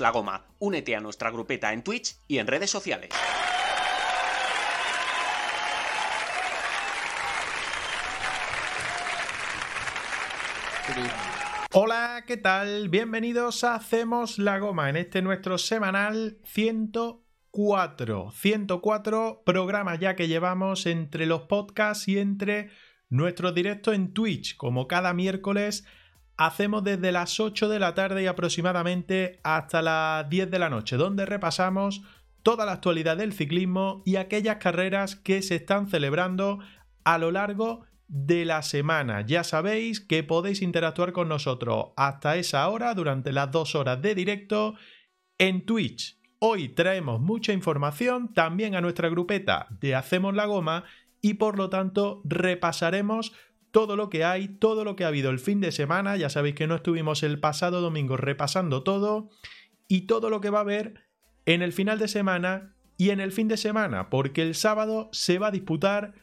La goma. Únete a nuestra grupeta en Twitch y en redes sociales. Hola, ¿qué tal? Bienvenidos a Hacemos la Goma en este nuestro semanal 104. 104 programas ya que llevamos entre los podcasts y entre nuestros directos en Twitch, como cada miércoles hacemos desde las 8 de la tarde y aproximadamente hasta las 10 de la noche, donde repasamos toda la actualidad del ciclismo y aquellas carreras que se están celebrando a lo largo de la semana. Ya sabéis que podéis interactuar con nosotros hasta esa hora, durante las dos horas de directo, en Twitch. Hoy traemos mucha información también a nuestra grupeta de Hacemos la Goma y por lo tanto repasaremos todo lo que hay, todo lo que ha habido el fin de semana. Ya sabéis que no estuvimos el pasado domingo repasando todo y todo lo que va a haber en el final de semana y en el fin de semana, porque el sábado se va a disputar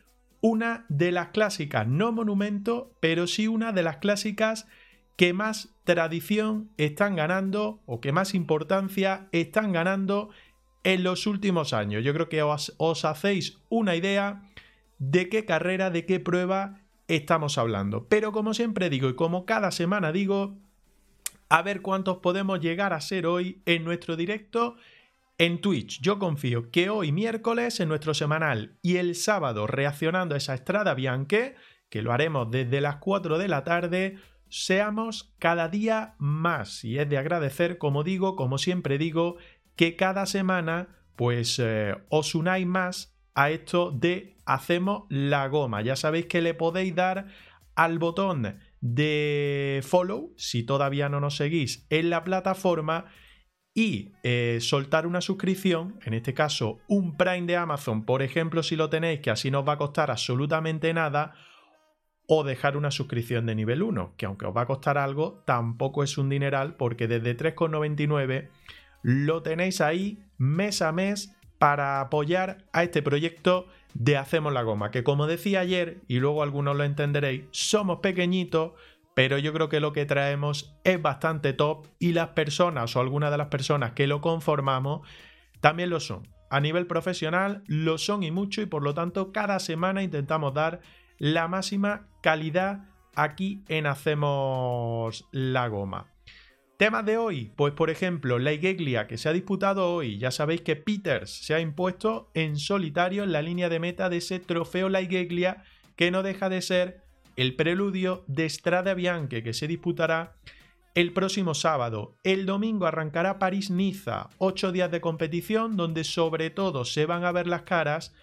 una de las clásicas, no monumento, pero sí una de las clásicas que más tradición están ganando o que más importancia están ganando en los últimos años. Yo creo que os, os hacéis una idea de qué carrera, de qué prueba estamos hablando. Pero como siempre digo y como cada semana digo, a ver cuántos podemos llegar a ser hoy en nuestro directo en Twitch. Yo confío que hoy miércoles en nuestro semanal y el sábado reaccionando a esa Estrada Bianche, que lo haremos desde las 4 de la tarde, seamos cada día más. Y es de agradecer, como digo, como siempre digo, que cada semana pues eh, os unáis más a esto de hacemos la goma. Ya sabéis que le podéis dar al botón de follow si todavía no nos seguís en la plataforma y eh, soltar una suscripción, en este caso un Prime de Amazon, por ejemplo, si lo tenéis, que así no os va a costar absolutamente nada, o dejar una suscripción de nivel 1, que aunque os va a costar algo, tampoco es un dineral, porque desde 3,99 lo tenéis ahí mes a mes para apoyar a este proyecto de Hacemos la Goma, que como decía ayer, y luego algunos lo entenderéis, somos pequeñitos, pero yo creo que lo que traemos es bastante top y las personas o algunas de las personas que lo conformamos también lo son. A nivel profesional lo son y mucho y por lo tanto cada semana intentamos dar la máxima calidad aquí en Hacemos la Goma. Temas de hoy, pues por ejemplo, la Igeglia que se ha disputado hoy. Ya sabéis que Peters se ha impuesto en solitario en la línea de meta de ese trofeo La Igeglia que no deja de ser el preludio de Strada Bianche que se disputará el próximo sábado. El domingo arrancará París-Niza, ocho días de competición donde sobre todo se van a ver las caras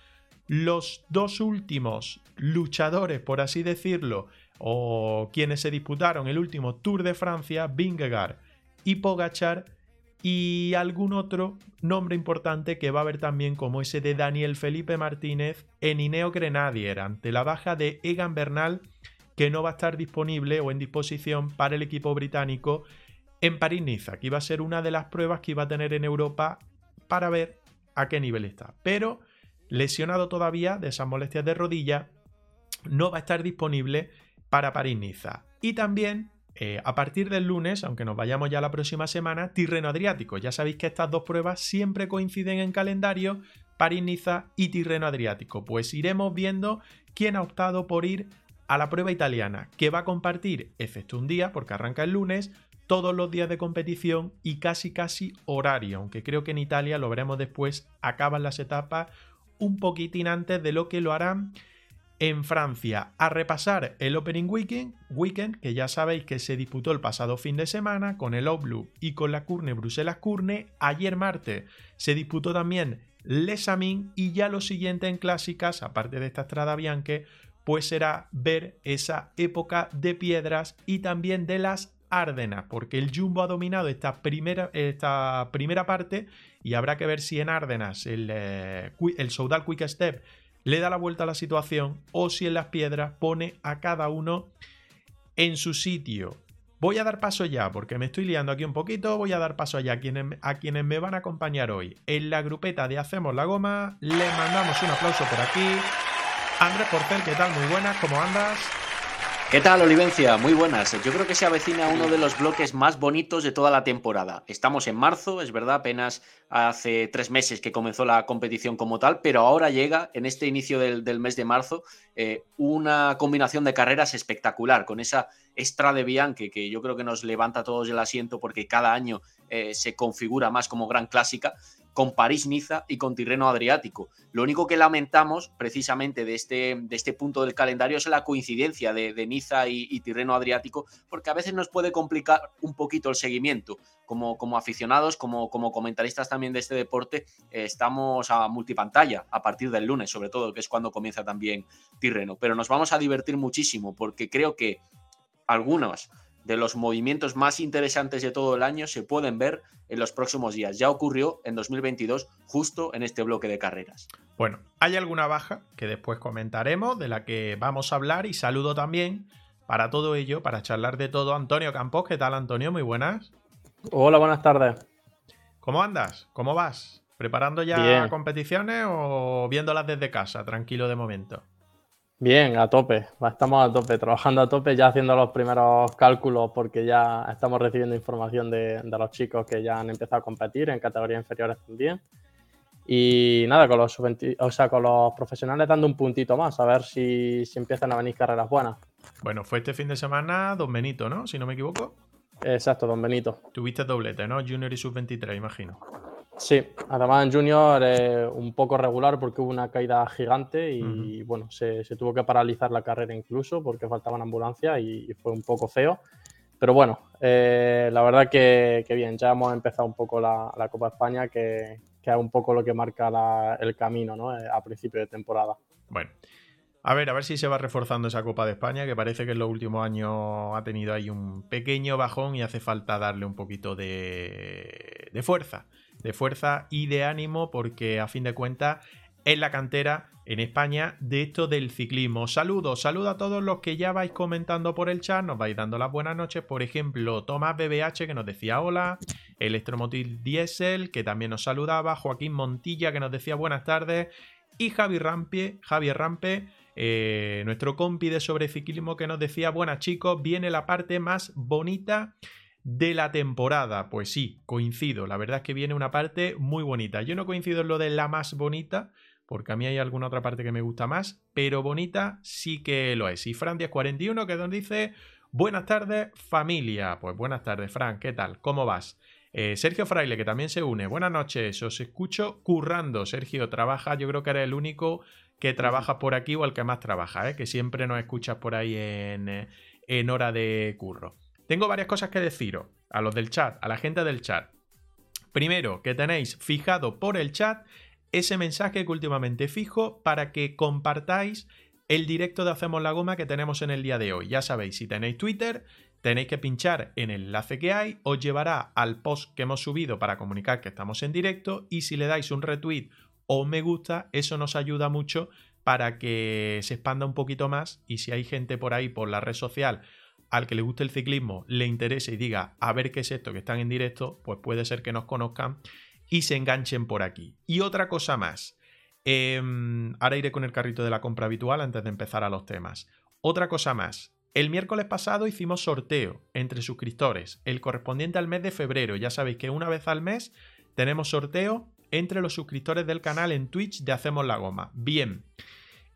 los dos últimos luchadores, por así decirlo, o quienes se disputaron el último Tour de Francia, Vingegaard y Pogachar, y algún otro nombre importante que va a haber también como ese de Daniel Felipe Martínez en Ineo Grenadier ante la baja de Egan Bernal que no va a estar disponible o en disposición para el equipo británico en París-Niza, que iba a ser una de las pruebas que iba a tener en Europa para ver a qué nivel está. Pero lesionado todavía de esas molestias de rodilla, no va a estar disponible para París-Niza. Y también, eh, a partir del lunes, aunque nos vayamos ya la próxima semana, Tirreno Adriático. Ya sabéis que estas dos pruebas siempre coinciden en calendario, París-Niza y Tirreno Adriático. Pues iremos viendo quién ha optado por ir a la prueba italiana, que va a compartir, excepto un día, porque arranca el lunes, todos los días de competición y casi casi horario, aunque creo que en Italia, lo veremos después, acaban las etapas un poquitín antes de lo que lo harán en Francia a repasar el Opening Weekend, weekend que ya sabéis que se disputó el pasado fin de semana con el Oblu y con la Curne Bruselas Curne. Ayer martes se disputó también Les Amin y ya lo siguiente en clásicas, aparte de esta Estrada Bianche, pues será ver esa época de piedras y también de las Árdenas, porque el Jumbo ha dominado esta primera, esta primera parte y habrá que ver si en Árdenas el, eh, el Soudal Quick Step le da la vuelta a la situación o si en las piedras pone a cada uno en su sitio. Voy a dar paso ya, porque me estoy liando aquí un poquito, voy a dar paso ya a quienes, a quienes me van a acompañar hoy. En la grupeta de Hacemos la Goma, le mandamos un aplauso por aquí. Andrés Portel, ¿qué tal? Muy buenas, ¿cómo andas? ¿Qué tal, Olivencia? Muy buenas. Yo creo que se avecina uno de los bloques más bonitos de toda la temporada. Estamos en marzo, es verdad, apenas hace tres meses que comenzó la competición como tal, pero ahora llega, en este inicio del, mes de marzo, eh, una combinación de carreras espectacular, con esa extra de Bianchi que yo creo que nos levanta a todos el asiento porque cada año eh, se configura más como gran clásica con París-Niza y con Tirreno Adriático. Lo único que lamentamos precisamente de este, de este punto del calendario es la coincidencia de, Niza y, Tirreno Adriático, porque a veces nos puede complicar un poquito el seguimiento. Como, como aficionados, como, como comentaristas también de este deporte, eh, estamos a multipantalla a partir del lunes, sobre todo, que es cuando comienza también Tirreno. Pero nos vamos a divertir muchísimo porque creo que algunos de los movimientos más interesantes de todo el año se pueden ver en los próximos días. Ya ocurrió en 2022, justo en este bloque de carreras. Bueno, hay alguna baja que después comentaremos, de la que vamos a hablar y saludo también para todo ello, para charlar de todo, Antonio Campos. ¿Qué tal, Antonio? Muy buenas. Hola, buenas tardes. ¿Cómo andas? ¿Cómo vas? ¿Preparando ya competiciones o viéndolas desde casa? Tranquilo de momento. Bien, a tope, estamos a tope, trabajando a tope, ya haciendo los primeros cálculos porque ya estamos recibiendo información de, los chicos que ya han empezado a competir en categorías inferiores también. Y nada, con los, o sea, con los profesionales dando un puntito más, a ver si, si empiezan a venir carreras buenas. Bueno, fue este fin de semana Don Benito, ¿no? Si no me equivoco. Exacto, Don Benito. Tuviste doblete, ¿no? Junior y sub-23, imagino. Sí, además en Junior eh, un poco regular porque hubo una caída gigante y bueno, se, tuvo que paralizar la carrera incluso porque faltaban ambulancias y, fue un poco feo. Pero bueno, eh, la verdad que, bien, ya hemos empezado un poco la, Copa España que, que, es un poco lo que marca el camino ¿no? Eh, a principio de temporada. Bueno, a ver, a ver si se va reforzando esa Copa de España, que parece que en los últimos años ha tenido ahí un pequeño bajón y hace falta darle un poquito de, de fuerza de fuerza y de ánimo porque a fin de cuentas es la cantera en España de esto del ciclismo. Saludos, saludos a todos los que ya vais comentando por el chat, nos vais dando las buenas noches. Por ejemplo, Tomás BBH que nos decía hola, Electromotil Diesel que también nos saludaba, Joaquín Montilla que nos decía buenas tardes y Javi Rampe, Javier Rampe, eh, nuestro compi de sobre ciclismo que nos decía buenas chicos, viene la parte más bonita de la temporada. Pues sí, coincido. La verdad es que viene una parte muy bonita. Yo no coincido en lo de la más bonita, porque a mí hay alguna otra parte que me gusta más, pero bonita sí que lo es. Y Fran 1041 que nos dice, buenas tardes familia. Pues buenas tardes Fran, ¿qué tal? ¿Cómo vas? Eh, Sergio Fraile, que también se une. Buenas noches, os escucho currando. Sergio, trabaja, yo creo que eres el único que trabaja por aquí o el que más trabaja, ¿eh? que siempre nos escuchas por ahí en, en hora de curro. Tengo varias cosas que deciros a los del chat, a la gente del chat. Primero, que tenéis fijado por el chat ese mensaje que últimamente fijo para que compartáis el directo de Hacemos la Goma que tenemos en el día de hoy. Ya sabéis, si tenéis Twitter, tenéis que pinchar en el enlace que hay, os llevará al post que hemos subido para comunicar que estamos en directo y si le dais un retweet o un me gusta, eso nos ayuda mucho para que se expanda un poquito más y si hay gente por ahí por la red social al que le guste el ciclismo le interese y diga a ver qué es esto que están en directo, pues puede ser que nos conozcan y se enganchen por aquí. Y otra cosa más. Em, ahora iré con el carrito de la compra habitual antes de empezar a los temas. Otra cosa más. El miércoles pasado hicimos sorteo entre suscriptores, el correspondiente al mes de febrero. Ya sabéis que una vez al mes tenemos sorteo entre los suscriptores del canal en Twitch de Hacemos la Goma. Bien,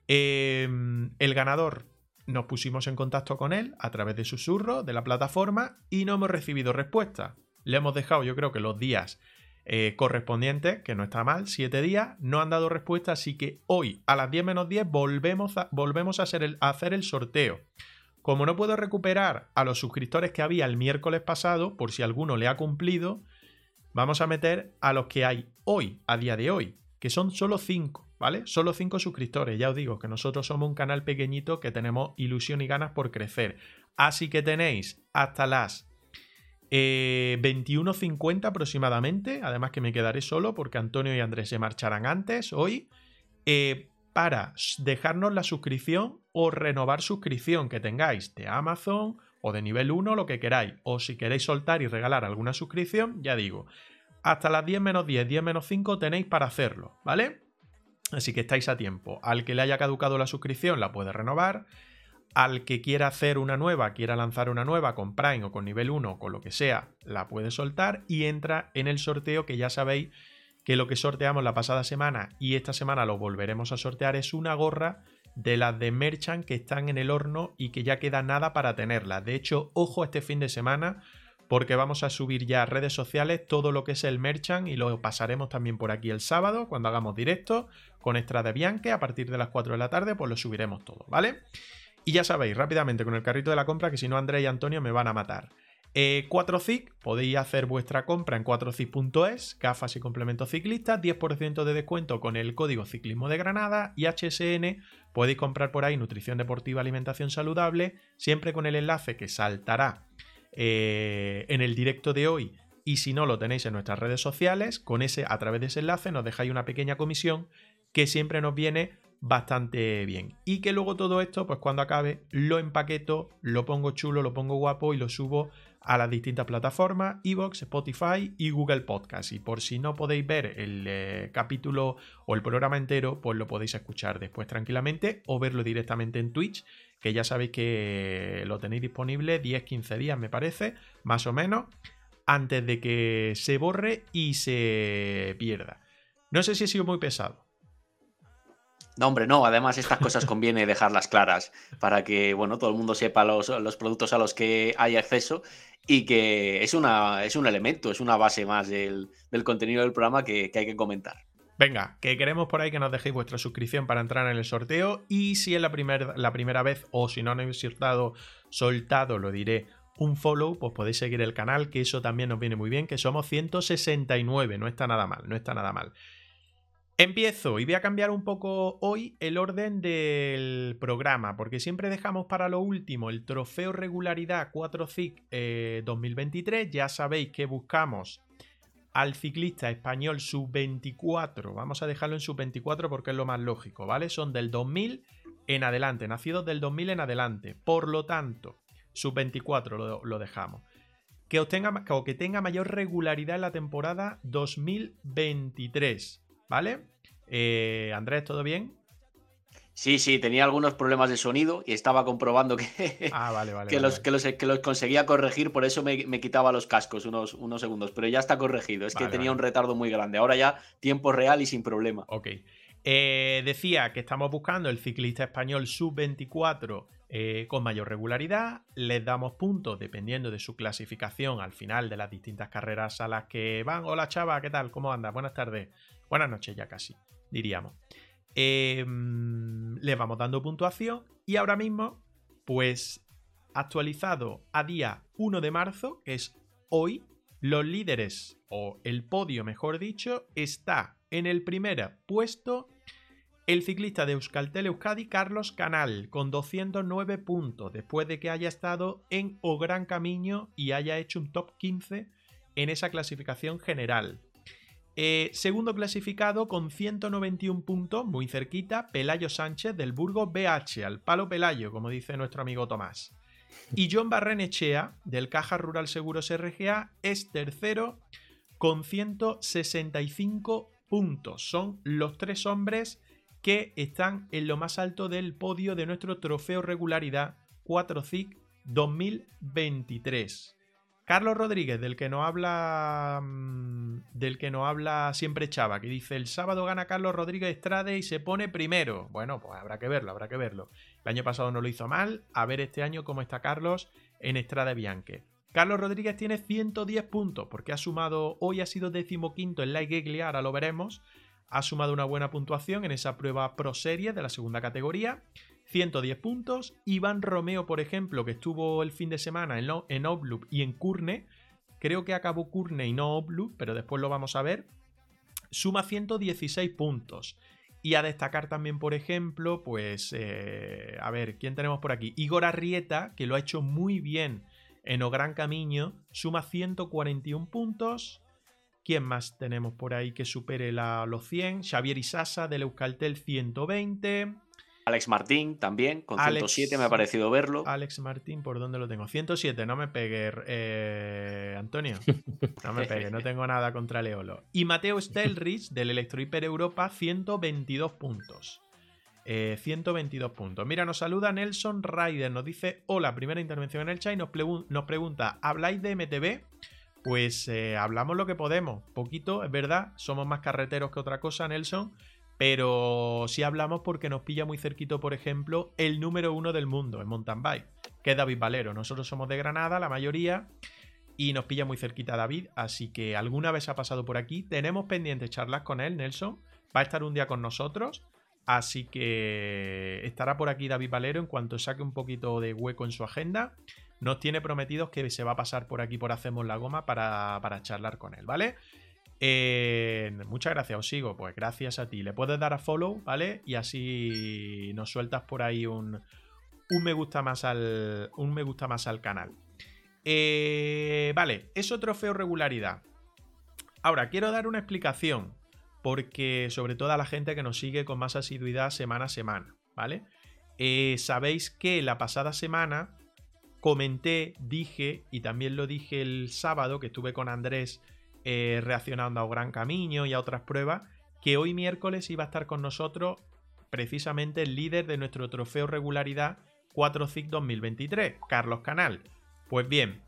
em, el ganador nos pusimos en contacto con él a través de susurro de la plataforma y no hemos recibido respuesta. Le hemos dejado, yo creo que los días eh, correspondientes, que no está mal, 7 días, no han dado respuesta, así que hoy a las 10 menos 10 volvemos a, volvemos a hacer, el, a hacer el sorteo. Como no puedo recuperar a los suscriptores que había el miércoles pasado, por si alguno le ha cumplido, vamos a meter a los que hay hoy, a día de hoy, que son solo 5, ¿vale? Solo 5 suscriptores. Ya os digo que nosotros somos un canal pequeñito que tenemos ilusión y ganas por crecer. Así que tenéis hasta las 21.50 eh, aproximadamente, además que me quedaré solo porque Antonio y Andrés se marcharán antes hoy, eh, para dejarnos la suscripción o renovar suscripción que tengáis de Amazon o de nivel 1, lo que queráis. O si queréis soltar y regalar alguna suscripción, ya digo, hasta las 10 menos 10, 10 menos 5 tenéis para hacerlo, ¿vale? Así que estáis a tiempo. Al que le haya caducado la suscripción la puede renovar al que quiera hacer una nueva, quiera lanzar una nueva con Prime o con nivel 1 o con lo que sea, la puede soltar y entra en el sorteo que ya sabéis que lo que sorteamos la pasada semana y esta semana lo volveremos a sortear es una gorra de las de Merchant que están en el horno y que ya queda nada para tenerlas. De hecho, ojo este fin de semana porque vamos a subir ya a redes sociales todo lo que es el Merchant y lo pasaremos también por aquí el sábado cuando hagamos directo con extra de Bianque a partir de las 4 de la tarde, pues lo subiremos todo, ¿vale? Y ya sabéis, rápidamente con el carrito de la compra, que si no André y Antonio me van a matar. 4CIC, eh, podéis hacer vuestra compra en 4CIC.es, gafas y complementos ciclistas, 10% de descuento con el código ciclismo de Granada y HSN, podéis comprar por ahí nutrición deportiva, alimentación saludable, siempre con el enlace que saltará eh, en el directo de hoy y si no lo tenéis en nuestras redes sociales, con ese, a través de ese enlace nos dejáis una pequeña comisión que siempre nos viene bastante bien. Y que luego todo esto, pues cuando acabe, lo empaqueto, lo pongo chulo, lo pongo guapo y lo subo a las distintas plataformas, Evox, Spotify y Google Podcast. Y por si no podéis ver el eh, capítulo o el programa entero, pues lo podéis escuchar después tranquilamente o verlo directamente en Twitch, que ya sabéis que lo tenéis disponible 10-15 días, me parece, más o menos, antes de que se borre y se pierda. No sé si he sido muy pesado. No, hombre, no. Además, estas cosas conviene dejarlas claras para que, bueno, todo el mundo sepa los, productos a los que hay acceso y que es, una, es un elemento, es una base más del, contenido del programa que, hay que comentar. Venga, que queremos por ahí que nos dejéis vuestra suscripción para entrar en el sorteo y si es la, la primera vez o si no habéis soltado, soltado, lo diré, un follow, pues podéis seguir el canal, que eso también nos viene muy bien, que somos 169, no está nada mal, no está nada mal. Empiezo y voy a cambiar un poco hoy el orden del programa, porque siempre dejamos para lo último el trofeo regularidad 4CIC 2023. Ya sabéis que buscamos al ciclista español sub-24. Vamos a dejarlo en sub-24 porque es lo más lógico, ¿vale? Son del 2000 en adelante, nacidos del 2000 en adelante. Por lo tanto, sub-24 lo, lo, dejamos. Que, obtenga, o que tenga mayor regularidad en la temporada 2023. ¿Vale? Eh, Andrés, ¿todo bien? Sí, sí, tenía algunos problemas de sonido y estaba comprobando que, ah, que, Los, que, los, conseguía corregir, por eso me, quitaba los cascos unos, unos, segundos, pero ya está corregido, es que tenía un retardo muy grande, ahora ya tiempo real y sin problema. Ok. Eh, decía que estamos buscando el ciclista español sub-24 eh, con mayor regularidad, les damos puntos dependiendo de su clasificación al final de las distintas carreras a las que van. Hola chava, ¿qué tal? ¿Cómo andas? Buenas tardes. Buenas noches ya casi, diríamos. Em, les vamos dando puntuación y ahora mismo, pues actualizado a día 1 de marzo, que es hoy, los líderes, o el podio mejor dicho, está en el primer puesto el ciclista de Euskaltel Euskadi Carlos Canal con 209 puntos después de que haya estado en O Gran Camino y haya hecho un top 15 en esa clasificación general. Eh, segundo clasificado con 191 puntos, muy cerquita, Pelayo Sánchez del Burgos BH, al palo Pelayo, como dice nuestro amigo Tomás. Y John Barrenechea, del Caja Rural Seguros RGA, es tercero con 165 puntos. Son los tres hombres que están en lo más alto del podio de nuestro trofeo regularidad 4CIC 2023. Carlos Rodríguez, del que no habla. Mm, del que no habla siempre Chava, que dice: el sábado gana Carlos Rodríguez Estrade y se pone primero. Bueno, pues habrá que verlo, habrá que verlo. El año pasado no lo hizo mal. A ver este año cómo está Carlos en Estrade Bianque. Carlos Rodríguez tiene 110 puntos porque ha sumado, hoy ha sido decimoquinto en la Iglesia, ahora lo veremos. Ha sumado una buena puntuación en esa prueba Pro Serie de la segunda categoría. 110 puntos. Iván Romeo, por ejemplo, que estuvo el fin de semana en, en Obloop y en Curne. Creo que acabó Curne y no Obloop, pero después lo vamos a ver. Suma 116 puntos. Y a destacar también, por ejemplo, pues, eh, a ver, ¿quién tenemos por aquí? Igor Arrieta, que lo ha hecho muy bien en O Gran Camino, suma 141 puntos. ¿Quién más tenemos por ahí que supere los 100? Xavier Isasa del Euskaltel 120. Alex Martín también, con 107 me ha parecido verlo. Alex Martín, ¿por dónde lo tengo? 107, no me pegue, eh, Antonio. No me pegue, no tengo nada contra Leolo. Y Mateo Stelrich del Electro Hiper Europa, 122 puntos. 122 eh, puntos. Mira, nos saluda Nelson Ryder, nos dice, hola, primera intervención en el chat y nos, nos pregunta, ¿habláis de MTV? Pues eh, hablamos lo que podemos, poquito, es verdad, somos más carreteros que otra cosa, Nelson, pero sí hablamos porque nos pilla muy cerquito, por ejemplo, el número uno del mundo en mountain bike, que es David Valero. Nosotros somos de Granada, la mayoría, y nos pilla muy cerquita David, así que alguna vez ha pasado por aquí. Tenemos pendientes charlas con él, Nelson, va a estar un día con nosotros. Así que estará por aquí David Valero en cuanto saque un poquito de hueco en su agenda. Nos tiene prometidos que se va a pasar por aquí por Hacemos la Goma para, charlar con él, ¿vale? Muchas gracias, os sigo. Pues gracias a ti. Le puedes dar a follow, ¿vale? Y así nos sueltas por ahí un, un me gusta más al. Un me gusta más al canal. Eh, vale, eso trofeo regularidad. Ahora, quiero dar una explicación porque sobre todo a la gente que nos sigue con más asiduidad semana a semana, ¿vale? Eh, sabéis que la pasada semana comenté, dije, y también lo dije el sábado que estuve con Andrés eh, reaccionando a Gran Camino y a otras pruebas, que hoy miércoles iba a estar con nosotros precisamente el líder de nuestro trofeo regularidad 4CIC 2023, Carlos Canal. Pues bien,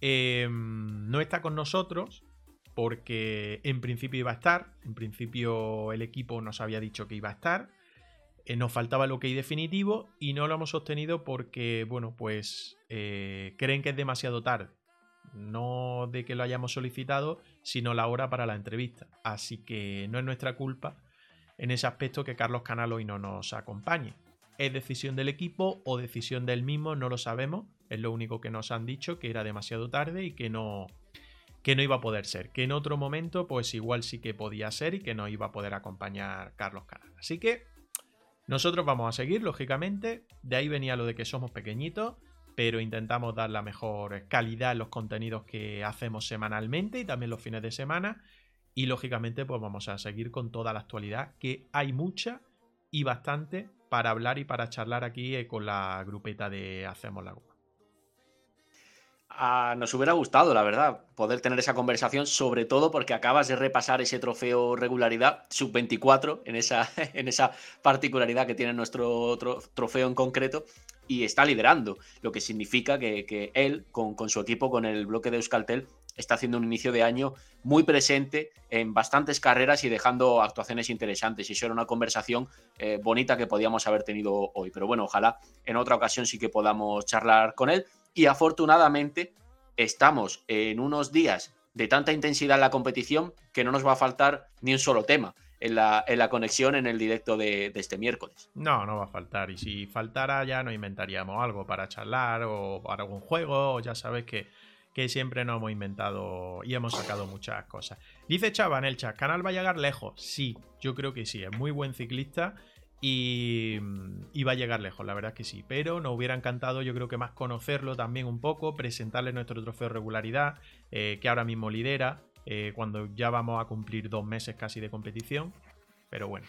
em, no está con nosotros, porque en principio iba a estar, en principio el equipo nos había dicho que iba a estar, eh, nos faltaba el OK definitivo y no lo hemos obtenido porque, bueno, pues eh, creen que es demasiado tarde. No de que lo hayamos solicitado, sino la hora para la entrevista. Así que no es nuestra culpa en ese aspecto que Carlos Canal hoy no nos acompañe. ¿Es decisión del equipo o decisión del mismo? No lo sabemos. Es lo único que nos han dicho, que era demasiado tarde y que no, que no iba a poder ser, que en otro momento pues igual sí que podía ser y que no iba a poder acompañar Carlos Canal. Así que nosotros vamos a seguir, lógicamente, de ahí venía lo de que somos pequeñitos, pero intentamos dar la mejor calidad en los contenidos que hacemos semanalmente y también los fines de semana. Y lógicamente pues vamos a seguir con toda la actualidad, que hay mucha y bastante para hablar y para charlar aquí eh, con la grupeta de Hacemos la Nos hubiera gustado, la verdad, poder tener esa conversación, sobre todo porque acabas de repasar ese trofeo regularidad sub-24 en esa, en esa particularidad que tiene nuestro trofeo en concreto y está liderando, lo que significa que, él, con, su equipo, con el bloque de Euskaltel, está haciendo un inicio de año muy presente en bastantes carreras y dejando actuaciones interesantes. Y eso era una conversación eh, bonita que podíamos haber tenido hoy. Pero bueno, ojalá en otra ocasión sí que podamos charlar con él y afortunadamente estamos en unos días de tanta intensidad en la competición que no nos va a faltar ni un solo tema en la, en la conexión en el directo de, este miércoles. No, no va a faltar. Y si faltara ya nos inventaríamos algo para charlar o para algún juego. Ya sabes que, que siempre nos hemos inventado y hemos sacado muchas cosas. Dice Chava en el chat, ¿Canal va a llegar lejos? Sí, yo creo que sí. Es muy buen ciclista y, va a llegar lejos, la verdad es que sí. Pero nos hubiera encantado, yo creo que más conocerlo también un poco, presentarle nuestro trofeo de regularidad, eh, que ahora mismo lidera, eh, cuando ya vamos a cumplir dos meses casi de competición. Pero bueno,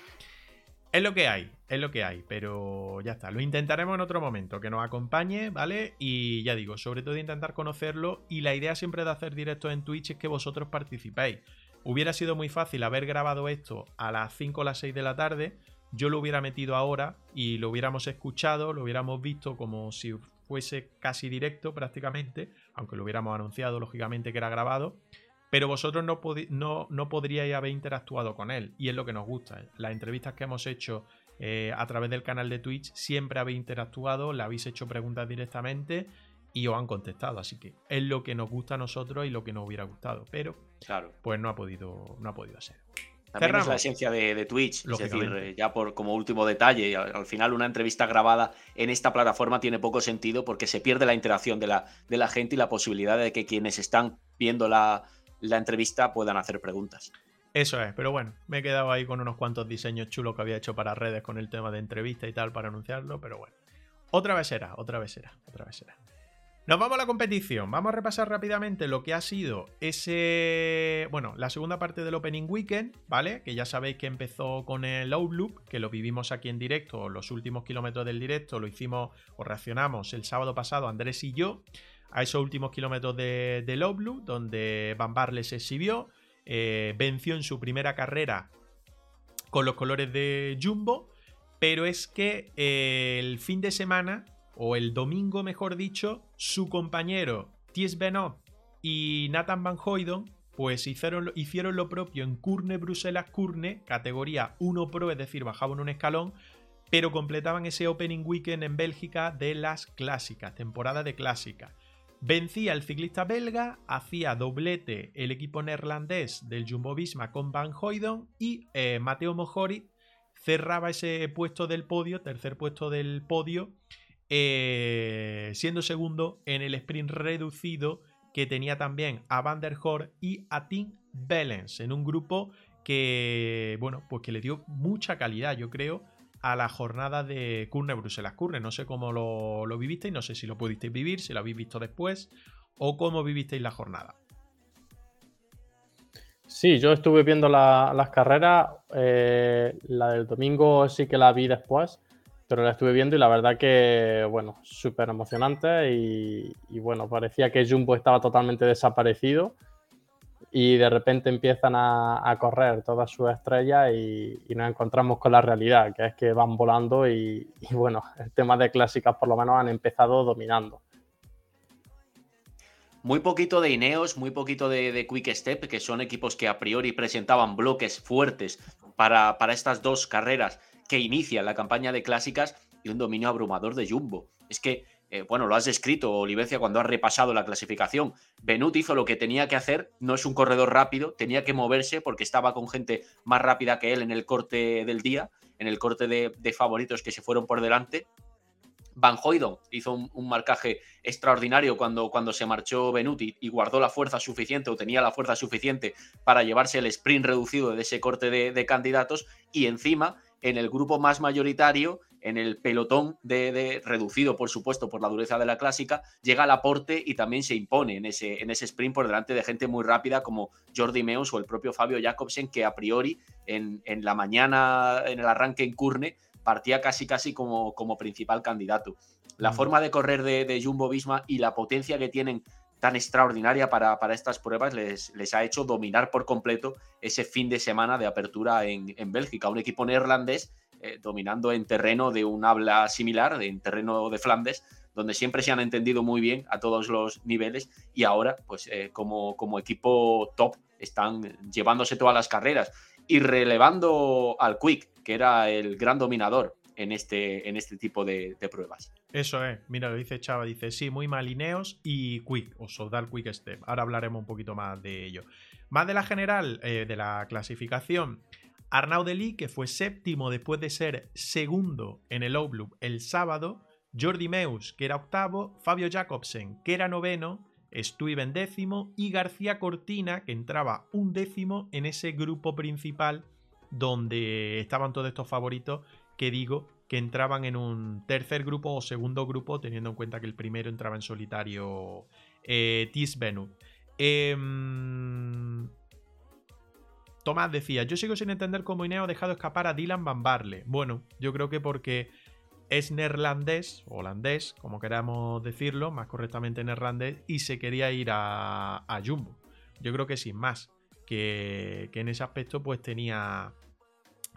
es lo que hay, es lo que hay, pero ya está. Lo intentaremos en otro momento, que nos acompañe, ¿vale? Y ya digo, sobre todo intentar conocerlo. Y la idea siempre de hacer directos en Twitch es que vosotros participéis. Hubiera sido muy fácil haber grabado esto a las 5 o las 6 de la tarde yo lo hubiera metido ahora y lo hubiéramos escuchado, lo hubiéramos visto como si fuese casi directo prácticamente, aunque lo hubiéramos anunciado lógicamente que era grabado, pero vosotros no, no, no podríais haber interactuado con él y es lo que nos gusta. Las entrevistas que hemos hecho eh, a través del canal de Twitch siempre habéis interactuado, le habéis hecho preguntas directamente y os han contestado. Así que es lo que nos gusta a nosotros y lo que nos hubiera gustado. Pero claro. pues no ha podido, no ha podido ser. También es la esencia de, Twitch, es decir, eh, ya por como último detalle, al, final una entrevista grabada en esta plataforma tiene poco sentido porque se pierde la interacción de la, de la gente y la posibilidad de que quienes están viendo la, la entrevista puedan hacer preguntas. Eso es, pero bueno, me he quedado ahí con unos cuantos diseños chulos que había hecho para redes con el tema de entrevista y tal para anunciarlo, pero bueno. Otra vez será, otra vez será, otra vez será. Nos vamos a la competición. Vamos a repasar rápidamente lo que ha sido ese. Bueno, la segunda parte del Opening Weekend, ¿vale? Que ya sabéis que empezó con el Loop, que lo vivimos aquí en directo, los últimos kilómetros del directo, lo hicimos o reaccionamos el sábado pasado, Andrés y yo, a esos últimos kilómetros de, de donde Van Barle se exhibió, eh, venció en su primera carrera con los colores de Jumbo, pero es que eh, el fin de semana o el domingo mejor dicho, su compañero Ties Benot y Nathan Van Hoyden pues hicieron, hicieron lo propio en Curne Bruselas Curne, categoría 1 Pro, es decir, bajaban un escalón, pero completaban ese Opening Weekend en Bélgica de las clásicas, temporada de clásicas. Vencía el ciclista belga, hacía doblete el equipo neerlandés del Jumbo Visma con Van Hoyden y eh, Mateo Mojori cerraba ese puesto del podio, tercer puesto del podio, eh, siendo segundo en el sprint reducido que tenía también a Van der Hoor y a Tim Bellens en un grupo que, bueno, pues que le dio mucha calidad, yo creo, a la jornada de Curne Bruselas Curne. No sé cómo lo, lo vivisteis, no sé si lo pudisteis vivir, si lo habéis visto después o cómo vivisteis la jornada. Sí, yo estuve viendo las carreras. Eh, la del domingo sí que la vi después pero la estuve viendo y la verdad que, bueno, súper emocionante y, bueno, parecía que Jumbo estaba totalmente desaparecido y de repente empiezan a, correr todas sus estrellas y, nos encontramos con la realidad, que es que van volando y, bueno, el tema de clásicas por lo menos han empezado dominando. Muy poquito de Ineos, muy poquito de, Quick Step, que son equipos que a priori presentaban bloques fuertes para, para estas dos carreras que inicia la campaña de clásicas y un dominio abrumador de Jumbo. Es que, eh, bueno, lo has descrito, Olivencia, cuando has repasado la clasificación. Benut hizo lo que tenía que hacer, no es un corredor rápido, tenía que moverse porque estaba con gente más rápida que él en el corte del día, en el corte de, favoritos que se fueron por delante. Van Hoydon hizo un, marcaje extraordinario cuando, cuando se marchó Benuti y guardó la fuerza suficiente o tenía la fuerza suficiente para llevarse el sprint reducido de ese corte de candidatos y encima en el grupo más mayoritario, en el pelotón de, reducido, por supuesto, por la dureza de la clásica, llega al aporte y también se impone en ese, en ese sprint por delante de gente muy rápida como Jordi Meus o el propio Fabio Jacobsen, que a priori en, la mañana, en el arranque en Curne, partía casi casi como, como principal candidato. La mm. forma de correr de, de Jumbo Visma y la potencia que tienen tan extraordinaria para, estas pruebas les, les, ha hecho dominar por completo ese fin de semana de apertura en, Bélgica. Un equipo neerlandés eh, dominando en terreno de un habla similar, en terreno de Flandes, donde siempre se han entendido muy bien a todos los niveles y ahora, pues eh, como, como equipo top, están llevándose todas las carreras y relevando al Quick, que era el gran dominador en este, en este tipo de, pruebas. Eso es, mira, lo dice Chava, dice, sí, muy malineos y quick, o soldar quick step. Ahora hablaremos un poquito más de ello. Más de la general, eh, de la clasificación. Arnaud Deli, que fue séptimo después de ser segundo en el Outlook el sábado. Jordi Meus, que era octavo. Fabio Jacobsen, que era noveno. en décimo. Y García Cortina, que entraba un décimo en ese grupo principal donde estaban todos estos favoritos que digo que entraban en un tercer grupo o segundo grupo, teniendo en cuenta que el primero entraba en solitario eh, Tomás decía, yo sigo sin entender cómo Ineo ha dejado escapar a Dylan Van Barle. Bueno, yo creo que porque es neerlandés, holandés, como queramos decirlo, más correctamente neerlandés, y se quería ir a, a Jumbo. Yo creo que sin más, que, que en ese aspecto pues tenía,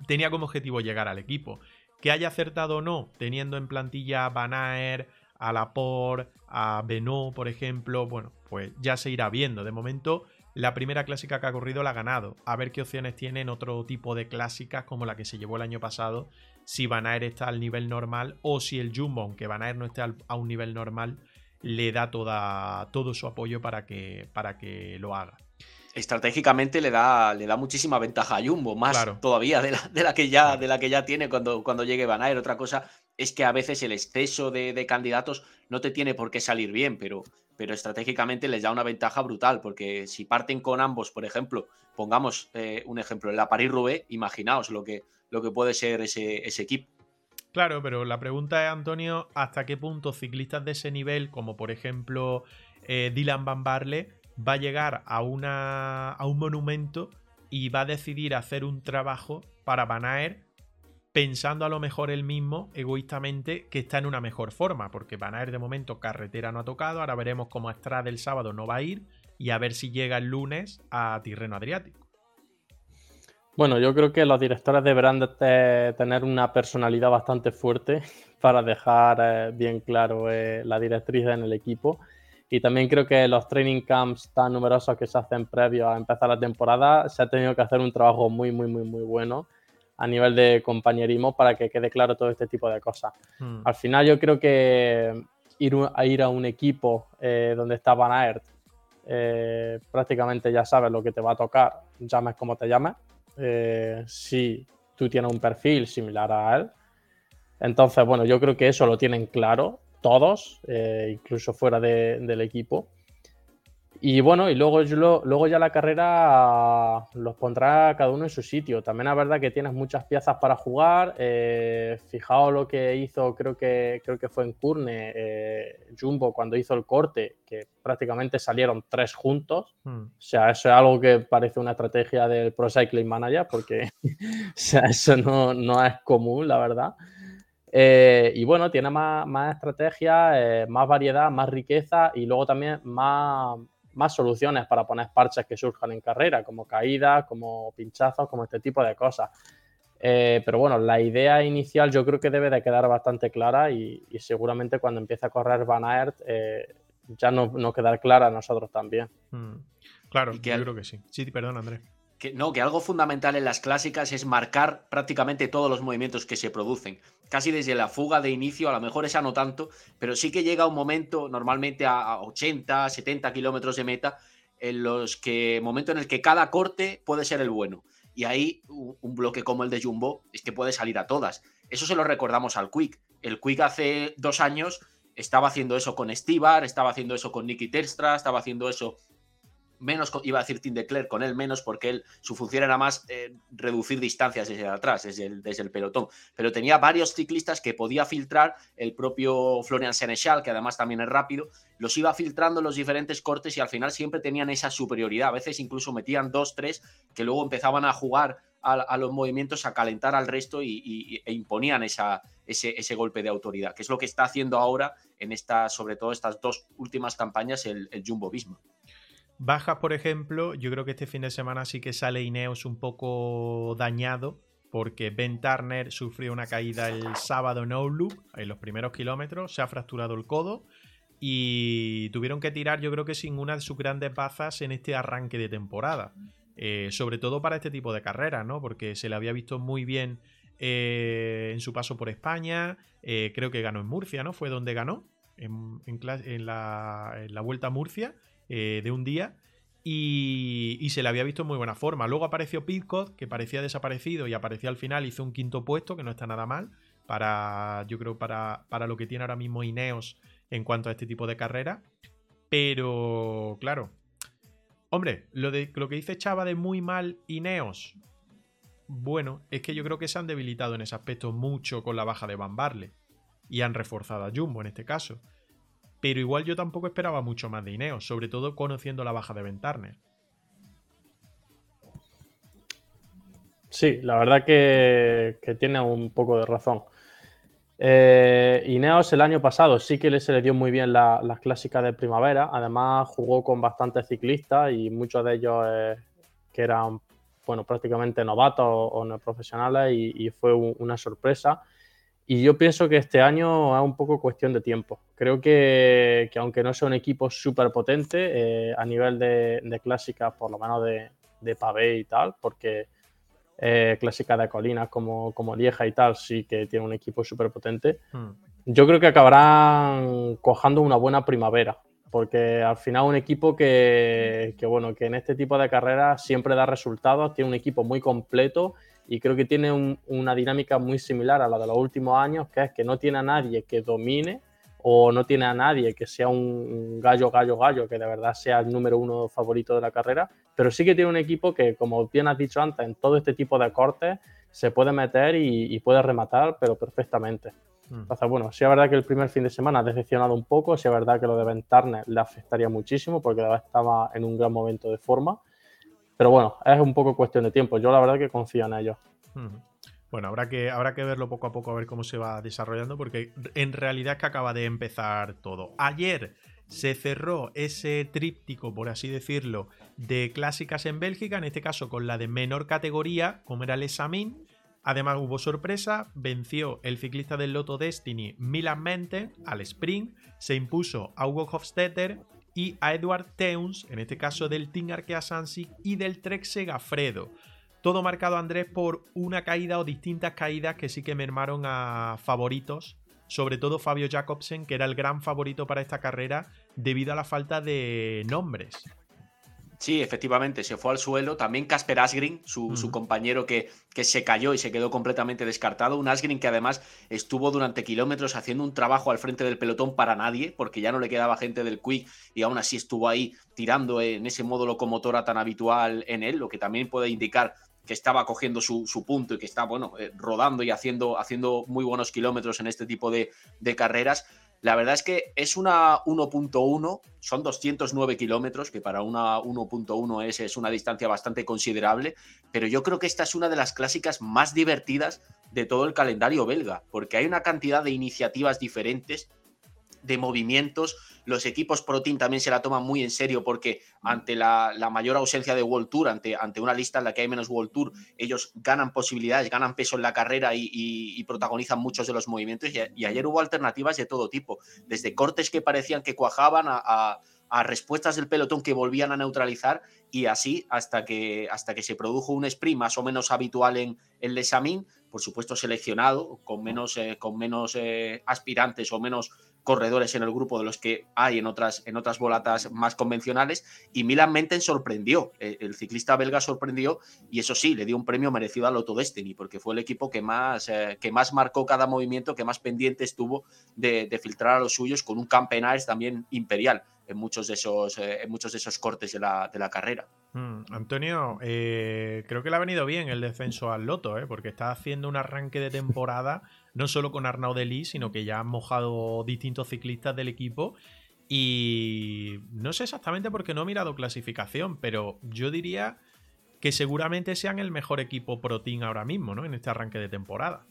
tenía como objetivo llegar al equipo. Que haya acertado o no, teniendo en plantilla a Van a Laporte, a Benoit, por ejemplo, bueno, pues ya se irá viendo. De momento, la primera clásica que ha corrido la ha ganado. A ver qué opciones tiene en otro tipo de clásicas como la que se llevó el año pasado. Si Van está al nivel normal o si el Jumbo, aunque Van no esté a un nivel normal, le da toda, todo su apoyo para que, para que lo haga. Estratégicamente le da, le da muchísima ventaja a Jumbo, más todavía de la, que ya, de la que ya tiene cuando, cuando llegue Van Aert. Otra cosa es que a veces el exceso de, candidatos no te tiene por qué salir bien, pero, pero estratégicamente les da una ventaja brutal, porque si parten con ambos, por ejemplo, pongamos eh, un ejemplo, en la Paris-Roubaix, imaginaos lo que, lo que puede ser ese, equipo. Claro, pero la pregunta es, Antonio, ¿hasta qué punto ciclistas de ese nivel, como por ejemplo eh, Dylan Van Barle, va a llegar a, una, a un monumento y va a decidir hacer un trabajo para Van pensando a lo mejor él mismo, egoístamente, que está en una mejor forma, porque Van Aert de momento carretera no ha tocado, ahora veremos cómo Estrada el sábado no va a ir y a ver si llega el lunes a Tirreno Adriático. Bueno, yo creo que los directores deberán de tener una personalidad bastante fuerte para dejar eh, bien claro eh, la directriz en el equipo. Y también creo que los training camps tan numerosos que se hacen previo a empezar la temporada, se ha tenido que hacer un trabajo muy, muy, muy, muy bueno a nivel de compañerismo para que quede claro todo este tipo de cosas. Hmm. Al final yo creo que ir a, ir a un equipo eh, donde está Van Aert, prácticamente ya sabes lo que te va a tocar, llames como te llames eh, si tú tienes un perfil similar a él. Entonces, bueno, yo creo que eso lo tienen claro todos, eh, incluso fuera del equipo. Y bueno, y luego, luego ya la carrera los pondrá cada uno en su sitio. También es verdad que tienes muchas piezas para jugar. Eh, fijaos lo que hizo, creo que, creo que fue en Curne, eh, Jumbo, cuando hizo el corte, que prácticamente salieron tres juntos. Hmm. O sea, eso es algo que parece una estrategia del Pro Cycling Manager, porque eso no, no, es común, la verdad. Eh, y bueno, tiene más, más estrategia, más variedad, más riqueza y luego también más más soluciones para poner parches que surjan en carrera, como caídas, como pinchazos, como este tipo de cosas. Eh, pero bueno, la idea inicial yo creo que debe de quedar bastante clara y, seguramente cuando empiece a correr Van Aert eh, ya nos no quedar clara a nosotros también. Mm. Claro, yo creo que sí. Sí, perdón, Andrés que no, que algo fundamental en las clásicas es marcar prácticamente todos los movimientos que se producen. Casi desde la fuga de inicio, a lo mejor esa no tanto, pero sí que llega un momento, normalmente a 80, 70 kilómetros de meta, en los que, momento en el que cada corte puede ser el bueno. Y ahí un bloque como el de Jumbo es que puede salir a todas. Eso se lo recordamos al Quick. El Quick hace dos años estaba haciendo eso con Stibar, estaba haciendo eso con Nicky Terstra, estaba haciendo eso menos, iba a decir Tim Declerc, con él menos, porque él, su función era más eh, reducir distancias desde atrás, desde el, pelotón. Pero tenía varios ciclistas que podía filtrar, el propio Florian Senechal, que además también es rápido, los iba filtrando los diferentes cortes y al final siempre tenían esa superioridad. A veces incluso metían dos, tres, que luego empezaban a jugar a, los movimientos, a calentar al resto y, e imponían esa, ese, ese, golpe de autoridad, que es lo que está haciendo ahora en estas, sobre todo estas dos últimas campañas, el, el Jumbo Visma. Bajas, por ejemplo, yo creo que este fin de semana sí que sale Ineos un poco dañado porque Ben Turner sufrió una caída el sábado en Outlook en los primeros kilómetros, se ha fracturado el codo y tuvieron que tirar yo creo que sin una de sus grandes bazas en este arranque de temporada. Eh, sobre todo para este tipo de carreras, ¿no? Porque se le había visto muy bien eh, en su paso por España, eh, creo que ganó en Murcia, ¿no? Fue donde ganó, en la Vuelta a Murcia eh, de un día y, se le había visto en muy buena forma. Luego apareció Pitcott, que parecía desaparecido y apareció al final, hizo un quinto puesto, que no está nada mal, para, yo creo, para, para lo que tiene ahora mismo Ineos en cuanto a este tipo de carrera. Pero, claro, hombre, lo, de, lo que dice Chava de muy mal Ineos, bueno, es que yo creo que se han debilitado en ese aspecto mucho con la baja de Van y han reforzado a Jumbo en este caso pero igual yo tampoco esperaba mucho más de Ineos, sobre todo conociendo la baja de Ben Sí, la verdad que, tiene un poco de razón. Eh, Ineos el año pasado sí que se le dio muy bien las clásicas de primavera. Además, jugó con bastantes ciclistas y muchos de ellos eh, que eran bueno, prácticamente novatos o, no profesionales y, fue una sorpresa. Y yo pienso que este año es un poco cuestión de tiempo. Creo que, aunque no sea un equipo súper potente eh, a nivel de, de clásicas, por lo menos de, de pavé y tal, porque eh, clásicas de colinas como, como Lieja y tal, sí que tiene un equipo súper potente. Hmm. yo creo que acabarán cojando una buena primavera, porque al final un equipo que, bueno, que en este tipo de carreras siempre da resultados, tiene un equipo muy completo y creo que tiene una dinámica muy similar a la de los últimos años, que es que no tiene a nadie que domine o no tiene a nadie que sea un gallo, gallo, gallo, que de verdad sea el número uno favorito de la carrera, pero sí que tiene un equipo que, como bien has dicho antes, en todo este tipo de cortes se puede meter y puede rematar, pero perfectamente. Mm. Entonces, bueno, sí es verdad que el primer fin de semana ha decepcionado un poco, sí es verdad que lo de Ventarne le afectaría muchísimo porque estaba en un gran momento de forma, pero bueno, es un poco cuestión de tiempo. Yo la verdad que confío en ellos. Bueno, habrá que, habrá que verlo poco a poco a ver cómo se va desarrollando porque en realidad es que acaba de empezar todo. Ayer se cerró ese tríptico, por así decirlo, de clásicas en Bélgica, en este caso con la de menor categoría, como era el Examin, Además hubo sorpresa, venció el ciclista del Lotto Destiny Milan Mente al sprint, se impuso a Hugo Hofstetter y a Edward Teuns, en este caso del Team Arkea Sansi y del Trek Segafredo. Todo marcado Andrés por una caída o distintas caídas que sí que mermaron a favoritos, sobre todo Fabio Jacobsen, que era el gran favorito para esta carrera debido a la falta de nombres. Sí, efectivamente, se fue al suelo. También Casper Asgreen, su, compañero que, que, se cayó y se quedó completamente descartado. Un Asgreen que además estuvo durante kilómetros haciendo un trabajo al frente del pelotón para nadie, porque ya no le quedaba gente del Quick y aún así estuvo ahí tirando en ese modo locomotora tan habitual en él, lo que también puede indicar que estaba cogiendo su, punto y que está, bueno, eh, rodando y haciendo, haciendo muy buenos kilómetros en este tipo de, de carreras. La verdad es que es una 1.1, son 209 kilómetros, que para una 1.1 es, es una distancia bastante considerable, pero yo creo que esta es una de las clásicas más divertidas de todo el calendario belga, porque hay una cantidad de iniciativas diferentes, de movimientos. Los equipos Pro Team también se la toman muy en serio porque ante la, mayor ausencia de World Tour, ante, ante, una lista en la que hay menos World Tour, ellos ganan posibilidades, ganan peso en la carrera y, protagonizan muchos de los movimientos. Y, ayer hubo alternativas de todo tipo, desde cortes que parecían que cuajaban a, respuestas del pelotón que volvían a neutralizar y así hasta que, hasta que se produjo un sprint más o menos habitual en, el Lesamin, por supuesto seleccionado, con menos, eh, con menos eh, aspirantes o menos corredores en el grupo de los que hay en otras, en otras volatas más convencionales. Y Milan Menten sorprendió, eh, el ciclista belga sorprendió y eso sí, le dio un premio merecido al Auto Destiny, porque fue el equipo que más, eh, que más marcó cada movimiento, que más pendiente estuvo de, filtrar a los suyos con un campeonato también imperial en muchos de esos, eh, en muchos de esos cortes de la, de la carrera. Mm, Antonio, creo que le ha venido bien el descenso al Loto, porque está haciendo un arranque de temporada no solo con Arnaud Delis, sino que ya han mojado distintos ciclistas del equipo. Y no sé exactamente porque no he mirado clasificación, pero yo diría que seguramente sean el mejor equipo pro team ahora mismo, ¿no? En este arranque de temporada.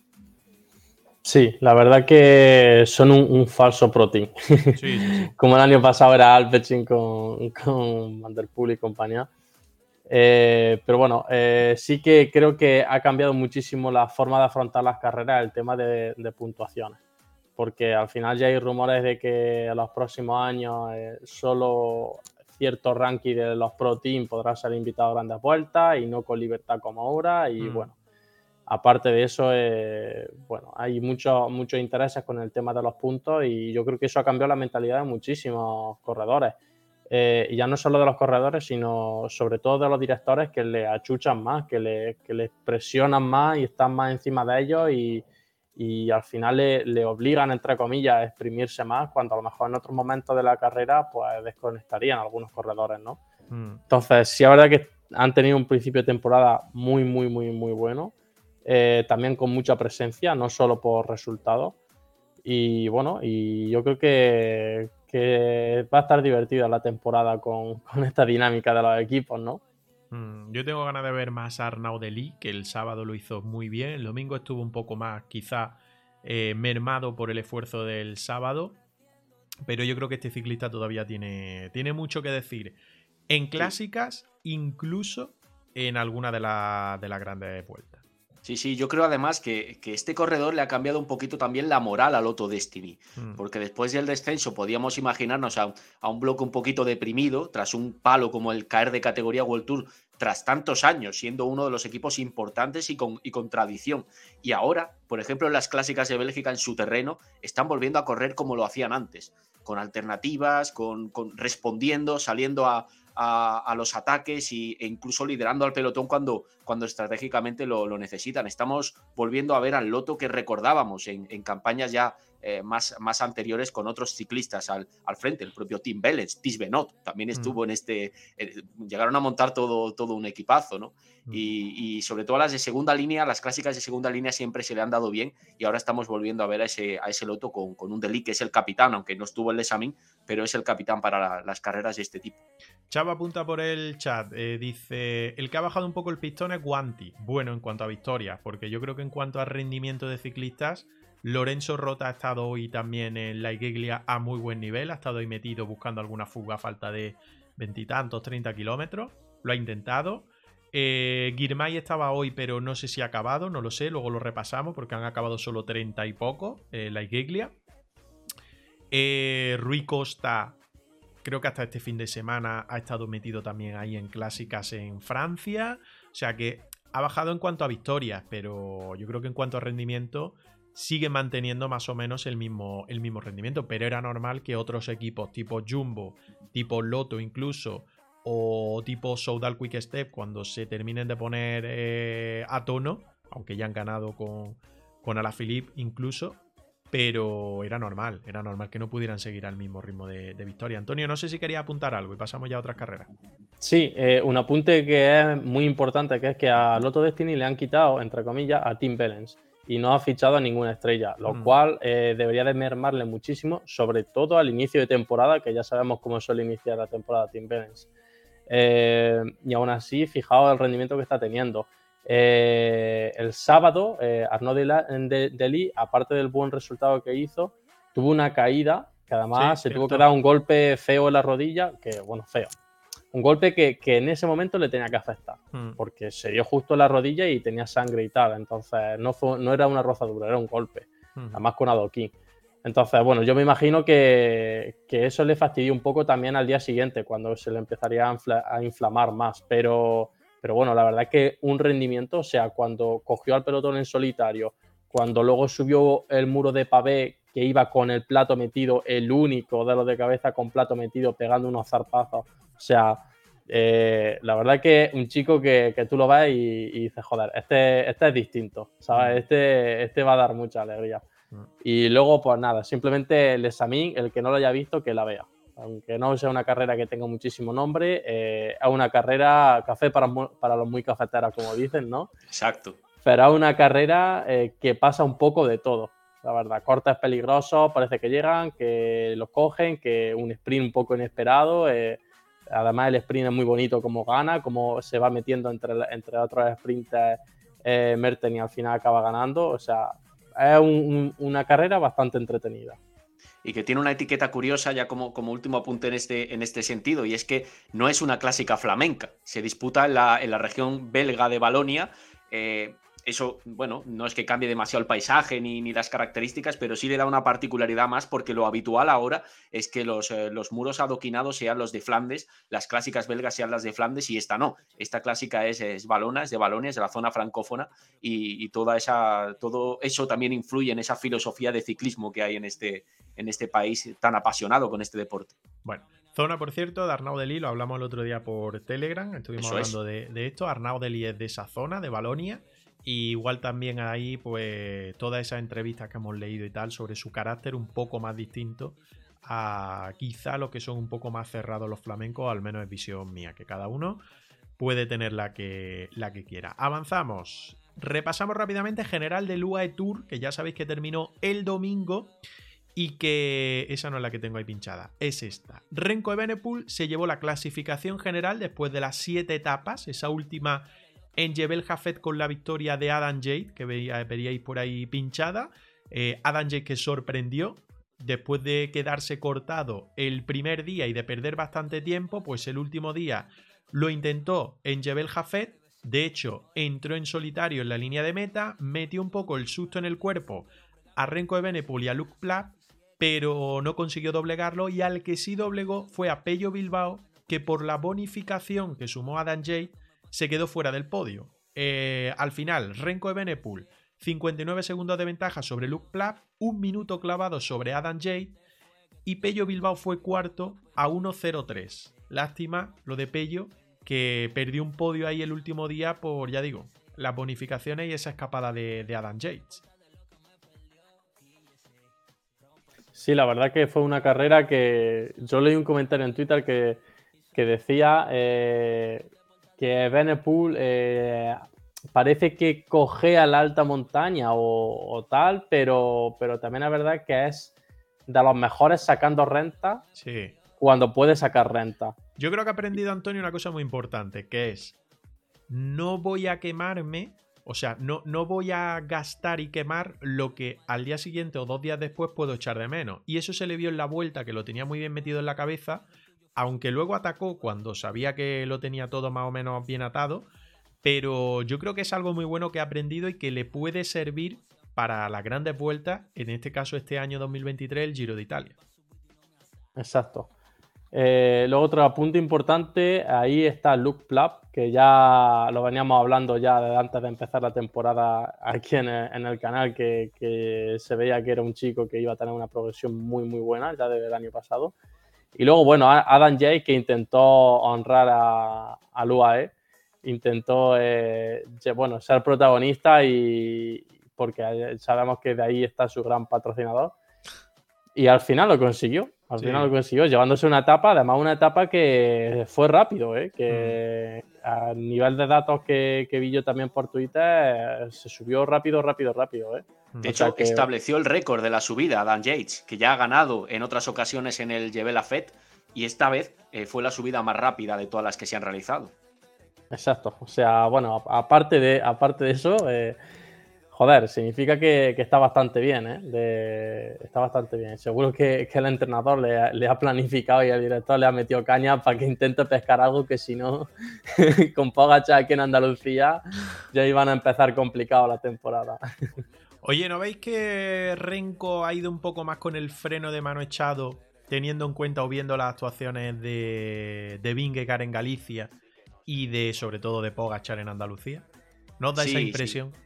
Sí, la verdad que son un, falso pro team. Como el año pasado era Alpecin con, con Van y compañía. Eh, pero bueno, eh, sí que creo que ha cambiado muchísimo la forma de afrontar las carreras el tema de, puntuaciones. Porque al final ya hay rumores de que en los próximos años eh, solo cierto ranking de los Pro Team podrá ser invitado a grandes vueltas y no con libertad como ahora. Y mm. bueno, aparte de eso, bueno, hay muchos muchos intereses con el tema de los puntos y yo creo que eso ha cambiado la mentalidad de muchísimos corredores. Eh, y ya no solo de los corredores, sino sobre todo de los directores que le achuchan más, que le, que les presionan más y están más encima de ellos y, y al final le, le, obligan, entre comillas, a exprimirse más, cuando a lo mejor en otros momentos de la carrera pues desconectarían algunos corredores, ¿no? Mm. Entonces, sí, es verdad que han tenido un principio de temporada muy, muy, muy, muy bueno, eh, también con mucha presencia, no solo por resultados. Y bueno, y yo creo que, que va a estar divertida la temporada con, esta dinámica de los equipos, ¿no? Mm, yo tengo ganas de ver más a Arnaud que el sábado lo hizo muy bien. El domingo estuvo un poco más, quizá, eh, mermado por el esfuerzo del sábado. Pero yo creo que este ciclista todavía tiene, tiene mucho que decir. En clásicas, incluso en alguna de, de las grandes vueltas. Sí, sí, yo creo además que, este corredor le ha cambiado un poquito también la moral al Otto Destiny, mm. porque después del descenso podíamos imaginarnos a, un bloque un poquito deprimido, tras un palo como el caer de categoría World Tour, tras tantos años, siendo uno de los equipos importantes y con, y con tradición. Y ahora, por ejemplo, en las clásicas de Bélgica en su terreno, están volviendo a correr como lo hacían antes, con alternativas, con, con respondiendo, saliendo a, a, los ataques y, e incluso liderando al pelotón cuando, cuando estratégicamente lo, necesitan. Estamos volviendo a ver al Loto que recordábamos en, campañas ya eh, más, más, anteriores con otros ciclistas al, al, frente, el propio Tim Bellens, Tis Benot, también mm. estuvo en este, eh, llegaron a montar todo, todo un equipazo, ¿no? Mm. Y, sobre todo las de segunda línea, las clásicas de segunda línea siempre se le han dado bien y ahora estamos volviendo a ver a ese, a ese Loto con, con un Deli que es el capitán, aunque no estuvo en el examen, pero es el capitán para las carreras de este tipo. Chava apunta por el chat, eh, dice, el que ha bajado un poco el pistón es Guanti. Bueno, en cuanto a victorias, porque yo creo que en cuanto a rendimiento de ciclistas, Lorenzo Rota ha estado hoy también en la Igiglia a muy buen nivel, ha estado ahí metido buscando alguna fuga a falta de veintitantos, treinta kilómetros, lo ha intentado. Eh, estaba hoy, pero no sé si ha acabado, no lo sé, luego lo repasamos porque han acabado solo treinta y poco en la Igiglia. Eh, Rui Costa Creo que hasta este fin de semana ha estado metido también ahí en clásicas en Francia. O sea que ha bajado en cuanto a victorias, pero yo creo que en cuanto a rendimiento sigue manteniendo más o menos el mismo, el mismo rendimiento. Pero era normal que otros equipos tipo Jumbo, tipo Loto incluso, o tipo Soudal Quick Step, cuando se terminen de poner eh, a tono, aunque ya han ganado con, con Alaphilippe incluso, pero era normal, era normal que no pudieran seguir al mismo ritmo de, victoria. Antonio, no sé si quería apuntar algo y pasamos ya a otras carreras. Sí, eh, un apunte que es muy importante, que es que a Lotto Destiny le han quitado, entre comillas, a Tim Bellens y no ha fichado a ninguna estrella, lo mm. cual eh, debería de mermarle muchísimo, sobre todo al inicio de temporada, que ya sabemos cómo suele iniciar la temporada Tim Bellens. Eh, y aún así, fijaos el rendimiento que está teniendo. Eh, el sábado, Arnaud Deli, aparte del buen resultado que hizo, tuvo una caída que además se tuvo que dar un golpe feo en la rodilla, que bueno, feo. Un golpe que, en ese momento le tenía que afectar, hmm. porque se dio justo en la rodilla y tenía sangre y tal. Entonces no, fue, no era una rozadura, era un golpe, hmm. además con adoquín. Entonces, bueno, yo me imagino que, eso le fastidió un poco también al día siguiente, cuando se le empezaría a inflamar más. Pero pero bueno, la verdad es que un rendimiento, o sea, cuando cogió al pelotón en solitario, cuando luego subió el muro de pavé que iba con el plato metido, el único de los de cabeza con plato metido, pegando unos zarpazos. O sea, eh, la verdad que un chico que, tú lo ves y, dices, joder, este, este es distinto, ¿sabes? Mm. Este, este va a dar mucha alegría. Mm. Y luego, pues nada, simplemente el examen, el que no lo haya visto, que la vea aunque no sea una carrera que tenga muchísimo nombre, eh, es una carrera café para, para los muy cafeteros, como dicen, ¿no? Exacto. Pero es una carrera eh, que pasa un poco de todo, la verdad. Cortes peligrosos, parece que llegan, que los cogen, que un sprint un poco inesperado. Eh, además, el sprint es muy bonito como gana, como se va metiendo entre, entre otros sprinters Merten y al final acaba ganando. O sea, es una carrera bastante entretenida y que tiene una etiqueta curiosa ya como, como último apunte en este, en este sentido, y es que no es una clásica flamenca, se disputa en la, en la región belga de Balonia. Eh, eso, bueno, no es que cambie demasiado el paisaje ni, ni, las características, pero sí le da una particularidad más porque lo habitual ahora es que los, eh, los, muros adoquinados sean los de Flandes, las clásicas belgas sean las de Flandes y esta no. Esta clásica es, es Balona, es de Balonia, es de la zona francófona y, toda esa, todo eso también influye en esa filosofía de ciclismo que hay en este, en este país tan apasionado con este deporte. Bueno, Zona, por cierto, de Arnaud Deli, lo hablamos el otro día por Telegram, estuvimos hablando de, de, esto. Arnaud Deli es de esa zona, de Balonia, igual también ahí, pues, todas esas entrevistas que hemos leído y tal sobre su carácter un poco más distinto a quizá los que son un poco más cerrados los flamencos, al menos es visión mía, que cada uno puede tener la que, la que quiera. Avanzamos. Repasamos rápidamente general de UAE Tour, que ya sabéis que terminó el domingo y que esa no es la que tengo ahí pinchada, es esta. Renko Evenepoel se llevó la clasificación general después de las siete etapas, esa última en Jebel Jafet con la victoria de Adam Jade, que veríais por ahí pinchada. Eh, Adam Jade que sorprendió después de quedarse cortado el primer día y de perder bastante tiempo, pues el último día lo intentó en Jebel Jafet. De hecho, entró en solitario en la línea de meta, metió un poco el susto en el cuerpo a Renko Evenepoel y a Luke Platt, pero no consiguió doblegarlo y al que sí doblegó fue a Pello Bilbao, que por la bonificación que sumó Adam Jade se quedó fuera del podio. Eh, al final, Renko Evenepoel, 59 segundos de ventaja sobre Luke Plapp, un minuto clavado sobre Adam Jade y Pello Bilbao fue cuarto a 1.03. Lástima lo de Pello, que perdió un podio ahí el último día por, ya digo, las bonificaciones y esa escapada de, Adam Yates. Sí, la verdad que fue una carrera que yo leí un comentario en Twitter que, decía eh, que Benepool eh, parece que coge a la alta montaña o, tal, pero, pero también es verdad que es de los mejores sacando renta cuando puede sacar renta. Yo creo que ha aprendido Antonio una cosa muy importante, que es no voy a quemarme, o sea, no, no voy a gastar y quemar lo que al día siguiente o dos días después puedo echar de menos. Y eso se le vio en la vuelta, que lo tenía muy bien metido en la cabeza, aunque luego atacó cuando sabía que lo tenía todo más o menos bien atado. Pero yo creo que es algo muy bueno que ha aprendido y que le puede servir para las grandes vueltas, en este caso este año 2023, el Giro de Italia. Exacto. Eh, luego otro punto importante, ahí está Luke Plapp, que ya lo veníamos hablando ya antes de empezar la temporada aquí en el, canal, que, se veía que era un chico que iba a tener una progresión muy muy buena ya desde el año pasado. Y luego, bueno, Adam Jay, que intentó honrar a, al UAE, intentó eh, bueno, ser protagonista y porque sabemos que de ahí está su gran patrocinador. Y al final lo consiguió. Al final lo consiguió, llevándose una etapa, además una etapa que fue rápido, ¿eh? que mm. a nivel de datos que, vi yo también por Twitter, se subió rápido, rápido, rápido. ¿eh? De hecho, estableció el récord de la subida Dan Yates, que ya ha ganado en otras ocasiones en el Jebel Fett, y esta vez eh, fue la subida más rápida de todas las que se han realizado. Exacto, o sea, bueno, aparte de, aparte de eso, eh, Joder, significa que, está bastante bien, ¿eh? está bastante bien. Seguro que, el entrenador le, ha planificado y el director le ha metido caña para que intente pescar algo que si no, con Pogacha aquí en Andalucía, ya iban a empezar complicado la temporada. Oye, ¿no veis que Renko ha ido un poco más con el freno de mano echado, teniendo en cuenta o viendo las actuaciones de, de Vingegaard en Galicia y de, sobre todo, de Pogachar en Andalucía? ¿No os da esa impresión?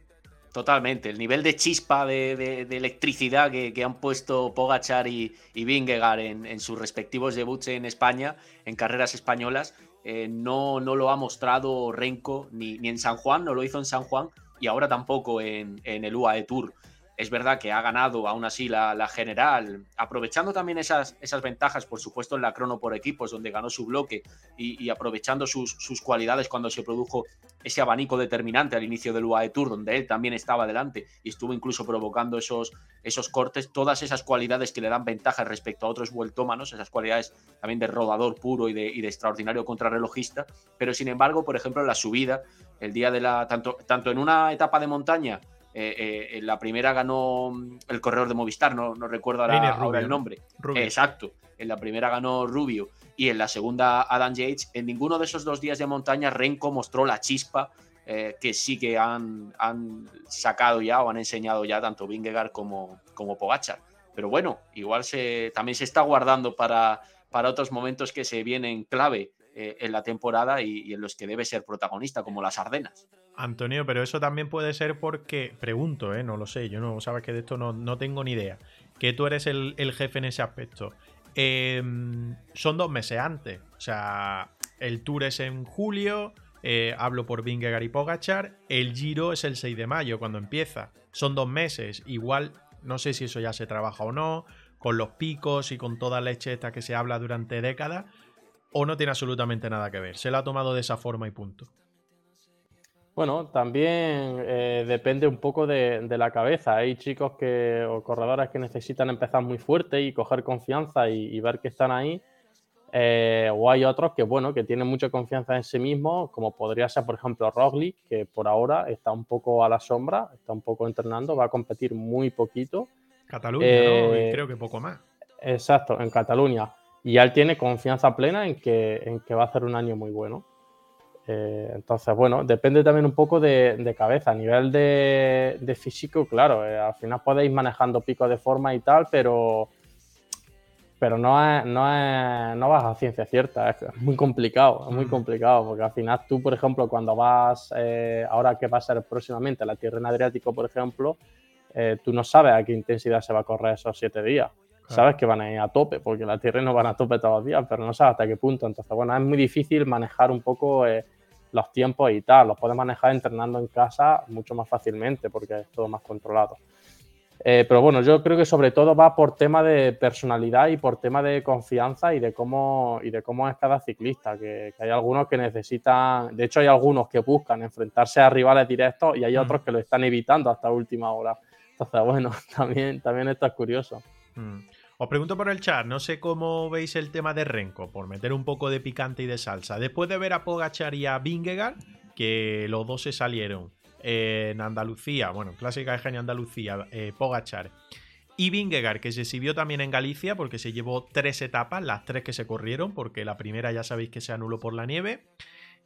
Totalmente. El nivel de chispa, de, electricidad que, han puesto Pogachar y, y Vingegaard en, sus respectivos debuts en España, en carreras españolas, eh, no, no, lo ha mostrado Renko ni, en San Juan, no lo hizo en San Juan y ahora tampoco en, en el UAE Tour. Es verdad que ha ganado aún así la, general, aprovechando también esas, esas, ventajas, por supuesto, en la crono por equipos, donde ganó su bloque y, aprovechando sus, cualidades cuando se produjo ese abanico determinante al inicio del UAE Tour, donde él también estaba delante y estuvo incluso provocando esos, esos cortes, todas esas cualidades que le dan ventaja respecto a otros vueltómanos, esas cualidades también de rodador puro y de, y de extraordinario contrarrelojista, pero sin embargo, por ejemplo, la subida, el día de la, tanto, tanto en una etapa de montaña, eh, eh, en la primera ganó mm, el corredor de Movistar, no, no recuerdo ahora, el nombre. Exacto. En la primera ganó Rubio y en la segunda Adam Yates. En ninguno de esos dos días de montaña Renko mostró la chispa eh, que sí que han, han, sacado ya o han enseñado ya tanto Vingegaard como, como Pogachar. Pero bueno, igual se, también se está guardando para, para otros momentos que se vienen clave en la temporada y, y en los que debe ser protagonista, como las Ardenas. Antonio, pero eso también puede ser porque, pregunto, ¿eh? no lo sé, yo no, sabes que de esto no, tengo ni idea, que tú eres el, jefe en ese aspecto. Em, son dos meses antes, o sea, el tour es en julio, eh, hablo por Vingegaard y Pogachar, el Giro es el 6 de mayo cuando empieza, son dos meses, igual, no sé si eso ya se trabaja o no, con los picos y con toda la leche esta que se habla durante décadas, o no tiene absolutamente nada que ver, se lo ha tomado de esa forma y punto. Bueno, también eh, depende un poco de, la cabeza. Hay chicos que, o corredores que necesitan empezar muy fuerte y coger confianza y, ver que están ahí. Eh, o hay otros que, bueno, que tienen mucha confianza en sí mismos, como podría ser, por ejemplo, Roglic, que por ahora está un poco a la sombra, está un poco entrenando, va a competir muy poquito. Cataluña, ¿no? Eh, creo que poco más. Exacto, en Cataluña. Y él tiene confianza plena en que, en que va a hacer un año muy bueno. Eh, entonces, bueno, depende también un poco de, cabeza. A nivel de, físico, claro, eh, al final podéis manejando picos de forma y tal, pero pero no es, no es, no vas a ciencia cierta, es, muy complicado, es muy mm. complicado, porque al final tú, por ejemplo, cuando vas, eh, ahora que va a ser próximamente la Tierra en Adriático, por ejemplo, tú no sabes a qué intensidad se va a correr esos siete días. Sabes que van a ir a tope, porque la Tierra no van a tope días, pero no sabes hasta qué punto. Entonces, bueno, es muy difícil manejar un poco eh, los tiempos y tal. Los puedes manejar entrenando en casa mucho más fácilmente, porque es todo más controlado. Eh, pero bueno, yo creo que sobre todo va por tema de personalidad y por tema de confianza y de cómo, y de cómo es cada ciclista, que, hay algunos que necesitan, de hecho hay algunos que buscan enfrentarse a rivales directos y hay mm. otros que lo están evitando hasta última hora. Entonces, bueno, también, también esto es curioso. Mm. Os pregunto por el chat, no sé cómo veis el tema de Renko, por meter un poco de picante y de salsa. Después de ver a Pogachar y a Vingegaard, que los dos se salieron en Andalucía, bueno, clásica de Genio Andalucía, eh, Pogachar y Vingegaard, que se exhibió también en Galicia porque se llevó tres etapas, las tres que se corrieron, porque la primera ya sabéis que se anuló por la nieve.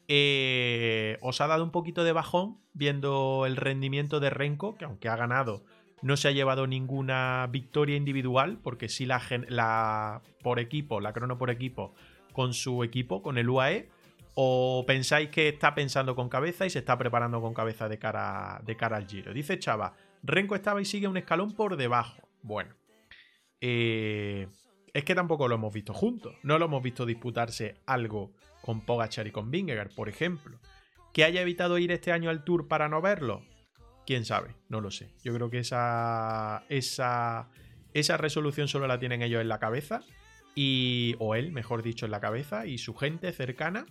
Eh, os ha dado un poquito de bajón viendo el rendimiento de Renko, que aunque ha ganado, no se ha llevado ninguna victoria individual, porque sí la, la por equipo, la crono por equipo, con su equipo, con el UAE, ¿O pensáis que está pensando con cabeza y se está preparando con cabeza de cara, de cara al giro? Dice Chava, Renko estaba y sigue un escalón por debajo. Bueno, eh, es que tampoco lo hemos visto juntos. No lo hemos visto disputarse algo con Pogachar y con Vingegaard, por ejemplo. ¿Que haya evitado ir este año al Tour para no verlo? Quién sabe, no lo sé. Yo creo que esa, esa, esa resolución solo la tienen ellos en la cabeza. Y, o él, mejor dicho, en la cabeza y su gente cercana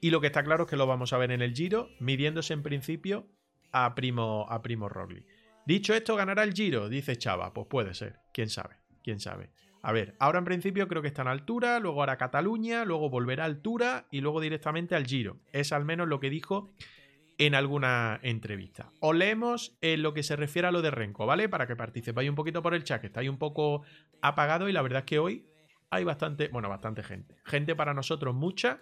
y lo que está claro es que lo vamos a ver en el Giro, midiéndose en principio a Primo, a Primo Rogli. Dicho esto, ¿ganará el Giro? Dice Chava. Pues puede ser. ¿Quién sabe? ¿Quién sabe? A ver, ahora en principio creo que está en altura, luego hará Cataluña, luego volverá a altura y luego directamente al Giro. Es al menos lo que dijo en alguna entrevista. O leemos en lo que se refiere a lo de Renko, ¿vale? Para que participéis un poquito por el chat, que está ahí un poco apagado y la verdad es que hoy hay bastante, bueno, bastante gente. Gente para nosotros mucha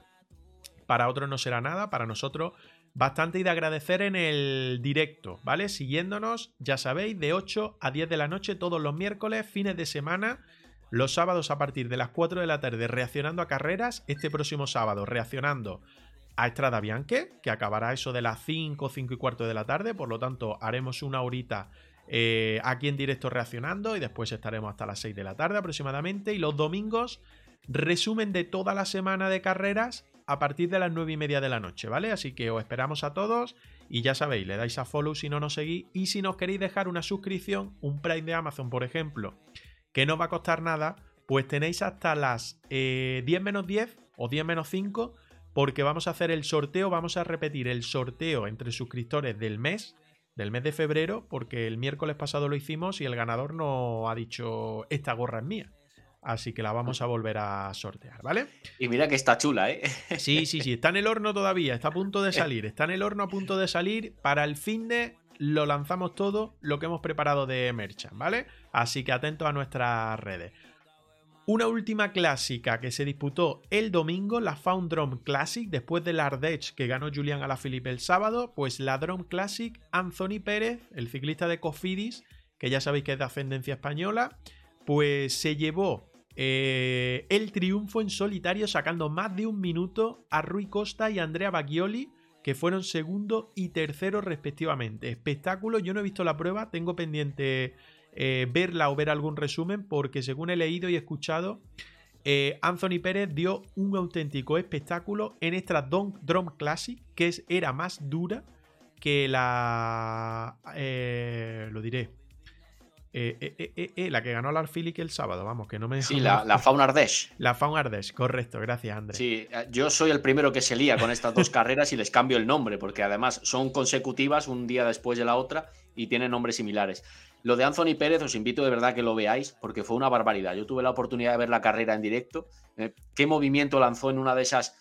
para otros no será nada, para nosotros bastante y de agradecer en el directo, ¿vale? Siguiéndonos, ya sabéis, de 8 a 10 de la noche todos los miércoles, fines de semana, los sábados a partir de las 4 de la tarde reaccionando a carreras, este próximo sábado reaccionando a Estrada Bianche, que acabará eso de las 5, 5 y cuarto de la tarde, por lo tanto haremos una horita eh, aquí en directo reaccionando y después estaremos hasta las 6 de la tarde aproximadamente. Y los domingos resumen de toda la semana de carreras a partir de las 9 y media de la noche, ¿vale? Así que os esperamos a todos y ya sabéis, le dais a follow si no nos seguís. Y si nos queréis dejar una suscripción, un Prime de Amazon, por ejemplo, que no va a costar nada, pues tenéis hasta las 10 eh, menos 10 o 10 menos 5 porque vamos a hacer el sorteo, vamos a repetir el sorteo entre suscriptores del mes, del mes de febrero, porque el miércoles pasado lo hicimos y el ganador no ha dicho esta gorra es mía. Así que la vamos a volver a sortear, ¿vale? Y mira que está chula, ¿eh? Sí, sí, sí. Está en el horno todavía. Está a punto de salir. Está en el horno a punto de salir. Para el fin de lo lanzamos todo lo que hemos preparado de Merchant, ¿vale? Así que atentos a nuestras redes. Una última clásica que se disputó el domingo, la Found Drum Classic, después de la que ganó Julian Alaphilippe el sábado, pues la Drum Classic, Anthony Pérez, el ciclista de Cofidis, que ya sabéis que es de ascendencia española, pues se llevó eh, el triunfo en solitario sacando más de un minuto a Rui Costa y Andrea Baggioli, que fueron segundo y tercero respectivamente. Espectáculo, yo no he visto la prueba, tengo pendiente eh, verla o ver algún resumen, porque según he leído y escuchado, eh, Anthony Pérez dio un auténtico espectáculo en esta Drum Classic, que era más dura que la... lo diré eh, eh, eh, la que ganó la Arfilic el sábado, vamos, que no me. Sí, la, la Faun Ardèche. La Faun Ardèche, correcto, gracias, Andrés. Sí, yo soy el primero que se lía con estas dos carreras y les cambio el nombre, porque además son consecutivas un día después de la otra y tienen nombres similares. Lo de Anthony Pérez, os invito de verdad que lo veáis, porque fue una barbaridad. Yo tuve la oportunidad de ver la carrera en directo. ¿Qué movimiento lanzó en una de esas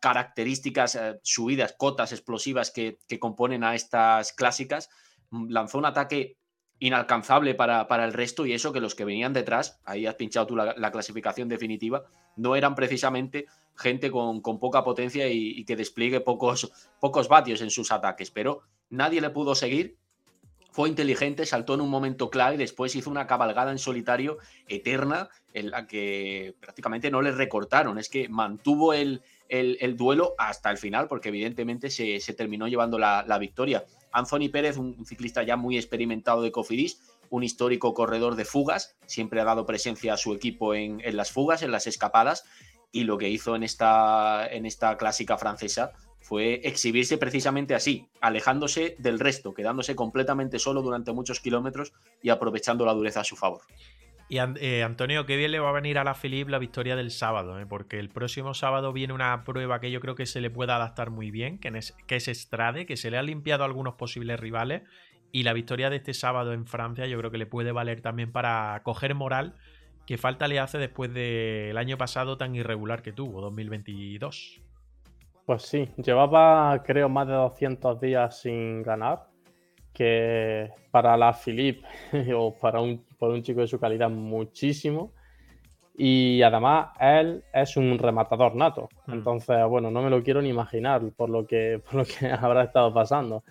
características, subidas, cotas explosivas que, que componen a estas clásicas? Lanzó un ataque inalcanzable para, el resto y eso que los que venían detrás, ahí has pinchado tú la, clasificación definitiva, no eran precisamente gente con, poca potencia y, que despliegue pocos, pocos vatios en sus ataques, pero nadie le pudo seguir fue inteligente, saltó en un momento clave y después hizo una cabalgada en solitario eterna en la que prácticamente no le recortaron. Es que mantuvo el, el, duelo hasta el final porque evidentemente se, terminó llevando la, victoria. Anthony Pérez, un, ciclista ya muy experimentado de Cofidis, un histórico corredor de fugas, siempre ha dado presencia a su equipo en, en las fugas, en las escapadas y lo que hizo en esta, en esta clásica francesa fue exhibirse precisamente así, alejándose del resto, quedándose completamente solo durante muchos kilómetros y aprovechando la dureza a su favor. Y eh, Antonio, qué bien le va a venir a la Philippe la victoria del sábado, eh, porque el próximo sábado viene una prueba que yo creo que se le puede adaptar muy bien, que es, que es Estrade, que se le ha limpiado a algunos posibles rivales, y la victoria de este sábado en Francia yo creo que le puede valer también para coger moral, que falta le hace después del año pasado tan irregular que tuvo, 2022. Pues sí, llevaba creo más de 200 días sin ganar, que para la Philippe o para un, un chico de su calidad muchísimo. Y además él es un rematador nato. Mm. Entonces, bueno, no me lo quiero ni imaginar por lo que, por lo que habrá estado pasando.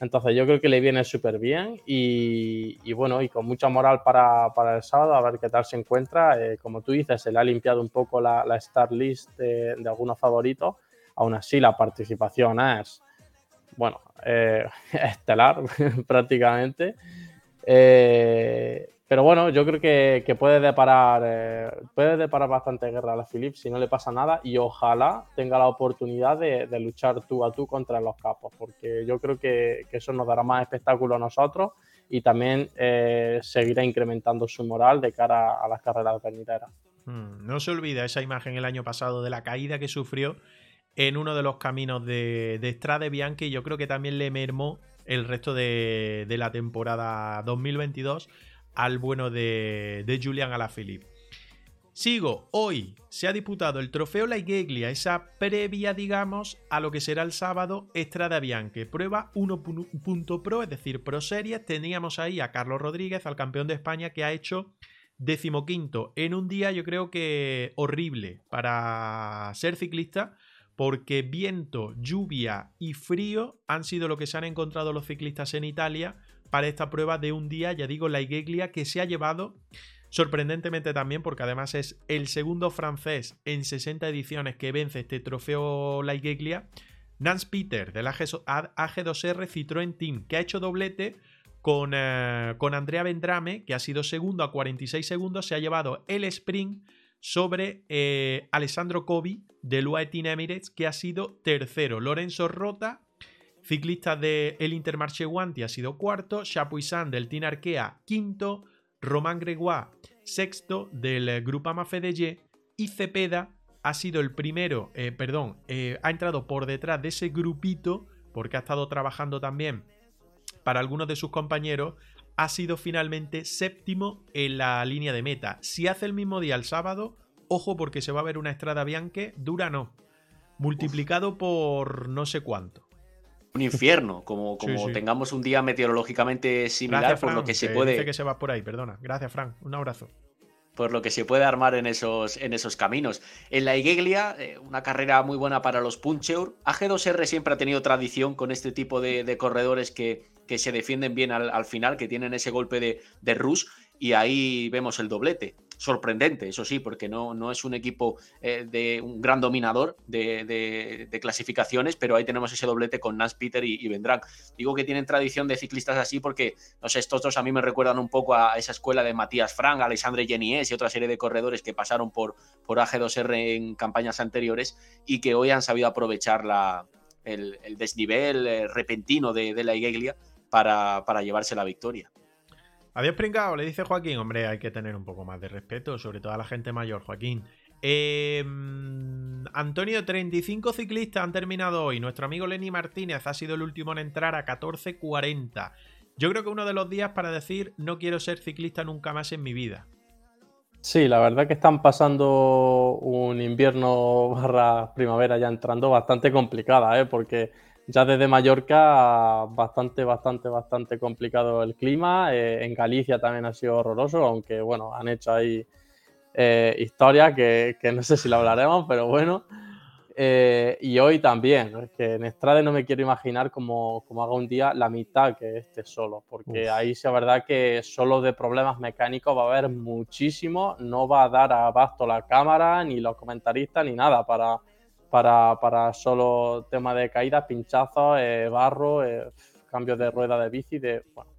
Entonces yo creo que le viene súper bien y, bueno, y con mucha moral para, el sábado, a ver qué tal se encuentra. Eh, como tú dices, se le ha limpiado un poco la, la start list de, de algunos favoritos Aún así, la participación es, bueno, eh, estelar prácticamente. Eh, pero bueno, yo creo que, puede deparar eh, puede deparar bastante guerra a la Philips si no le pasa nada y ojalá tenga la oportunidad de, luchar tú a tú contra los capos, porque yo creo que, eso nos dará más espectáculo a nosotros y también seguirá incrementando su moral de cara a las carreras venideras. Hmm, no se olvida esa imagen el año pasado de la caída que sufrió en uno de los caminos de, de Strade Bianchi. Yo creo que también le mermó el resto de, la temporada 2022 al bueno de, de Julian Alaphilippe. Sigo, hoy se ha disputado el trofeo La Igeglia, esa previa, digamos, a lo que será el sábado Estrada Bianche. Prueba 1.pro, es decir, Pro Series. Teníamos ahí a Carlos Rodríguez, al campeón de España, que ha hecho decimoquinto en un día, yo creo que horrible para ser ciclista porque viento, lluvia y frío han sido lo que se han encontrado los ciclistas en Italia para esta prueba de un día, ya digo, la Igeglia, que se ha llevado sorprendentemente también, porque además es el segundo francés en 60 ediciones que vence este trofeo la Igeglia, Nance Peter del AG2R Citroën Team, que ha hecho doblete con, eh, con Andrea Vendrame, que ha sido segundo a 46 segundos, se ha llevado el sprint sobre eh, Alessandro Covi del UAE Team Emirates, que ha sido tercero. Lorenzo Rota, ciclista del el Intermarché Guanti, ha sido cuarto. Chapuisat del Team Arkea, quinto. Román Gregoire, sexto del Grupama FDG. Y Cepeda ha sido el primero, eh, perdón, eh, ha entrado por detrás de ese grupito, porque ha estado trabajando también para algunos de sus compañeros, ha sido finalmente séptimo en la línea de meta. Si hace el mismo día el sábado, ojo porque se va a ver una Estrada Bianche, dura no, multiplicado por no sé cuánto. Un infierno, como, como tengamos un día meteorológicamente similar, por lo que se puede. Dice que se va por ahí, perdona. Gracias, Frank. Un abrazo por lo que se puede armar en esos, en esos caminos. En la Igeglia, eh, una carrera muy buena para los Puncheur. AG2R siempre ha tenido tradición con este tipo de, corredores que, que, se defienden bien al, final, que tienen ese golpe de, de rush, y ahí vemos el doblete sorprendente, eso sí, porque no, no es un equipo eh, de un gran dominador de, clasificaciones, pero ahí tenemos ese doblete con Nance Peter y, Vendrán. Digo que tienen tradición de ciclistas así porque, no sé, estos dos a mí me recuerdan un poco a esa escuela de Matías Frank, Alexandre Genies y otra serie de corredores que pasaron por, por AG2R en campañas anteriores y que hoy han sabido aprovechar la, el, desnivel eh, repentino de, la Igeglia para, para llevarse la victoria. Adiós, pringao, le dice Joaquín. Hombre, hay que tener un poco más de respeto, sobre todo a la gente mayor, Joaquín. Em, Antonio, 35 ciclistas han terminado hoy. Nuestro amigo Lenny Martínez ha sido el último en entrar a 14.40. Yo creo que uno de los días para decir no quiero ser ciclista nunca más en mi vida. Sí, la verdad que están pasando un invierno barra primavera ya entrando bastante complicada, ¿eh? porque ya desde Mallorca, bastante, bastante, bastante complicado el clima. Eh, en Galicia también ha sido horroroso, aunque bueno, han hecho ahí eh, historia que, no sé si la hablaremos, pero bueno. Eh, y hoy también, es que en Estrade no me quiero imaginar como, como haga un día la mitad que este solo, porque ahí sí verdad que solo de problemas mecánicos va a haber muchísimo, no va a dar abasto la cámara, ni los comentaristas, ni nada para, para, para solo tema de caídas, pinchazos, eh, barro, eh, cambios de rueda de bici, de, bueno,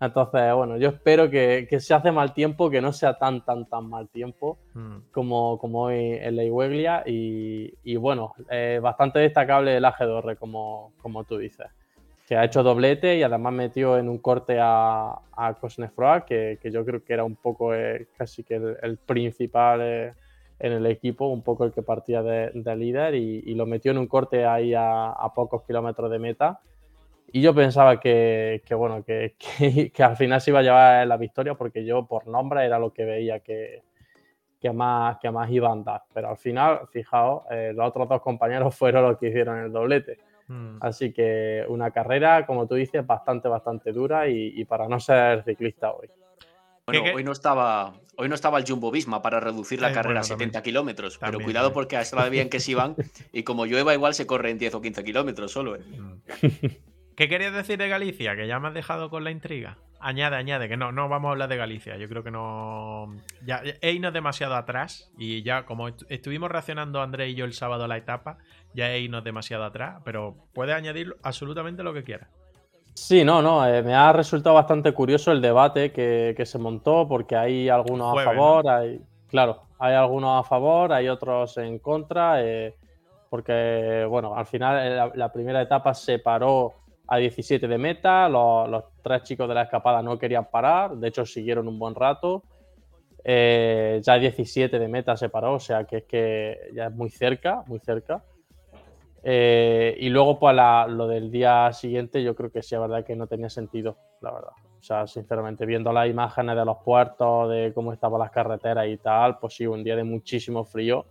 entonces, bueno, yo espero que, que, se hace mal tiempo, que no sea tan, tan, tan mal tiempo mm. como, como hoy en la Igueglia. Y, y bueno, eh, bastante destacable el AG2R, como, como tú dices. Que ha hecho doblete y además metió en un corte a, a Cosnefroa, que, que, yo creo que era un poco eh, casi que el, principal eh, en el equipo, un poco el que partía de, de líder, y, y, lo metió en un corte ahí a, a pocos kilómetros de meta y yo pensaba que, que bueno, que, que, al final se iba a llevar la victoria porque yo por nombre era lo que veía que, que, más, que más iba a andar. Pero al final, fijaos, eh, los otros dos compañeros fueron los que hicieron el doblete. Hmm. Así que una carrera, como tú dices, bastante, bastante dura y, y para no ser ciclista hoy. Bueno, hoy no estaba, hoy no estaba el Jumbo Visma para reducir la carrera a 70 kilómetros, pero cuidado porque a esta bien que se iban y como llueva igual se corre en 10 o 15 kilómetros solo. ¿eh? Hmm. ¿Qué querías decir de Galicia? Que ya me has dejado con la intriga. Añade, añade, que no, no vamos a hablar de Galicia. Yo creo que no. Ya, no es demasiado atrás. Y ya, como estuvimos reaccionando André y yo el sábado a la etapa, ya no es demasiado atrás. Pero puedes añadir absolutamente lo que quieras. Sí, no, no. Eh, me ha resultado bastante curioso el debate que, se montó, porque hay algunos a favor, hay. Claro, hay algunos a favor, hay otros en contra. Eh, porque, bueno, al final la, la primera etapa se paró a 17 de meta, los, tres chicos de la escapada no querían parar, de hecho siguieron un buen rato. Eh, ya 17 de meta se paró, o sea que es que ya es muy cerca, muy cerca. Eh, y luego, pues lo del día siguiente, yo creo que sí, la verdad que no tenía sentido, la verdad. O sea, sinceramente, viendo las imágenes de los puertos, de cómo estaban las carreteras y tal, pues sí, un día de muchísimo frío,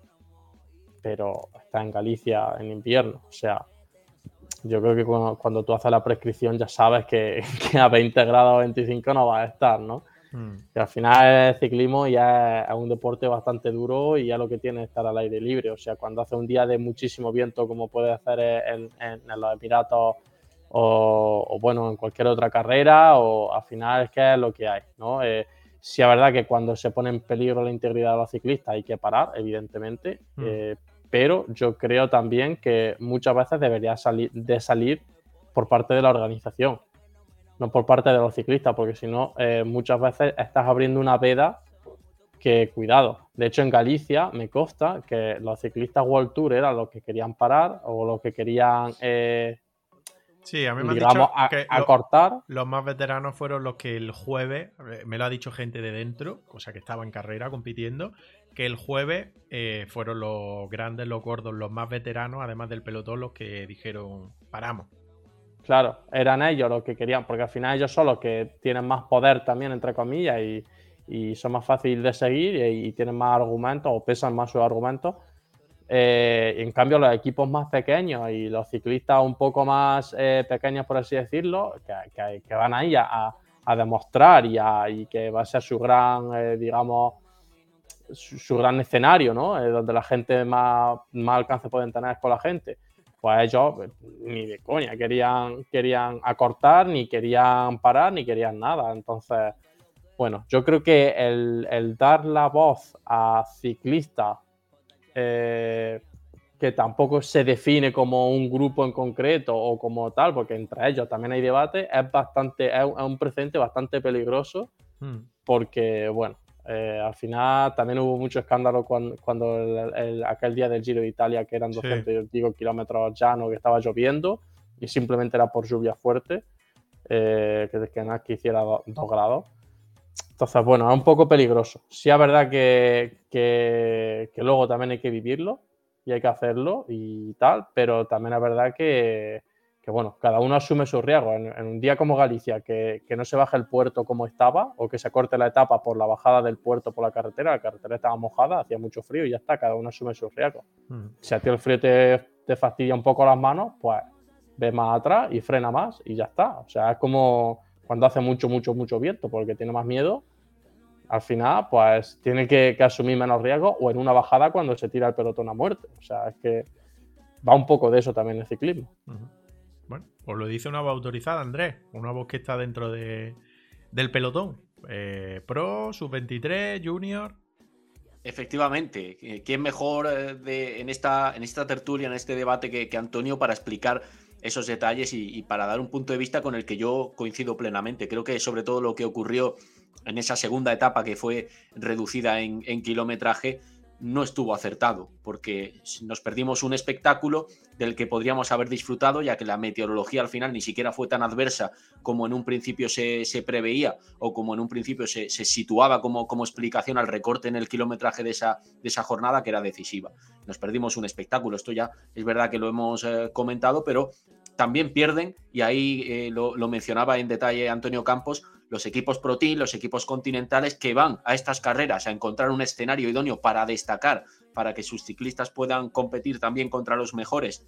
pero está en Galicia en invierno, o sea, yo creo que cuando, tú haces la prescripción ya sabes que, a 20 grados 25 no vas a estar, ¿no? Que al final el ciclismo ya es un deporte bastante duro y ya lo que tiene es estar al aire libre. O sea, cuando hace un día de muchísimo viento, como puede hacer en, los Emiratos o, bueno, en cualquier otra carrera, o al final es que es lo que hay, ¿no? Eh, sí es verdad que cuando se pone en peligro la integridad de los ciclistas hay que parar, evidentemente, hmm. eh, pero yo creo también que muchas veces debería salir, de salir por parte de la organización, no por parte de los ciclistas, porque si no, eh, muchas veces estás abriendo una veda que, cuidado, de hecho en Galicia me consta que los ciclistas World Tour eran los que querían parar o los que querían... Eh, sí, a mí me han dicho que acortar. los más veteranos fueron los que el jueves, eh, me lo ha dicho gente de dentro, cosa que estaba en carrera compitiendo, que el jueves eh, fueron los grandes, los gordos, los más veteranos, además del pelotón, los que dijeron, paramos. Claro, eran ellos los que querían, porque al final ellos son los que tienen más poder también, entre comillas, y, son más fáciles de seguir y, tienen más argumentos o pesan más sus argumentos. Eh, en cambio, los equipos más pequeños y los ciclistas un poco más eh, pequeños, por así decirlo, que, que, van ahí a, a demostrar y, y, que va a ser su gran, digamos, su, gran escenario, ¿no? Eh, donde la gente más, más alcance pueden tener con la gente. Pues ellos pues, ni de coña querían, querían acortar, ni querían parar, ni querían nada. Entonces, bueno, yo creo que el, dar la voz a ciclistas eh, que tampoco se define como un grupo en concreto o como tal, porque entre ellos también hay debate, es bastante, es un, precedente bastante peligroso, hmm. porque, bueno, eh, al final también hubo mucho escándalo cuando, aquel día del Giro de Italia, que eran 200 digo, kilómetros llanos, que estaba lloviendo y simplemente era por lluvia fuerte, eh, que, que nada que hiciera 2 grados. Entonces, bueno, es un poco peligroso. Sí es verdad que, que, que luego también hay que vivirlo y hay que hacerlo y tal, pero también es verdad que, que bueno, cada uno asume su riesgo. En, un día como Galicia, que, no se baje el puerto como estaba, o que se corte la etapa por la bajada del puerto por la carretera, la carretera estaba mojada, hacía mucho frío y ya está, cada uno asume su riesgo. Mm. Si a ti el frío te, te, fastidia un poco las manos, pues ve más atrás y frena más y ya está. O sea, es como cuando hace mucho, mucho, mucho viento, porque tiene más miedo, al final, pues tiene que, que asumir menos riesgo, o en una bajada cuando se tira el pelotón a muerte. O sea, es que va un poco de eso también el ciclismo. Os lo dice una voz autorizada, Andrés, una voz que está dentro de, del pelotón. Eh, pro, sub-23, junior. Efectivamente, ¿quién mejor eh, de, en, esta, en esta tertulia, en este debate que, Antonio para explicar esos detalles y, para dar un punto de vista con el que yo coincido plenamente? Creo que sobre todo lo que ocurrió en esa segunda etapa que fue reducida en kilometraje, no estuvo acertado, porque nos perdimos un espectáculo del que podríamos haber disfrutado, ya que la meteorología al final ni siquiera fue tan adversa como en un principio se, preveía o como en un principio se, situaba como, como, explicación al recorte en el kilometraje de esa, de esa jornada que era decisiva. Nos perdimos un espectáculo, esto ya es verdad que lo hemos eh, comentado, pero también pierden, y ahí eh, lo, mencionaba en detalle Antonio Campos, los equipos Pro Team, los equipos continentales que van a estas carreras a encontrar un escenario idóneo para destacar, para que sus ciclistas puedan competir también contra los mejores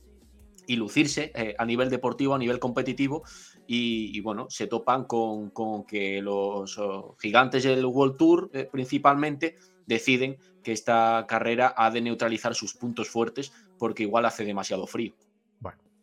y lucirse eh, a nivel deportivo, a nivel competitivo, y, bueno, se topan con, que los oh, gigantes del World Tour eh, principalmente deciden que esta carrera ha de neutralizar sus puntos fuertes porque igual hace demasiado frío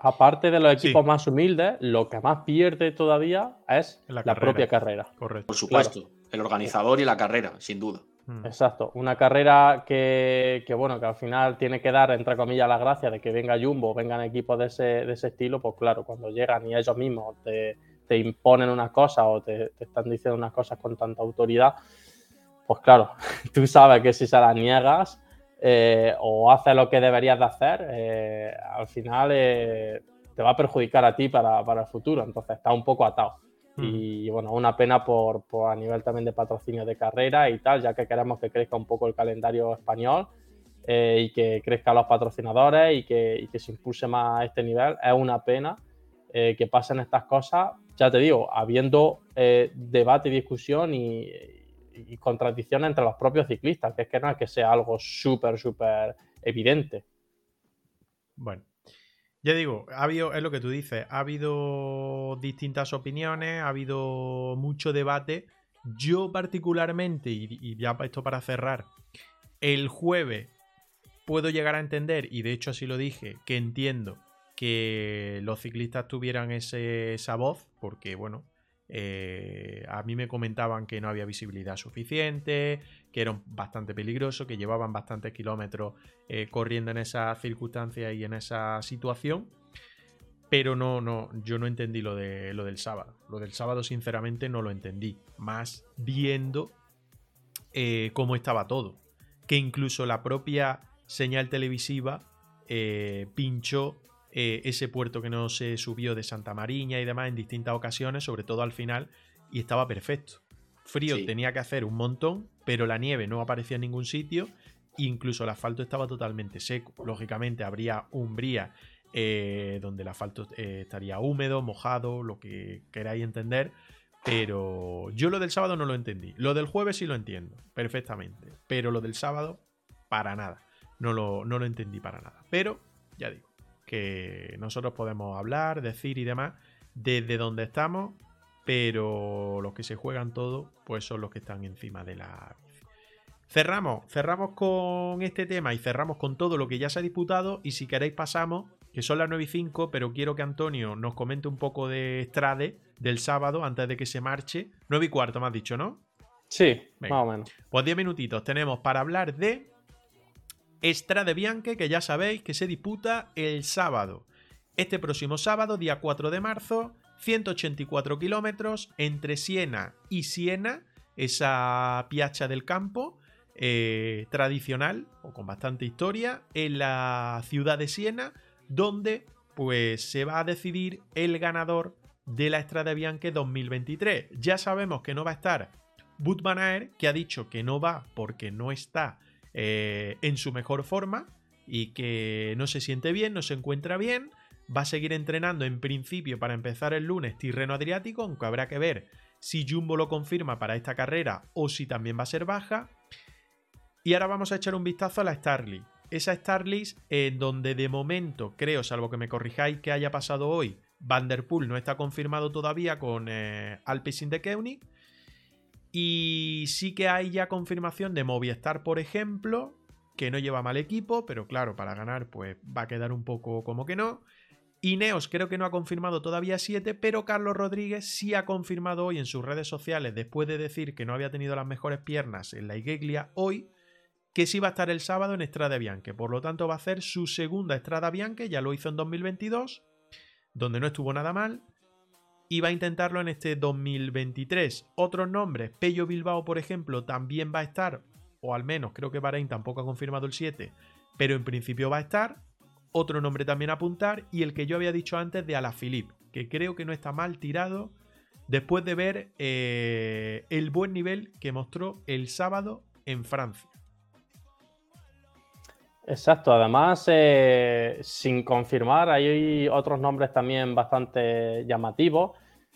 aparte de los equipos más humildes, lo que más pierde todavía es la, propia carrera. Correcto. Por supuesto, el organizador y la carrera, sin duda. Mm. Exacto, una carrera que, bueno, que al final tiene que dar, entre comillas, la gracia de que venga Jumbo, vengan equipos de ese, estilo, pues claro, cuando llegan y ellos mismos te, imponen unas cosas o te, están diciendo unas cosas con tanta autoridad, pues claro, tú sabes que si se las niegas, eh, o haces lo que deberías de hacer, eh, al final eh, te va a perjudicar a ti para, el futuro. Entonces está un poco atado. Mm. Y bueno, una pena por, a nivel también de patrocinio de carrera y tal, ya que queremos que crezca un poco el calendario español y que crezcan los patrocinadores y que, y que, se impulse más a este nivel. Es una pena que pasen estas cosas, ya te digo, habiendo debate y discusión y, y contradicciones entre los propios ciclistas, que es que no es que sea algo súper, súper evidente. Bueno, ya digo, ha habido, es lo que tú dices, ha habido distintas opiniones, ha habido mucho debate. Yo particularmente, y, y ya esto para cerrar, el jueves puedo llegar a entender, y de hecho así lo dije, que entiendo que los ciclistas tuvieran ese, esa voz, porque bueno, eh, a mí me comentaban que no había visibilidad suficiente, que era bastante peligroso, que llevaban bastantes kilómetros eh, corriendo en esa circunstancia y en esa situación. Pero no, no, yo no entendí lo, de, lo del sábado. Lo del sábado, sinceramente, no lo entendí. Más viendo eh, cómo estaba todo. Que incluso la propia señal televisiva pinchó eh, ese puerto que no se subió de Santa Mariña y demás en distintas ocasiones, sobre todo al final, y estaba perfecto. Frío tenía que hacer un montón, pero la nieve no aparecía en ningún sitio, incluso el asfalto estaba totalmente seco. Lógicamente habría umbría eh, donde el asfalto eh, estaría húmedo, mojado, lo que queráis entender. Pero yo lo del sábado no lo entendí. Lo del jueves sí lo entiendo perfectamente. Pero lo del sábado, para nada. No lo, no lo entendí para nada. Pero, ya digo, que nosotros podemos hablar, decir y demás desde donde estamos, pero los que se juegan todo, pues son los que están encima de la Cerramos, cerramos con este tema y cerramos con todo lo que ya se ha disputado. Y si queréis, pasamos, que son las 9 y 5, pero quiero que Antonio nos comente un poco de Strade del sábado antes de que se marche. 9 y cuarto, me has dicho, ¿no? Sí, más o menos. Pues 10 minutitos tenemos para hablar de Estrade Bianche, que ya sabéis que se disputa el sábado. Este próximo sábado, día 4 de marzo, 184 kilómetros entre Siena y Siena, esa piacha del campo eh, tradicional o con bastante historia en la ciudad de Siena, donde pues se va a decidir el ganador de la Estrada Bianche 2023. Ya sabemos que no va a estar Bud que ha dicho que no va porque no está eh, en su mejor forma y que no se siente bien, no se encuentra bien. Va a seguir entrenando en principio para empezar el lunes Tirreno Adriático, aunque habrá que ver si Jumbo lo confirma para esta carrera o si también va a ser baja. Y ahora vamos a echar un vistazo a la Starly. Esa Starly en donde de momento, creo, salvo que me corrijáis que haya pasado hoy, Vanderpool no está confirmado todavía con eh, de Koenig. Y sí que hay ya confirmación de Movistar, por ejemplo. que no lleva mal equipo, pero claro, para ganar pues va a quedar un poco como que no. Ineos creo que no ha confirmado todavía 7, pero Carlos Rodríguez sí ha confirmado hoy en sus redes sociales, después de decir que no había tenido las mejores piernas en la Igeglia hoy, que sí va a estar el sábado en Estrada Bianche. Por lo tanto, va a hacer su segunda Estrada Bianche, ya lo hizo en 2022, donde no estuvo nada mal, y va a intentarlo en este 2023. Otros nombres, Pello Bilbao, por ejemplo, también va a estar, o al menos creo que Bahrein tampoco ha confirmado el 7, pero en principio va a estar otro nombre también a apuntar y el que yo había dicho antes de Alaphilippe, que creo que no está mal tirado después de ver eh, el buen nivel que mostró el sábado en Francia. Exacto, además, eh, sin confirmar, hay otros nombres también bastante llamativos.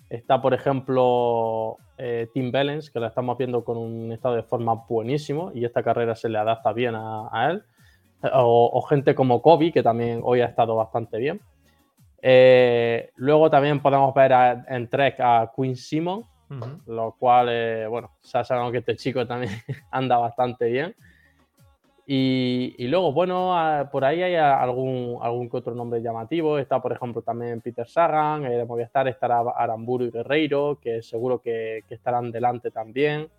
Está, por ejemplo, eh, Tim Bellens, que lo estamos viendo con un estado de forma buenísimo y esta carrera se le adapta bien a él o, gente como Kobe, que también hoy ha estado bastante bien. Eh, luego también podemos ver en Trek a Queen Simon, lo cual, eh, bueno, ya sabemos que este chico también anda bastante bien. Y, luego, bueno, por ahí hay algún, algún que otro nombre llamativo. Está, por ejemplo, también Peter Sagan, eh, de Movistar estará Aramburu y Guerreiro, que seguro que, estarán delante también.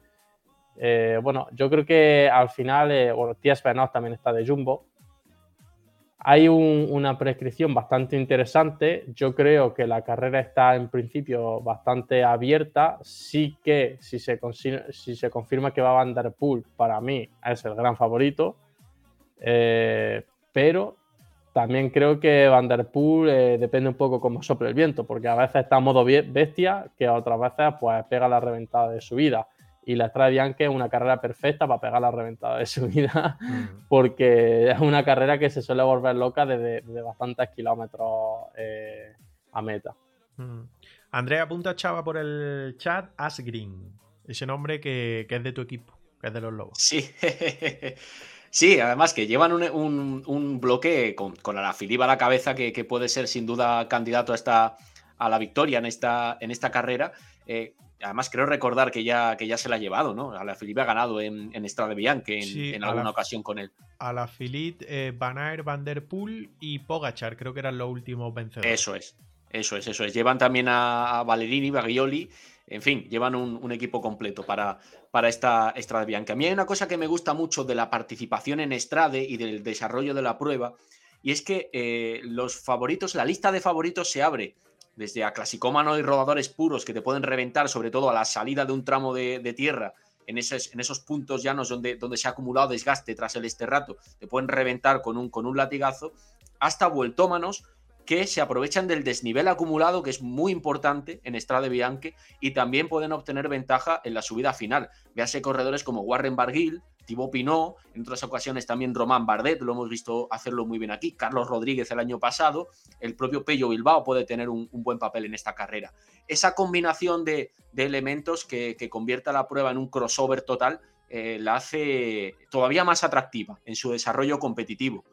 Eh, bueno, yo creo que al final, eh, bueno, Tías también está de Jumbo. Hay una prescripción bastante interesante. Yo creo que la carrera está en principio bastante abierta. Sí que si se, confirma que va Van Der Poel, para mí es el gran favorito. Eh, pero también creo que Van Der Poel eh, depende un poco cómo sople el viento, porque a veces está en modo bestia, que otras veces pues pega la reventada de su vida y la Strada Bianca es una carrera perfecta para pegar la reventada de su vida, mm. porque es una carrera que se suele volver loca desde, bastantes kilómetros eh, a meta. Mm. Andrea apunta Chava por el chat Asgreen, ese nombre que, es de tu equipo, que es de los Lobos. Sí, sí además que llevan un, bloque con, con a la Filiba a la cabeza que, puede ser sin duda candidato a, esta, a la victoria en esta, en esta carrera. Eh, Además, creo recordar que ya, que ya se la ha llevado, ¿no? A la Filipe ha ganado en, en Estrada Bianche en, en alguna ocasión con él. A la Philippe, eh, Van Aert, Van Der Poel y Pogachar, creo que eran los últimos vencedores. Eso es, eso es, eso es. Llevan también a, Valerini, Baglioli, en fin, llevan un, equipo completo para, para esta Estrada Bianca. A mí hay una cosa que me gusta mucho de la participación en Estrade y del desarrollo de la prueba, y es que eh, los favoritos, la lista de favoritos se abre desde a clasicómano y rodadores puros que te pueden reventar, sobre todo a la salida de un tramo de, tierra, en esos, en esos, puntos llanos donde, donde se ha acumulado desgaste tras el esterrato, te pueden reventar con un, con un latigazo, hasta vueltómanos que se aprovechan del desnivel acumulado, que es muy importante en Estrade Bianche, y también pueden obtener ventaja en la subida final. Véase corredores como Warren Barguil, Thibaut Pinot, en otras ocasiones también Román Bardet, lo hemos visto hacerlo muy bien aquí, Carlos Rodríguez el año pasado, el propio Pello Bilbao puede tener un, buen papel en esta carrera. Esa combinación de, elementos que, convierta la prueba en un crossover total eh, la hace todavía más atractiva en su desarrollo competitivo.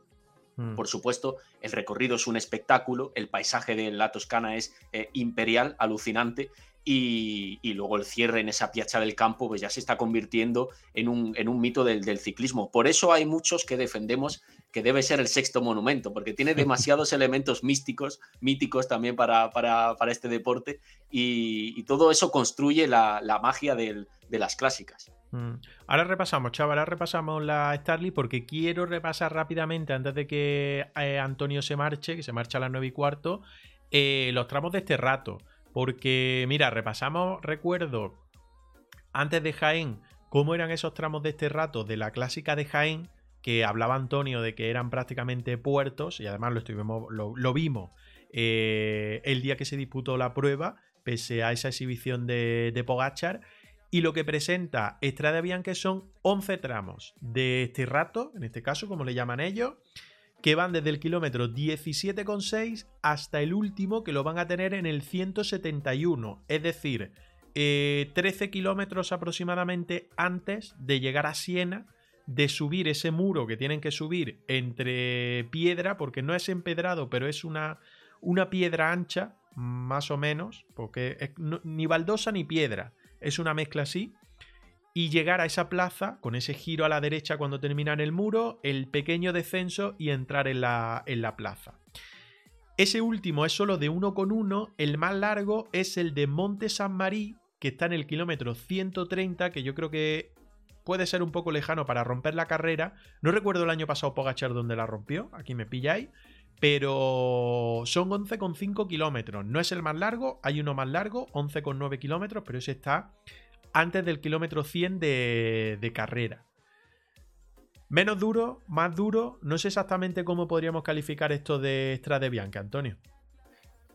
Mm. Por supuesto, el recorrido es un espectáculo, el paisaje de la Toscana es eh, imperial, alucinante, y, luego el cierre en esa piacha del campo pues ya se está convirtiendo en un, en un mito del, ciclismo. Por eso hay muchos que defendemos que debe ser el sexto monumento, porque tiene demasiados elementos místicos, míticos también para, para, este deporte, y, todo eso construye la, magia de las clásicas. Mm. Ahora repasamos, chaval, ahora repasamos la Starly porque quiero repasar rápidamente antes de que eh, Antonio se marche, que se marcha a las 9 y cuarto, eh, los tramos de este rato. Porque, mira, repasamos, recuerdo, antes de Jaén, cómo eran esos tramos de este rato de la clásica de Jaén, que hablaba Antonio de que eran prácticamente puertos, y además lo, estuvimos, lo, vimos eh, el día que se disputó la prueba, pese a esa exhibición de, de Pogachar. Y lo que presenta Estrada Bianca son 11 tramos de este rato, en este caso, como le llaman ellos, que van desde el kilómetro 17,6 hasta el último que lo van a tener en el 171, es decir, 13 eh, kilómetros aproximadamente antes de llegar a Siena, de subir ese muro que tienen que subir entre piedra, porque no es empedrado, pero es una, una piedra ancha, más o menos, porque es ni baldosa ni piedra, es una mezcla así. Y llegar a esa plaza con ese giro a la derecha cuando termina en el muro, el pequeño descenso y entrar en la, en la plaza. Ese último es solo de uno con uno, el más largo es el de Monte San Marí, que está en el kilómetro 130, que yo creo que puede ser un poco lejano para romper la carrera. No recuerdo el año pasado Pogachar donde la rompió, aquí me pilláis, pero son 11,5 kilómetros. No es el más largo, hay uno más largo, 11,9 kilómetros, pero ese está antes del kilómetro 100 de, carrera. Menos duro, más duro, no sé exactamente cómo podríamos calificar esto de Strade Bianca, Antonio.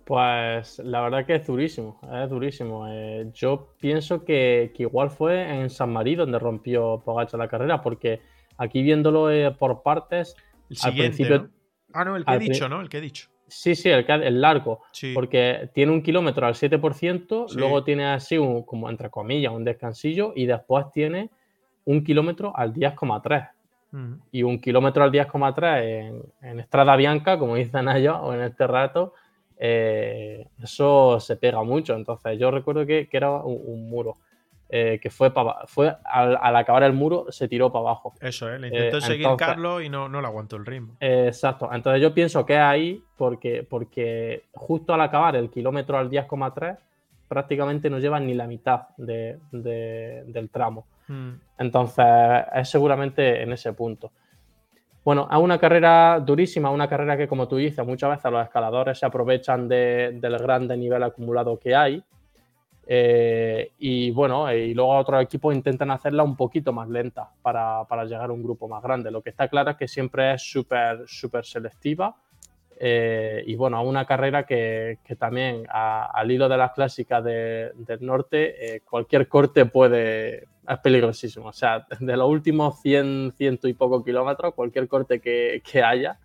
Pues la verdad que es durísimo, es durísimo. Eh, yo pienso que, igual fue en San Marí donde rompió Pogacha la carrera, porque aquí viéndolo eh, por partes, al principio... Ah, no, el que he dicho, ¿no? El que he dicho. Sí, sí, el, el largo. Porque tiene un kilómetro al 7%, luego tiene así, un, como entre comillas, un descansillo y después tiene un kilómetro al 10,3. Y un kilómetro al 10,3 en, en Estrada Bianca, como dicen ellos, o en este rato, eh, eso se pega mucho. Entonces, yo recuerdo que, era un muro. Eh, que fue, fue al, acabar el muro se tiró para abajo. Eso, ¿eh? le intentó seguir Carlos y no, no le aguantó el ritmo. exacto, entonces yo pienso que es ahí porque, porque justo al acabar el kilómetro al 10,3 prácticamente no llevan ni la mitad del tramo. Hmm. Entonces es seguramente en ese punto. Bueno, es una carrera durísima, una carrera que como tú dices, muchas veces los escaladores se aprovechan del grande nivel acumulado que hay eh, y bueno, y luego otros equipos intentan hacerla un poquito más lenta para, llegar a un grupo más grande. Lo que está claro es que siempre es súper, súper selectiva. Eh, y bueno, una carrera que, también al hilo de las clásicas del norte, eh, cualquier corte puede, es peligrosísimo. O sea, de los últimos 100, ciento y poco kilómetros, cualquier corte que haya,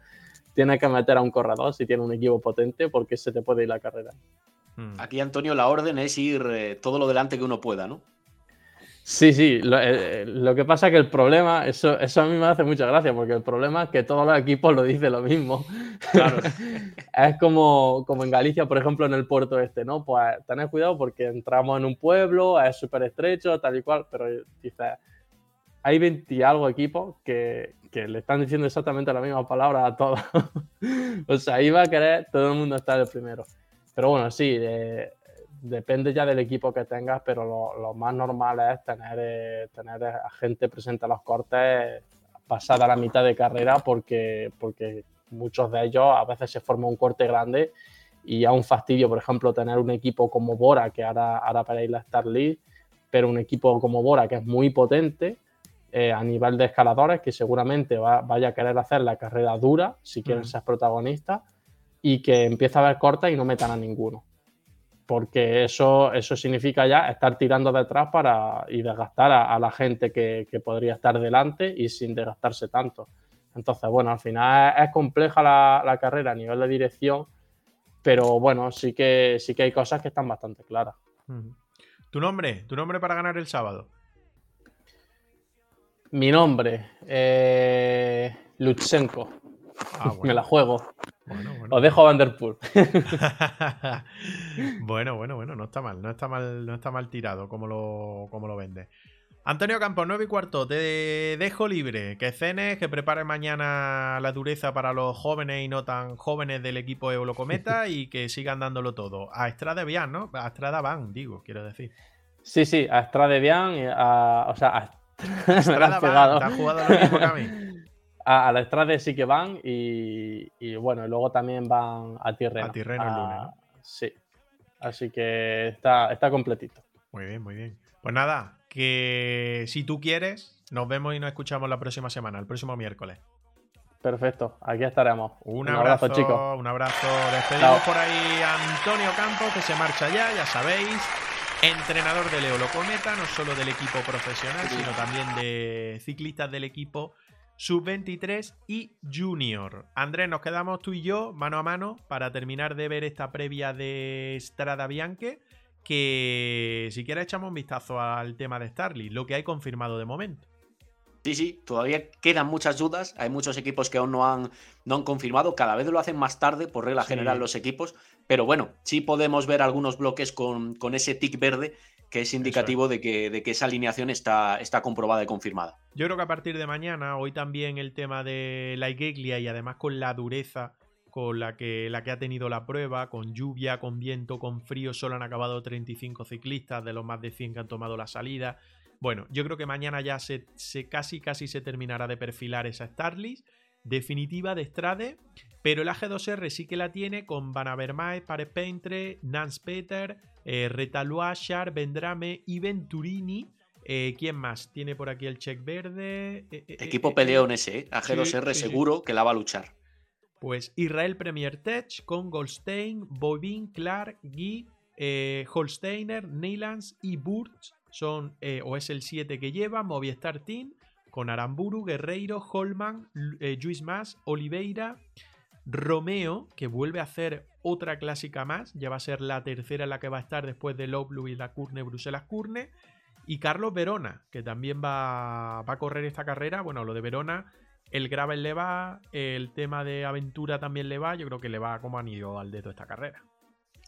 tiene que meter a un corredor si tiene un equipo potente porque se te puede ir la carrera. Hmm. Aquí, Antonio, la orden es ir eh, todo lo delante que uno pueda, ¿no? Sí, sí. Lo, eh, que pasa es que el problema, eso, eso a mí me hace mucha gracia, porque el problema es que todos los equipos lo dicen lo mismo. Claro. es como, como en Galicia, por ejemplo, en el puerto este, ¿no? Pues tened cuidado porque entramos en un pueblo, es súper estrecho, tal y cual, pero dices, hay 20 y algo equipos que, que le están diciendo exactamente la misma palabra a todos. o sea, va a querer todo el mundo estar el primero. Pero bueno, sí, depende ya del equipo que tengas, pero lo, más normal es tener, eh, tener a gente presente a los cortes pasada la mitad de carrera porque, porque muchos de ellos a veces se forma un corte grande y a un fastidio, por ejemplo, tener un equipo como Bora, que ahora, ahora para ir la Star League, pero un equipo como Bora que es muy potente eh, a nivel de escaladores, que seguramente va, vaya a querer hacer la carrera dura si quieren ser protagonistas y que empieza a haber cortes y no metan a ninguno. Porque eso, eso significa ya estar tirando detrás para, y desgastar a, la gente que, podría estar delante y sin desgastarse tanto. Entonces, bueno, al final es, compleja la, carrera a nivel de dirección, pero bueno, sí que, sí que hay cosas que están bastante claras. ¿Tu nombre? ¿Tu nombre para ganar el sábado? Mi nombre, eh, Lutsenko. Ah, Me la juego. Bueno, bueno. Os dejo a Vanderpool. bueno, bueno, bueno, no está mal, no está mal, no está mal tirado como lo, como lo vende. Antonio Campos, 9 y cuarto, te dejo libre. Que cenes, que prepares mañana la dureza para los jóvenes y no tan jóvenes del equipo Eulocometa y que sigan dándolo todo. A Estrada Vian, ¿no? A Estrada van, digo, quiero decir. Sí, sí, a Estrada Vian, o sea, a Estrada Van, ¿te has jugado lo mismo que a mí? A, la Estrade sí que van y, bueno, luego también van a Tirreno. A Tirreno el lunes. Sí. Así que está, está completito. Muy bien, muy bien. Pues nada, que si tú quieres, nos vemos y nos escuchamos la próxima semana, el próximo miércoles. Perfecto, aquí estaremos. Un, abrazo, chicos. Un abrazo. Despedimos por ahí a Antonio Campos, que se marcha ya, ya sabéis. Entrenador de Leo Locometa, no solo del equipo profesional, sino también de ciclistas del equipo sub-23 y junior. Andrés, nos quedamos tú y yo mano a mano para terminar de ver esta previa de Strada Bianche. Que si quieres echamos un vistazo al tema de Starly, lo que hay confirmado de momento. Sí, sí, todavía quedan muchas dudas. Hay muchos equipos que aún no han, no han confirmado. Cada vez lo hacen más tarde, por regla general, los equipos. Pero bueno, sí podemos ver algunos bloques con, con ese tic verde que es indicativo De, que, de, que, esa alineación está, está comprobada y confirmada. Yo creo que a partir de mañana, hoy también el tema de la Igeglia y además con la dureza con la que, la que ha tenido la prueba, con lluvia, con viento, con frío, solo han acabado 35 ciclistas de los más de 100 que han tomado la salida. Bueno, yo creo que mañana ya se, se casi casi se terminará de perfilar esa Starlist definitiva de Strade, pero el AG2R sí que la tiene con Van Avermaet, Pares Peintre, Nance Peter, eh, Retalois, Vendrame y Venturini. Eh, ¿Quién más? Tiene por aquí el check verde. Eh, Equipo peleón ese, AG2R seguro que la va a luchar. Pues Israel Premier Tech con Goldstein, Bobin, Clark, Guy, Holsteiner, Neylands y Burts son, o es el 7 que lleva, Movistar Team, con Aramburu, Guerreiro, Holman, Luis Mas, Oliveira, Romeo, que vuelve a hacer otra clásica más, ya va a ser la tercera en la que va a estar después de Loblu y la Curne, Bruselas Curne, y Carlos Verona, que también va, a correr esta carrera. Bueno, lo de Verona, el gravel le va, el tema de aventura también le va, yo creo que le va como anillo al dedo esta carrera.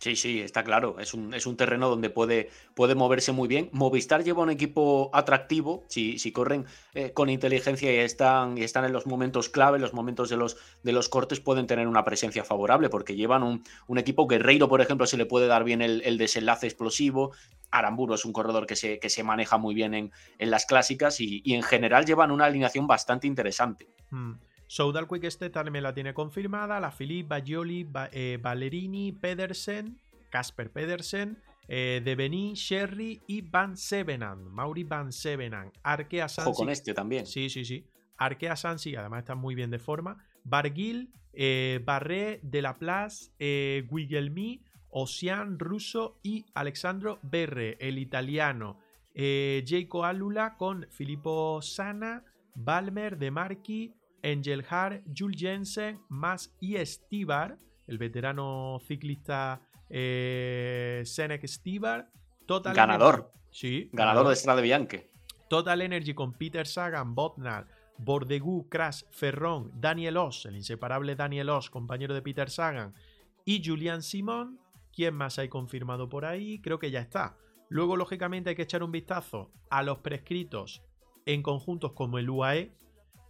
Sí, sí, está claro. Es un, es un terreno donde puede, puede, moverse muy bien. Movistar lleva un equipo atractivo. Si, si corren eh, con inteligencia y están, y están en los momentos clave, los momentos de los, de los cortes, pueden tener una presencia favorable porque llevan un, un equipo guerreiro, por ejemplo, se le puede dar bien el, desenlace explosivo. Aramburo es un corredor que se, que se maneja muy bien en, en las clásicas y, en general llevan una alineación bastante interesante. Mm. Soudal Quick Step me la tiene confirmada. La Philippe, Bajoli, eh, Ballerini, Pedersen, Casper Pedersen, eh, Deveni, Sherry y Van Sevenan. Mauri Van Sevenan. Arkea Sansi. con este también. Sí, sí, sí. Arkea Sansi, además está muy bien de forma. Barguil, eh, Barré, De La Place, eh, Guigelmi, Ocean, Russo y Alexandro Berre, el italiano. Eh, Jaco Alula con Filippo Sana, Balmer, De Marchi, Angel Hart, Jules Jensen, Mas y Stibar, el veterano ciclista eh, Senek Stibar. Total ganador. Sí. Ganador, de Strade Bianche. Total Energy con Peter Sagan, Botnar, Bordegu, Crash, Ferrón, Daniel Oss, el inseparable Daniel Oss, compañero de Peter Sagan, y Julian Simon. ¿Quién más hay confirmado por ahí? Creo que ya está. Luego, lógicamente, hay que echar un vistazo a los prescritos en conjuntos como el UAE,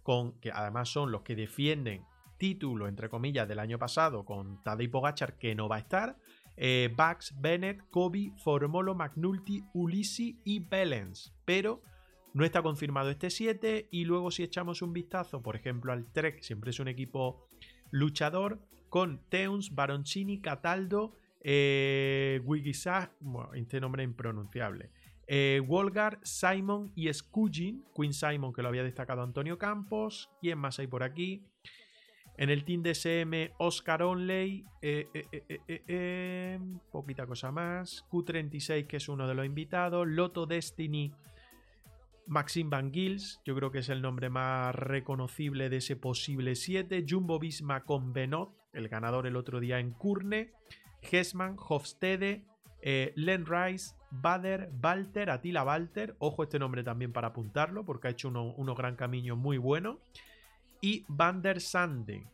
con, que además son los que defienden título, entre comillas, del año pasado con Tadej Pogachar, que no va a estar. Eh, Bax, Bennett, Kobe, Formolo, McNulty, Ulisi y Bellens. Pero no está confirmado este 7. Y luego, si echamos un vistazo, por ejemplo, al Trek, siempre es un equipo luchador, con Teuns, Baroncini, Cataldo, eh, bueno, este nombre es impronunciable. Eh, Wolgar, Simon y Scugin. Queen Simon, que lo había destacado Antonio Campos. ¿Quién más hay por aquí? En el team DSM, Oscar Onley. Eh, eh, poquita cosa más. Q36, que es uno de los invitados. Loto Destiny. Maxim Van Gils, yo creo que es el nombre más reconocible de ese posible 7. Jumbo Visma con Benot, el ganador el otro día en Kurne. Hesman, Hofstede, Len Rice, Bader, Walter, Atila Walter, ojo este nombre también para apuntarlo porque ha hecho uno, uno gran camino muy bueno. Y Van der Sande,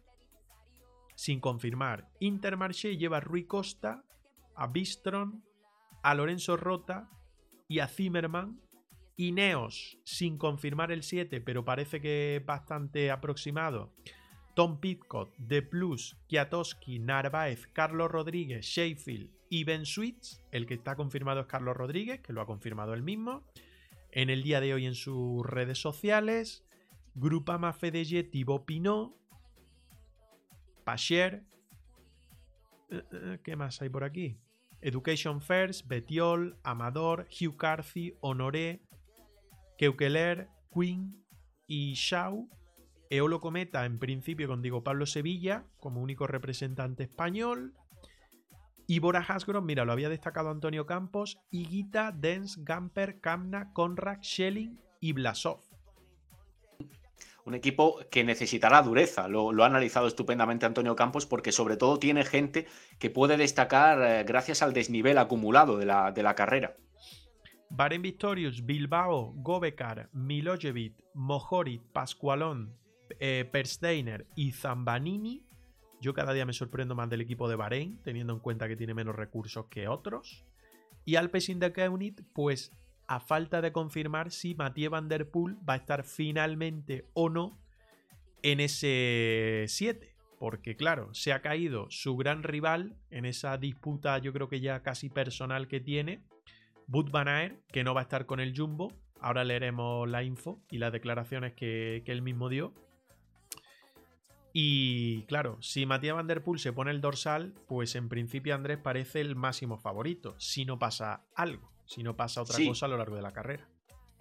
sin confirmar. Intermarché lleva a Rui Costa, a Bistron, a Lorenzo Rota y a Zimmerman. Ineos, sin confirmar el 7, pero parece que bastante aproximado. Tom Pitcott, De Plus, Kiatowski, Narváez, Carlos Rodríguez, Sheffield y Ben Switz. El que está confirmado es Carlos Rodríguez, que lo ha confirmado él mismo. En el día de hoy en sus redes sociales. Grupama Fedeye, Thibaut Pinot. Pacher. Eh, eh, ¿Qué más hay por aquí? Education First, Betiol, Amador, Hugh Carthy, Honoré, Keukeler, Queen y Shaw Eolo Cometa, en principio con Diego Pablo Sevilla, como único representante español. Y Bora Hasgro, mira, lo había destacado Antonio Campos. Higuita, Dens, Gamper, Kamna, Konrad, Schelling y Blasov. Un equipo que necesitará dureza, lo, ha analizado estupendamente Antonio Campos, porque sobre todo tiene gente que puede destacar eh, gracias al desnivel acumulado de la, de la carrera. Baren Victorious, Bilbao, Gobekar, Milojevic, Mojorit, Pascualón, eh, Persteiner y Zambanini Yo cada día me sorprendo más del equipo de Bahrein, teniendo en cuenta que tiene menos recursos que otros. Y Alpecin de Keunit, pues a falta de confirmar si Mathieu Van Der Poel va a estar finalmente o no en ese 7. Porque claro, se ha caído su gran rival en esa disputa yo creo que ya casi personal que tiene, Bud Van Aert, que no va a estar con el Jumbo. Ahora leeremos la info y las declaraciones que, que él mismo dio. Y claro, si Matías Van Der Poel se pone el dorsal, pues en principio Andrés parece el máximo favorito, si no pasa algo, si no pasa otra cosa a lo largo de la carrera.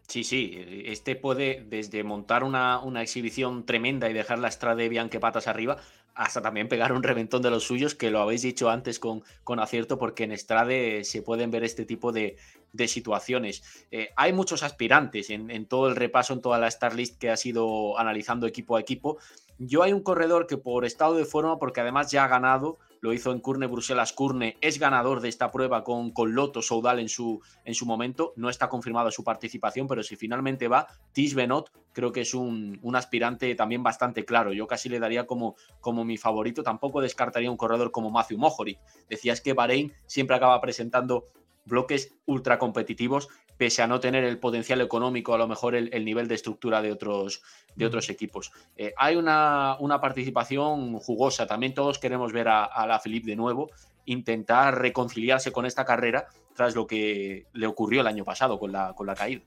Sí, sí, este puede desde montar una, una exhibición tremenda y dejar la estrada de Bianque patas arriba, hasta también pegar un reventón de los suyos, que lo habéis dicho antes con, con acierto, porque en Estrade se pueden ver este tipo de, de situaciones. Eh, hay muchos aspirantes en, todo el repaso, en toda la Star List que ha sido analizando equipo a equipo. Yo hay un corredor que por estado de forma, porque además ya ha ganado, lo hizo en Curne Bruselas Curne, es ganador de esta prueba con, con Loto Soudal en su, en su momento, no está confirmada su participación, pero si finalmente va, Tis Benot creo que es un, un, aspirante también bastante claro, yo casi le daría como, como mi favorito, tampoco descartaría un corredor como Matthew Mohoric, decías que Bahrein siempre acaba presentando bloques ultra competitivos, pese a no tener el potencial económico, a lo mejor el, el nivel de estructura de otros, de otros equipos. Eh, hay una, una, participación jugosa, también todos queremos ver a, a la Philippe de nuevo, intentar reconciliarse con esta carrera tras lo que le ocurrió el año pasado con la, con la caída.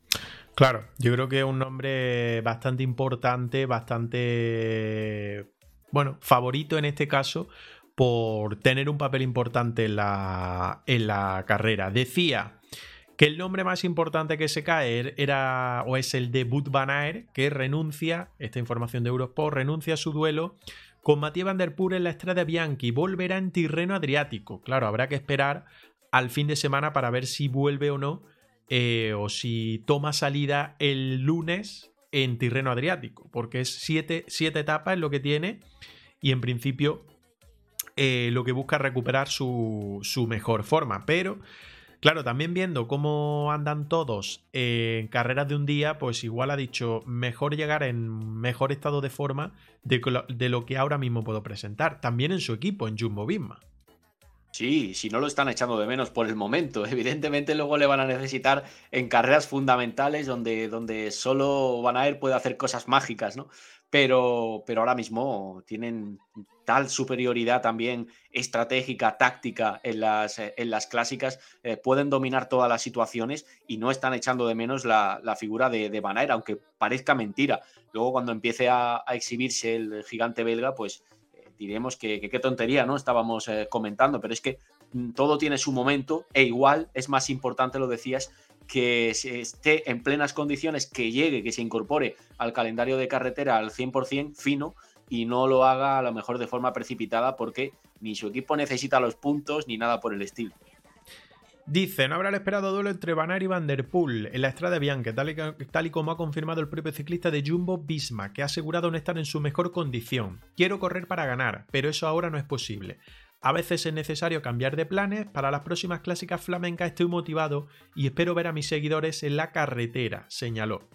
Claro, yo creo que es un nombre bastante importante, bastante, bueno, favorito en este caso, por tener un papel importante en la, en la carrera. Decía que el nombre más importante que se cae era o es el de Bud Van que renuncia, esta información de Eurosport, renuncia a su duelo con Matías Van Der Poel en la Estrada Bianchi, volverá en Tirreno Adriático. Claro, habrá que esperar al fin de semana para ver si vuelve o no, eh, o si toma salida el lunes en Tirreno Adriático, porque es siete, siete etapas lo que tiene y en principio eh, lo que busca recuperar su, su mejor forma, pero Claro, también viendo cómo andan todos en carreras de un día, pues igual ha dicho mejor llegar en mejor estado de forma de, de lo que ahora mismo puedo presentar. También en su equipo, en Jumbo Visma. Sí, si no lo están echando de menos por el momento. Evidentemente luego le van a necesitar en carreras fundamentales donde, donde solo Van Aert puede hacer cosas mágicas, ¿no? Pero, pero ahora mismo tienen tal superioridad también estratégica, táctica en las, en las clásicas, eh, pueden dominar todas las situaciones y no están echando de menos la, la figura de, de Van Aert, aunque parezca mentira. Luego cuando empiece a, a exhibirse el gigante belga, pues diremos que, qué tontería, ¿no? Estábamos eh, comentando, pero es que mm, todo tiene su momento e igual es más importante, lo decías, que esté en plenas condiciones, que llegue, que se incorpore al calendario de carretera al 100% fino y no lo haga a lo mejor de forma precipitada porque ni su equipo necesita los puntos ni nada por el estilo. Dice, no habrá el esperado duelo entre Van Aert y Van Der Poel en la Estrada Bianca, tal y, tal y, como ha confirmado el propio ciclista de Jumbo Visma, que ha asegurado no estar en su mejor condición. Quiero correr para ganar, pero eso ahora no es posible. A veces es necesario cambiar de planes, para las próximas clásicas flamencas estoy motivado y espero ver a mis seguidores en la carretera, señaló.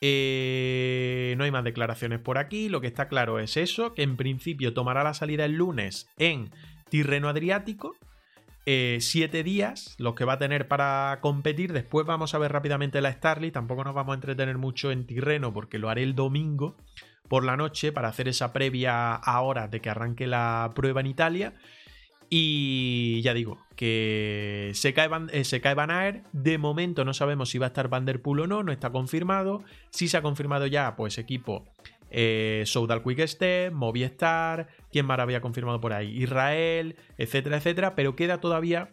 Eh, no hay más declaraciones por aquí, lo que está claro es eso, que en principio tomará la salida el lunes en Tirreno Adriático, eh, siete días, los que va a tener para competir. Después vamos a ver rápidamente la Starly. Tampoco nos vamos a entretener mucho en Tirreno porque lo haré el domingo por la noche para hacer esa previa ahora de que arranque la prueba en Italia. Y ya digo, que se cae, Van, eh, se cae Van. De momento no sabemos si va a estar Van Der Poel o no, no está confirmado. Si se ha confirmado ya, pues equipo eh, Soudal Quick Step, Movistar, ¿quién más había confirmado por ahí? Israel, etcétera, etcétera, pero queda todavía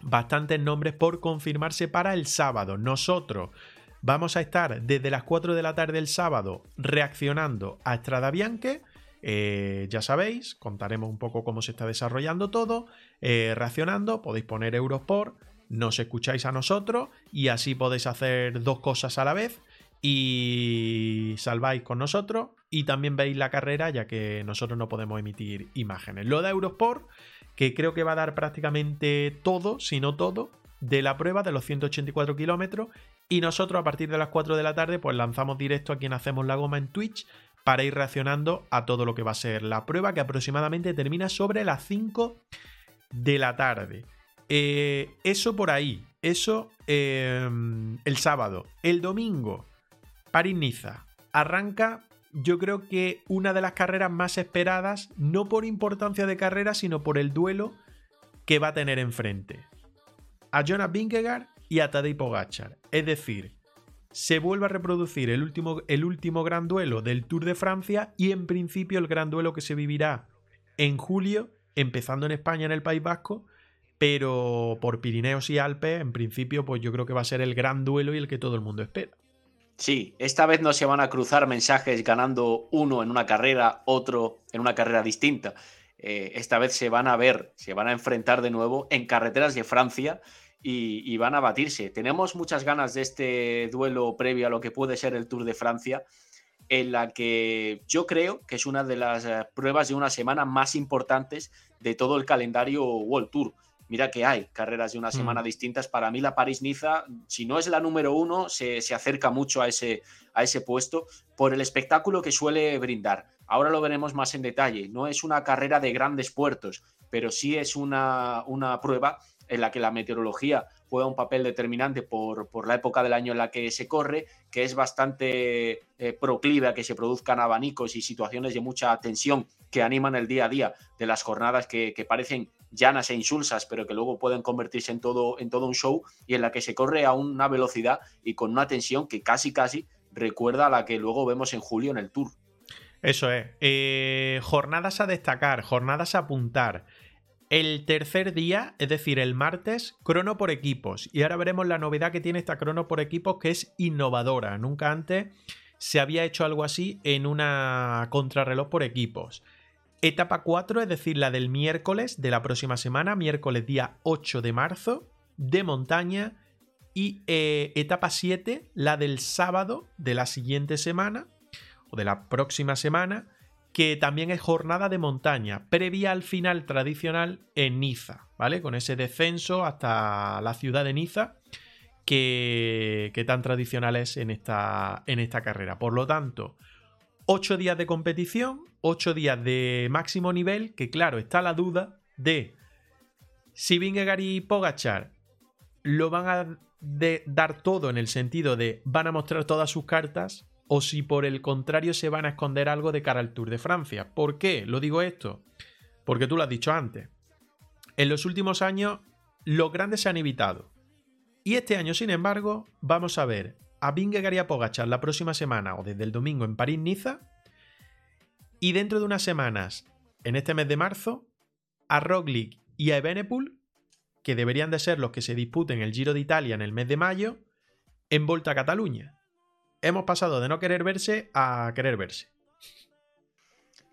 bastantes nombres por confirmarse para el sábado. Nosotros vamos a estar desde las 4 de la tarde el sábado reaccionando a Estrada Bianche. Eh, ya sabéis, contaremos un poco cómo se está desarrollando todo. Eh, reaccionando, podéis poner Eurosport, nos escucháis a nosotros y así podéis hacer dos cosas a la vez y salváis con nosotros y también veis la carrera ya que nosotros no podemos emitir imágenes. Lo de Eurosport, que creo que va a dar prácticamente todo, si no todo, de la prueba de los 184 kilómetros y nosotros a partir de las 4 de la tarde pues lanzamos directo a quien hacemos la goma en Twitch para ir reaccionando a todo lo que va a ser la prueba, que aproximadamente termina sobre las 5 de la tarde. Eh, eso por ahí, eso em, el sábado. El domingo, París-Niza. Arranca, yo creo que una de las carreras más esperadas, no por importancia de carrera, sino por el duelo que va a tener enfrente. A Jonas Vingegaard y a Tadej Pogacar. Es decir, se vuelve a reproducir el último, el último gran duelo del Tour de Francia y en principio el gran duelo que se vivirá en julio, empezando en España, en el País Vasco, pero por Pirineos y Alpes, en principio, pues yo creo que va a ser el gran duelo y el que todo el mundo espera. Sí, esta vez no se van a cruzar mensajes ganando uno en una carrera, otro en una carrera distinta. Eh, esta vez se van a ver, se van a enfrentar de nuevo en carreteras de Francia y, van a batirse. Tenemos muchas ganas de este duelo previo a lo que puede ser el Tour de Francia, en la que yo creo que es una de las eh, pruebas de una semana más importantes de todo el calendario World Tour. Mira que hay carreras de una semana mm. distintas. Para mí la París-Niza, si no es la número uno, se, acerca mucho a ese, a ese puesto por el espectáculo que suele brindar. Ahora lo veremos más en detalle. No es una carrera de grandes puertos, pero sí es una, una prueba en la que la meteorología juega un papel determinante por, por, la época del año en la que se corre, que es bastante eh, proclive a que se produzcan abanicos y situaciones de mucha tensión que animan el día a día de las jornadas que, parecen llanas e insulsas, pero que luego pueden convertirse en todo, en todo un show y en la que se corre a una velocidad y con una tensión que casi casi recuerda a la que luego vemos en julio en el Tour. Eso es. Eh, jornadas a destacar, jornadas a apuntar. El tercer día, es decir, el martes, crono por equipos. Y ahora veremos la novedad que tiene esta crono por equipos que es innovadora. Nunca antes se había hecho algo así en una contrarreloj por equipos. Etapa 4, es decir, la del miércoles de la próxima semana, miércoles día 8 de marzo, de montaña. Y eh, etapa 7, la del sábado de la siguiente semana, o de la próxima semana, que también es jornada de montaña, previa al final tradicional en Niza, ¿vale? Con ese descenso hasta la ciudad de Niza, que, tan tradicional es en esta, en esta carrera. Por lo tanto, ocho días de competición, ocho días de máximo nivel, que claro, está la duda de si Vingegaard y Pogachar lo van a dar todo en el sentido de van a mostrar todas sus cartas o si por el contrario se van a esconder algo de cara al Tour de Francia. ¿Por qué? Lo digo esto. Porque tú lo has dicho antes. En los últimos años los grandes se han evitado. Y este año, sin embargo, vamos a ver a Vingegaard y a Pogachar la próxima semana o desde el domingo en París-Niza. Y dentro de unas semanas, en este mes de marzo, a Roglic y a Evenepoel, que deberían de ser los que se disputen el Giro de Italia en el mes de mayo, en Volta a Cataluña hemos pasado de no querer verse a querer verse.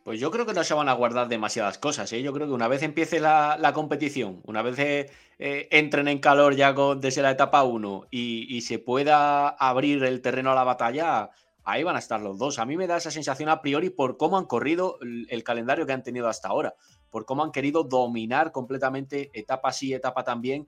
Pues yo creo que no se van a guardar demasiadas cosas. ¿eh? Yo creo que una vez empiece la, competición, una vez eh, eh, entren en calor ya desde la etapa 1 y, se pueda abrir el terreno a la batalla, ahí van a estar los dos. A mí me da esa sensación a priori por cómo han corrido el, calendario que han tenido hasta ahora, por cómo han querido dominar completamente etapa sí, etapa también,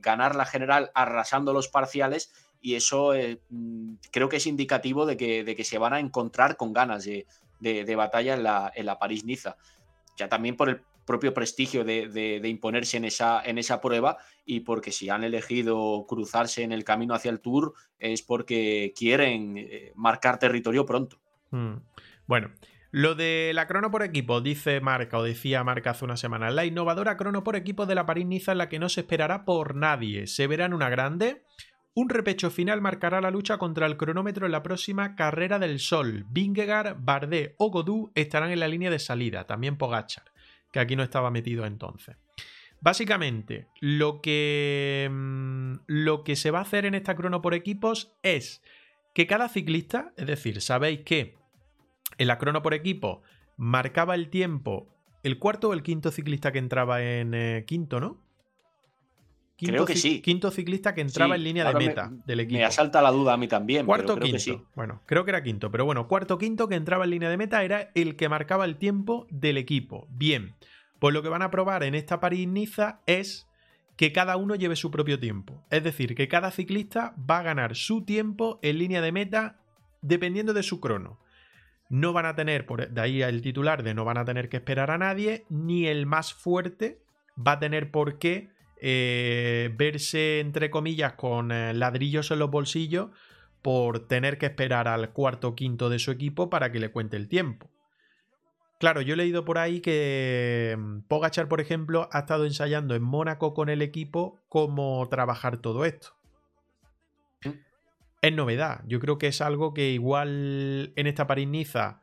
ganar la general arrasando los parciales y eso eh, mm, creo que es indicativo de que, de que, se van a encontrar con ganas de, batalla en la, en la París-Niza. Ya también por el propio prestigio de, imponerse en esa, en esa prueba y porque si han elegido cruzarse en el camino hacia el Tour es porque quieren eh, marcar territorio pronto. Hmm. Bueno, lo de la crono por equipo, dice Marca o decía Marca hace una semana, la innovadora crono por equipo de la París-Niza en la que no se esperará por nadie. Se verá en una grande un repecho final marcará la lucha contra el cronómetro en la próxima carrera del Sol. Vingegaard, Bardet o Godú estarán en la línea de salida, también Pogachar, que aquí no estaba metido entonces. Básicamente, lo que, mm, lo que se va a hacer en esta crono por equipos es que cada ciclista, es decir, sabéis que en la crono por equipo marcaba el tiempo el cuarto o el quinto ciclista que entraba en eh, quinto, ¿no? Creo que sí. Quinto ciclista que entraba en línea de meta del equipo. Me asalta la duda a mí también. Cuarto quinto. sí. Bueno, creo que era quinto, pero bueno, cuarto quinto que entraba en línea de meta era el que marcaba el tiempo del equipo. Bien, pues lo que van a probar en esta París-Niza es que cada uno lleve su propio tiempo. Es decir, que cada ciclista va a ganar su tiempo en línea de meta dependiendo de su crono. no van a tener, por de ahí el titular de no van a tener que esperar a nadie, ni el más fuerte va a tener por qué eh, verse, entre comillas, con eh, ladrillos en los bolsillos por tener que esperar al cuarto o quinto de su equipo para que le cuente el tiempo. Claro, yo he leído por ahí que mm, Pogachar, por ejemplo, ha estado ensayando en Mónaco con el equipo cómo trabajar todo esto. Mm. Es novedad. Yo creo que es algo que igual en esta París-Niza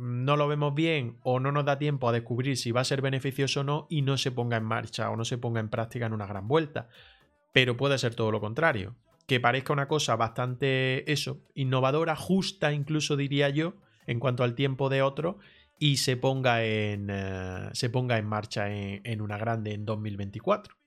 no lo vemos bien o no nos da tiempo a descubrir si va a ser beneficioso o no y no se ponga en marcha o no se ponga en práctica en una gran vuelta. Pero puede ser todo lo contrario. Que parezca una cosa bastante, eso, innovadora, justa incluso diría yo, en cuanto al tiempo de otro, y se ponga en, eh, se ponga en marcha en, en una grande en 2024.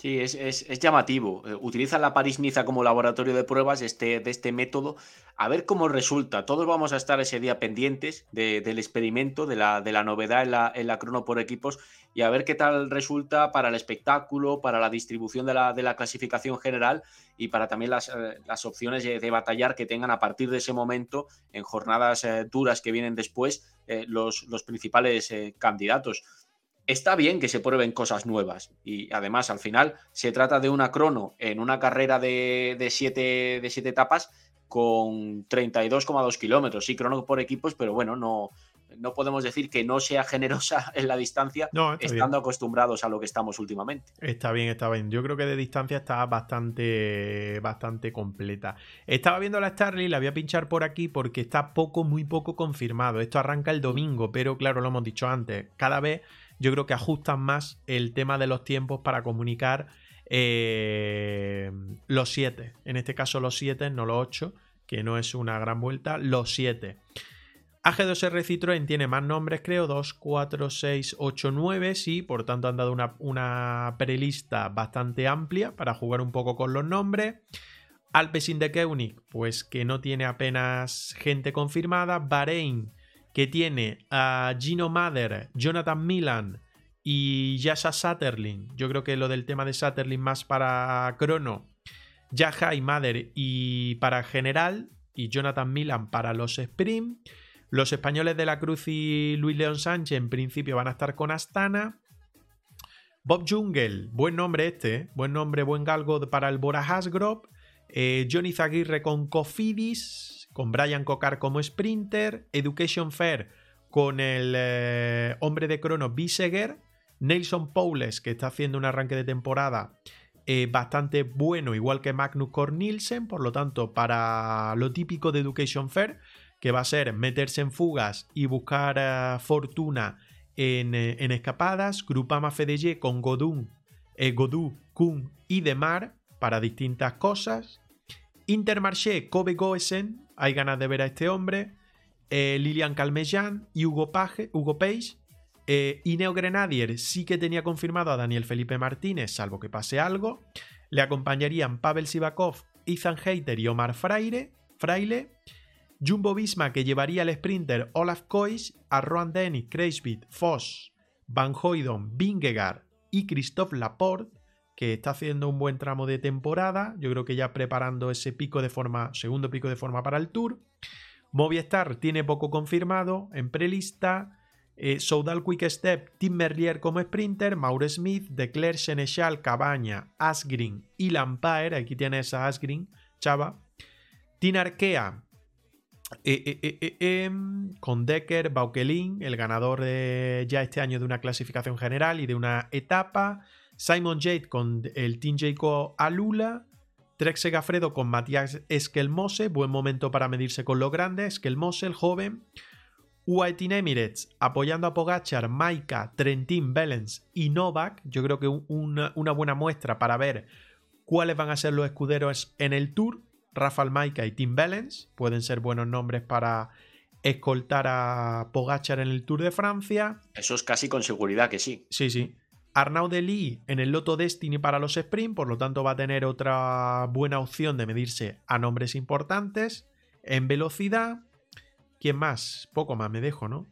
Sí, es, llamativo. Eh, Utilizan la París-Niza como laboratorio de pruebas este, de este método. A ver cómo resulta. Todos vamos a estar ese día pendientes del experimento, de la, de la novedad en la, en la, crono por equipos y a ver qué tal resulta para el espectáculo, para la distribución de la, de la clasificación general y para también las, eh, las opciones de, batallar que tengan a partir de ese momento en jornadas eh, duras que vienen después los, los principales candidatos está bien que se prueben cosas nuevas. Y además, al final, se trata de una crono en una carrera de, de, siete, de siete etapas con 32,2 kilómetros. Sí, crono por equipos, pero bueno, no, no podemos decir que no sea generosa en la distancia, estando acostumbrados a lo que estamos últimamente. Está bien, está bien. Yo creo que de distancia está bastante, bastante completa. Estaba viendo la Starly, la voy a pinchar por aquí porque está poco, muy poco confirmado. Esto arranca el domingo, pero claro, lo hemos dicho antes. Cada vez yo creo que ajustan más el tema de los tiempos para comunicar eh, los 7. En este caso los 7, no los 8, que no es una gran vuelta, los 7. AG2R Citroën tiene más nombres, creo, 2, 4, 6, 8, 9, sí, por tanto han dado una, una prelista bastante amplia para jugar un poco con los nombres. Alpecin de Koenig, pues que no tiene apenas gente confirmada. Bahrein, que tiene a Gino Mader, Jonathan Milan y Yasha Satterlin. Yo creo que lo del tema de Satterlin más para Crono, Yaja y Mader y para General y Jonathan Milan para los Sprint. Los españoles de la Cruz y Luis León Sánchez en principio van a estar con Astana. Bob Jungle, buen nombre este, ¿eh? buen nombre, buen galgo para el Bora Hasgrove. Eh, Johnny Zaguirre con Cofidis, con Brian Cocar como sprinter, Education Fair con el eh, hombre de crono Biseger, Nelson Powles que está haciendo un arranque de temporada eh, bastante bueno, igual que Magnus Cornilsen, por lo tanto, para lo típico de Education Fair, que va a ser meterse en fugas y buscar eh, fortuna en, escapadas, Grupama Fedeye con Godun, Godú, Kun y Demar para distintas cosas. Intermarché, Kobe Goesen, hay ganas de ver a este hombre. Eh, Lilian Calmellán y Hugo, Page, Hugo Page. Eh, y Neo Grenadier sí que tenía confirmado a Daniel Felipe Martínez, salvo que pase algo. Le acompañarían Pavel Sivakov, Ethan Heiter y Omar Fraile. Fraile. Jumbo Visma que llevaría al sprinter Olaf Kois, a Roan Dennis, Kreisbit, Foss, Van Hoydon, Vingegaard y Christophe Laporte que está haciendo un buen tramo de temporada. Yo creo que ya preparando ese pico de forma, segundo pico de forma para el Tour. Movistar tiene poco confirmado en prelista. Eh, Soudal Quick Step, Tim Merlier como sprinter, Maure Smith, Declerc, Senechal, Cabaña, Asgreen y Lampaer. Aquí tienes a Asgreen, Chava. Tinarkea, eh, eh, em, con Decker, Baukelin, el ganador ya este año de una clasificación general y de una etapa. Simon Jade con el Team Jayco Alula. Trek Segafredo con Matías Eskelmose, buen momento para medirse con lo grande. Eskelmose, el joven. Team Emirates apoyando a Pogachar, Maika, Trentin, Belens y Novak. Yo creo que una, una, buena muestra para ver cuáles van a ser los escuderos en el Tour. Rafael Maika y Tim Belens pueden ser buenos nombres para escoltar a Pogachar en el Tour de Francia. Eso es casi con seguridad que sí. Sí, sí. Arnaud Lee en el Loto Destiny para los sprint, por lo tanto va a tener otra buena opción de medirse a nombres importantes. En velocidad, ¿quién más? Poco más me dejo, ¿no?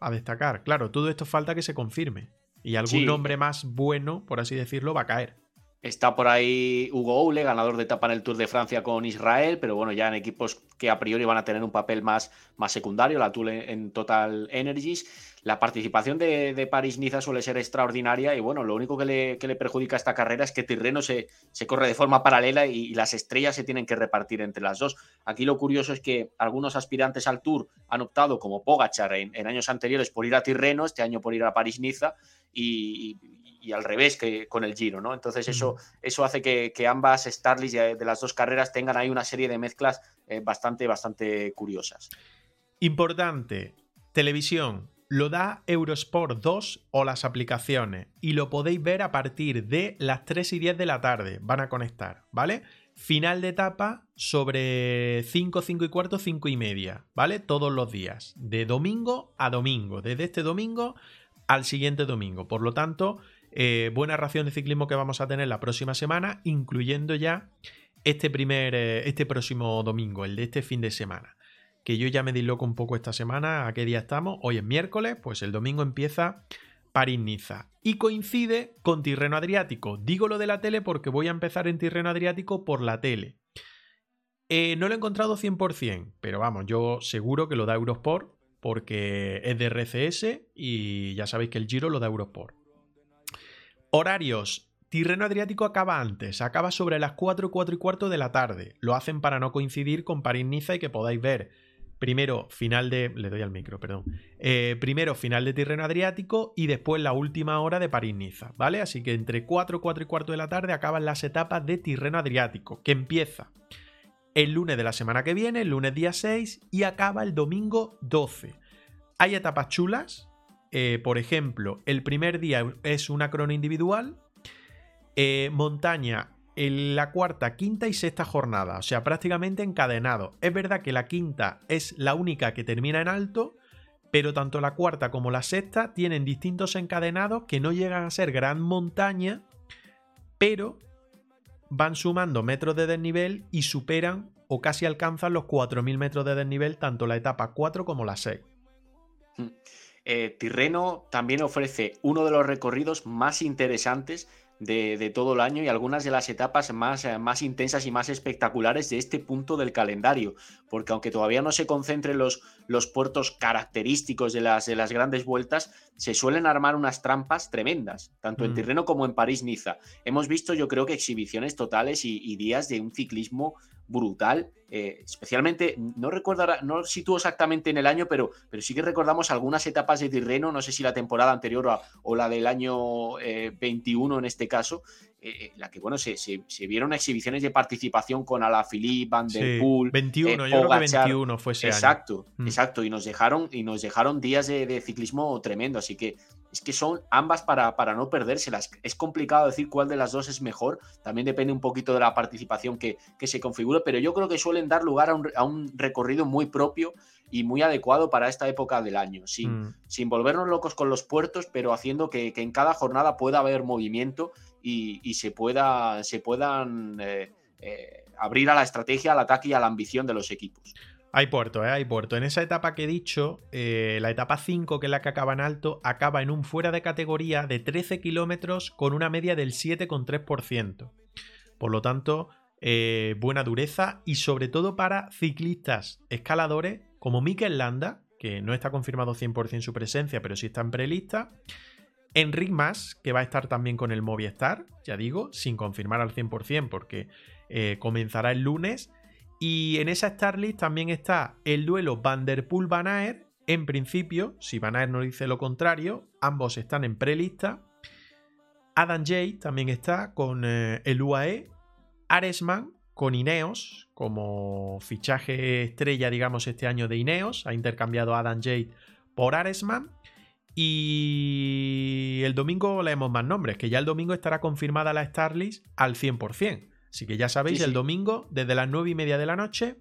A destacar. Claro, todo esto falta que se confirme. Y algún nombre más bueno, por así decirlo, va a caer. Está por ahí Hugo Oule, ganador de etapa en el Tour de Francia con Israel, pero bueno, ya en equipos que a priori van a tener un papel más, más secundario, la Tour en Total Energies. La participación de, de París-Niza suele ser extraordinaria y bueno, lo único que le, que le, perjudica a esta carrera es que Tirreno se, se corre de forma paralela y, las estrellas se tienen que repartir entre las dos. Aquí lo curioso es que algunos aspirantes al Tour han optado, como Pogachar en, años anteriores, por ir a Tirreno, este año por ir a París-Niza y al revés que con el Giro, ¿no? Entonces eso, eso hace que, ambas Starlys de las dos carreras tengan ahí una serie de mezclas eh, bastante, bastante curiosas. Importante, televisión, lo da Eurosport 2 o las aplicaciones y lo podéis ver a partir de las 3 y 10 de la tarde, van a conectar, ¿vale? Final de etapa sobre 5, 5 y cuarto, 5 y media, ¿vale? Todos los días, de domingo a domingo, desde este domingo al siguiente domingo. Por lo tanto, eh, buena ración de ciclismo que vamos a tener la próxima semana, incluyendo ya este primer, eh, este próximo domingo, el de este fin de semana. Que yo ya me disloco un poco esta semana, a qué día estamos. Hoy es miércoles, pues el domingo empieza París-Niza. Y coincide con Tirreno Adriático. Digo lo de la tele porque voy a empezar en Tirreno Adriático por la tele. Eh, no lo he encontrado 100%, pero vamos, yo seguro que lo da Eurosport porque es de RCS y ya sabéis que el Giro lo da Eurosport. Horarios. Tirreno Adriático acaba antes, acaba sobre las 4, 4 y cuarto de la tarde. Lo hacen para no coincidir con París-Niza y que podáis ver primero final de... Le doy al micro, perdón. Eh, primero final de Tirreno Adriático y después la última hora de París-Niza, ¿vale? Así que entre 4, 4 y cuarto de la tarde acaban las etapas de Tirreno Adriático, que empieza el lunes de la semana que viene, el lunes día 6 y acaba el domingo 12. Hay etapas chulas, eh, por ejemplo, el primer día es una crono individual, eh, montaña en la cuarta, quinta y sexta jornada, o sea, prácticamente encadenado. Es verdad que la quinta es la única que termina en alto, pero tanto la cuarta como la sexta tienen distintos encadenados que no llegan a ser gran montaña, pero van sumando metros de desnivel y superan o casi alcanzan los 4.000 metros de desnivel tanto la etapa 4 como la 6. Eh, Tirreno también ofrece uno de los recorridos más interesantes de, todo el año y algunas de las etapas más, eh, más, intensas y más espectaculares de este punto del calendario, porque aunque todavía no se concentren los, los puertos característicos de las, de las grandes vueltas, se suelen armar unas trampas tremendas, tanto en mm. Tirreno como en París-Niza. Hemos visto yo creo que exhibiciones totales y días de un ciclismo brutal. Eh, especialmente, no recuerdo, no sitúo exactamente en el año, pero, pero sí que recordamos algunas etapas de Tirreno, no sé si la temporada anterior o, la del año 21 eh, en este caso, eh, la que, bueno, se, se, vieron exhibiciones de participación con Alaphilippe, Van Der Poel. 21, yo creo que 21 fue ese exacto, año. Exacto, mm. y nos dejaron, y nos dejaron días de, de, ciclismo tremendo, así que es que son ambas para, para no perdérselas. Es complicado decir cuál de las dos es mejor, también depende un poquito de la participación que, se configure, pero yo creo que suelen dar lugar a un, recorrido muy propio y muy adecuado para esta época del año, sin, mm. sin volvernos locos con los puertos, pero haciendo que, en cada jornada pueda haber movimiento y, se, pueda, se puedan eh, eh, abrir a la estrategia, al ataque y a la ambición de los equipos. Hay puerto, ¿eh? Hay puerto. En esa etapa que he dicho, eh, la etapa 5, que es la que acaba en alto, acaba en un fuera de categoría de 13 kilómetros con una media del 7,3%. Por lo tanto, eh, buena dureza y sobre todo para ciclistas escaladores como Mikel Landa, que no está confirmado 100% su presencia, pero sí está en prelista. Enric Mas, que va a estar también con el Movistar, ya digo, sin confirmar al 100% porque eh, comenzará el lunes. Y en esa Starlist también está el duelo Vanderpool-Van Aert. En principio, si Van Aert no dice lo contrario, ambos están en prelista. Adam Jay también está con eh, el UAE. Aresman con Ineos como fichaje estrella, digamos, este año de Ineos. Ha intercambiado Adam Jade por Aresman. Y el domingo leemos más nombres, que ya el domingo estará confirmada la Starlist al 100%. Así que ya sabéis, el domingo, desde las 9 y media de la noche,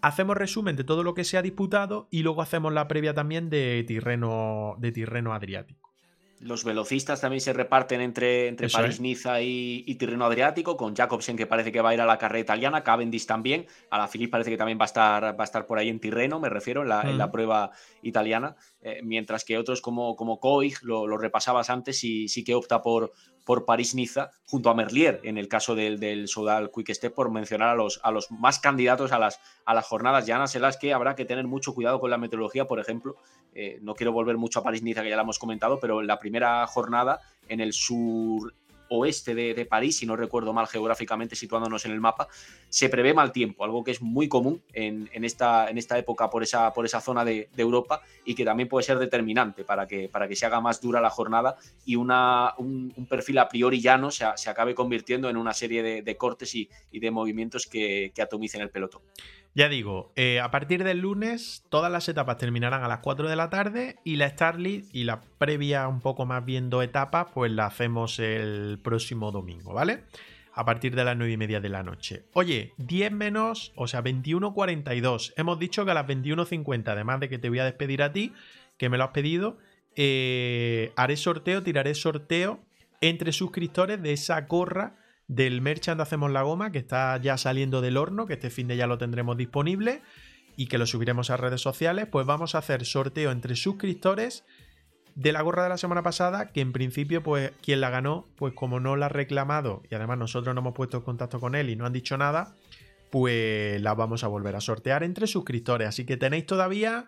hacemos resumen de todo lo que se ha disputado y luego hacemos la previa también de Tirreno, de Tirreno Adriático. Los velocistas también se reparten entre, entre París-Niza y, Tirreno Adriático, con Jacobsen que parece que va a ir a la carrera italiana, Cavendish también, a la Philippe parece que también va a estar, va a estar por ahí en Tirreno, me refiero, en la, prueba italiana, eh, mientras que otros como, como Koig, lo, repasabas antes, y sí que opta por, por París-Niza, junto a Merlier, en el caso del, del Soudal Quick Step, por mencionar a los, a los más candidatos a las, a las jornadas llanas, en las que habrá que tener mucho cuidado con la meteorología. Por ejemplo, eh, no quiero volver mucho a París-Niza, que ya la hemos comentado, pero en la primera jornada en el sur oeste de, París, si no recuerdo mal geográficamente situándonos en el mapa, se prevé mal tiempo, algo que es muy común en, esta, en esta, época por esa, por esa zona de, Europa y que también puede ser determinante para que, para que se haga más dura la jornada y una, un, perfil a priori llano se, se, acabe convirtiendo en una serie de, cortes y, de movimientos que, que atomicen el pelotón. Ya digo, eh, a partir del lunes todas las etapas terminarán a las 4 de la tarde y la Starlit y la previa un poco más viendo etapas pues la hacemos el próximo domingo, ¿vale? A partir de las 9 y media de la noche. Oye, 10 menos, o sea, 21.42. Hemos dicho que a las 21.50, además de que te voy a despedir a ti, que me lo has pedido, eh, haré sorteo, tiraré sorteo entre suscriptores de esa gorra del merchant Hacemos la Goma, que está ya saliendo del horno, que este fin de ya lo tendremos disponible y que lo subiremos a redes sociales, pues vamos a hacer sorteo entre suscriptores de la gorra de la semana pasada, que en principio, pues quien la ganó, pues como no la ha reclamado y además nosotros no hemos puesto en contacto con él y no han dicho nada, pues la vamos a volver a sortear entre suscriptores. Así que tenéis todavía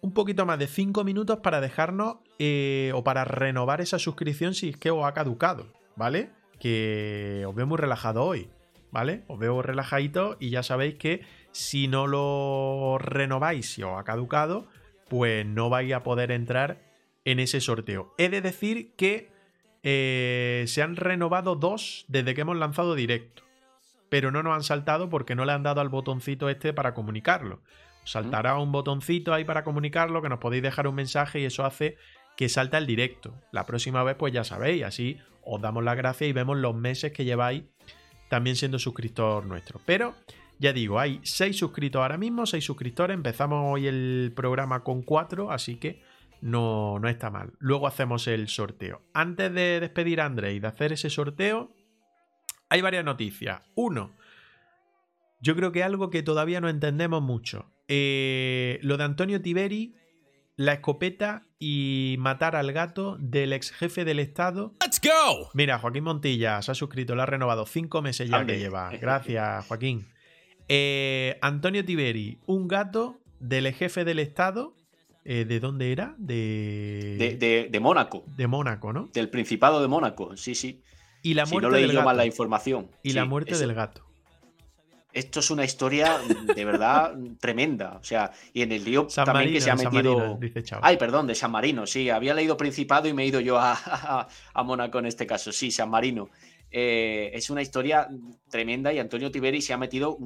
un poquito más de 5 minutos para dejarnos eh, o para renovar esa suscripción si es que os ha caducado, ¿vale? Que os veo muy relajado hoy, ¿vale? Os veo relajadito y ya sabéis que si no lo renováis, si os ha caducado, pues no vais a poder entrar en ese sorteo. He de decir que eh, se han renovado dos desde que hemos lanzado directo, pero no nos han saltado porque no le han dado al botoncito este para comunicarlo. saltará un botoncito ahí para comunicarlo, que nos podéis dejar un mensaje y eso hace que salta el directo. La próxima vez, pues ya sabéis, así os damos las gracias y vemos los meses que lleváis también siendo suscriptor nuestro. Pero ya digo, hay 6 suscritos ahora mismo, 6 suscriptores. Empezamos hoy el programa con 4, así que no, no está mal. Luego hacemos el sorteo. Antes de despedir a André y de hacer ese sorteo, hay varias noticias. Uno, yo creo que algo que todavía no entendemos mucho. Eh, lo de Antonio Tiberi la escopeta y matar al gato del ex jefe del Estado. ¡Let's go! Mira, Joaquín Montilla se ha suscrito, lo ha renovado. Cinco meses ya que lleva. Gracias, Joaquín. Eh, Antonio Tiberi, un gato del ex jefe del Estado. Eh, ¿De dónde era? De... De, Mónaco. De Mónaco, ¿no? Del Principado de Mónaco, sí, sí. Y la muerte si no leí yo mal la información. Y la muerte del gato esto es una historia de verdad tremenda. O sea, y en el lío también que se ha metido. Ay, perdón, de San Marino, sí. Había leído Principado y me he ido yo a, Mónaco en este caso. Sí, San Marino. Eh, es una historia tremenda y Antonio Tiberi se ha metido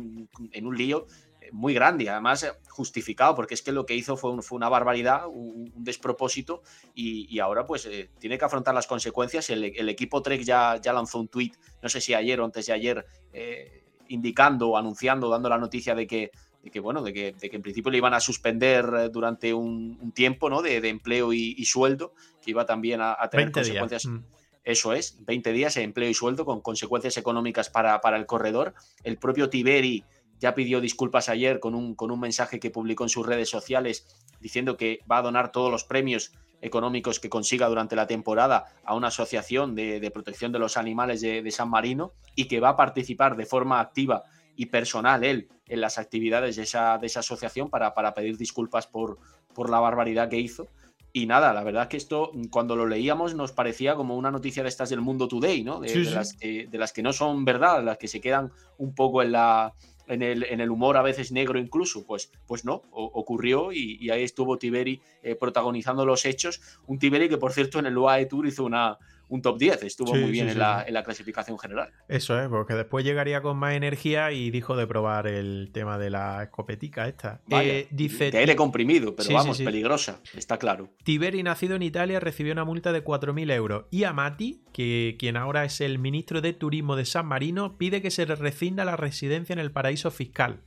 en un lío muy grande, además justificado, porque es que lo que hizo fue, fue una barbaridad, un, despropósito, y, ahora pues eh, tiene que afrontar las consecuencias. El, equipo Trek ya, ya lanzó un tuit, no sé si ayer o antes de ayer, eh, indicando anunciando, dando la noticia de que, que bueno, de que, en principio le iban a suspender eh, durante un, tiempo ¿no? de, empleo y, sueldo, que iba también a, tener consecuencias. Mm. Eso es, 20 días de empleo y sueldo con consecuencias económicas para, para el corredor. El propio Tiberi ya pidió disculpas ayer con un, con un mensaje que publicó en sus redes sociales diciendo que va a donar todos los premios económicos que consiga durante la temporada a una asociación de, protección de los animales de, San Marino y que va a participar de forma activa y personal él en las actividades de esa, de esa asociación para, para pedir disculpas por, por la barbaridad que hizo. Y nada, la verdad que esto, cuando lo leíamos, nos parecía como una noticia de estas del mundo today, ¿no? De, Las, que, de las que no son verdad, las que se quedan un poco en la, en el, humor a veces negro incluso, pues, pues no, ocurrió y, ahí estuvo Tiberi eh, protagonizando los hechos. Un Tiberi que, por cierto, en el UAE Tour hizo una, un top 10, estuvo muy bien en, la, clasificación general. Eso es, porque después llegaría con más energía y dijo de probar el tema de la escopetica esta. Eh, dice, de aire comprimido, pero vamos, peligrosa, está claro. Tiberi, nacido en Italia, recibió una multa de 4.000 euros. Y Amati, que quien ahora es el ministro de Turismo de San Marino, pide que se le rescinda la residencia en el paraíso fiscal.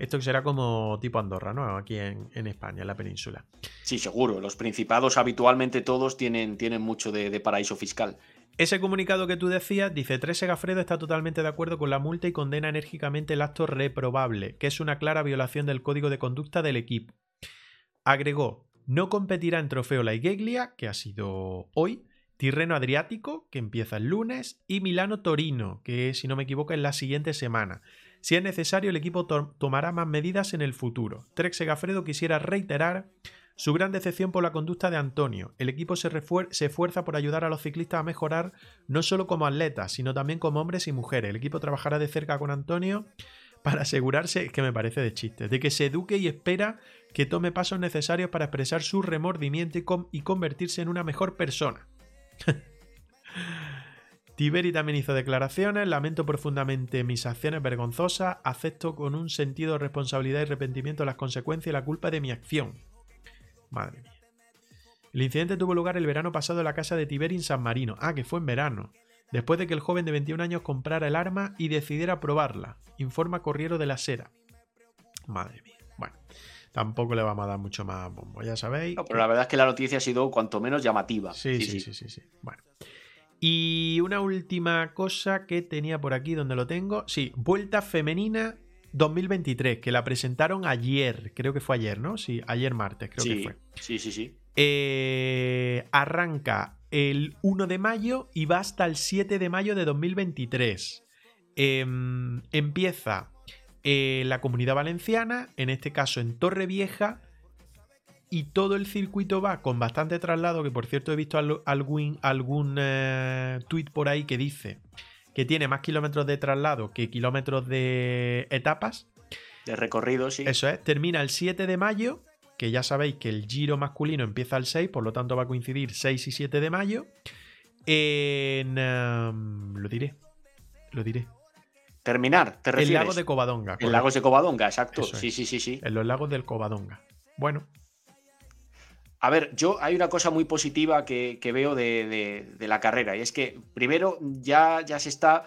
Esto será como tipo Andorra, ¿no? Aquí en, España, en la península. Sí, seguro. Los principados habitualmente todos tienen, tienen mucho de, paraíso fiscal. Ese comunicado que tú decías dice, Trese Gafredo está totalmente de acuerdo con la multa y condena enérgicamente el acto reprobable, que es una clara violación del código de conducta del equipo. Agregó, no competirá en trofeo la Igeglia, que ha sido hoy, Tirreno Adriático, que empieza el lunes, y Milano Torino, que si no me equivoco es la siguiente semana. Si es necesario, el equipo tomará más medidas en el futuro. Trek Segafredo quisiera reiterar su gran decepción por la conducta de Antonio. El equipo se, esfuerza por ayudar a los ciclistas a mejorar no solo como atletas, sino también como hombres y mujeres. El equipo trabajará de cerca con Antonio para asegurarse, que me parece de chiste, de que se eduque y espera que tome pasos necesarios para expresar su remordimiento y, y convertirse en una mejor persona. Tiberi también hizo declaraciones, lamento profundamente mis acciones vergonzosas, acepto con un sentido de responsabilidad y arrepentimiento las consecuencias y la culpa de mi acción. Madre mía. El incidente tuvo lugar el verano pasado en la casa de Tiberi en San Marino. Ah, que fue en verano. Después de que el joven de 21 años comprara el arma y decidiera probarla. Informa Corriero de la Sera. Madre mía. Bueno, tampoco le vamos a dar mucho más bombo, ya sabéis. pero la verdad es que la noticia ha sido cuanto menos llamativa. Sí, sí, sí, sí, sí. Bueno. Y una última cosa que tenía por aquí donde lo tengo. Sí, Vuelta Femenina 2023, que la presentaron ayer, creo que fue ayer, ¿no? Sí, ayer martes, creo que fue. Sí, sí, sí. Eh, arranca el 1 de mayo y va hasta el 7 de mayo de 2023. Em, empieza en la comunidad valenciana, en este caso en Torrevieja, y todo el circuito va con bastante traslado, que por cierto he visto algún, algún eh, tweet por ahí que dice que tiene más kilómetros de traslado que kilómetros de etapas. De recorrido, sí. Eso es, termina el 7 de mayo, que ya sabéis que el giro masculino empieza el 6, por lo tanto va a coincidir 6 y 7 de mayo. En... Em, lo diré, lo diré. Terminar, te refieres. El lago de Covadonga. El lago de Covadonga, exacto. Sí, sí, sí, sí. En los lagos del Covadonga. Bueno, a ver, yo hay una cosa muy positiva que, veo de, de, la carrera y es que primero ya, ya se está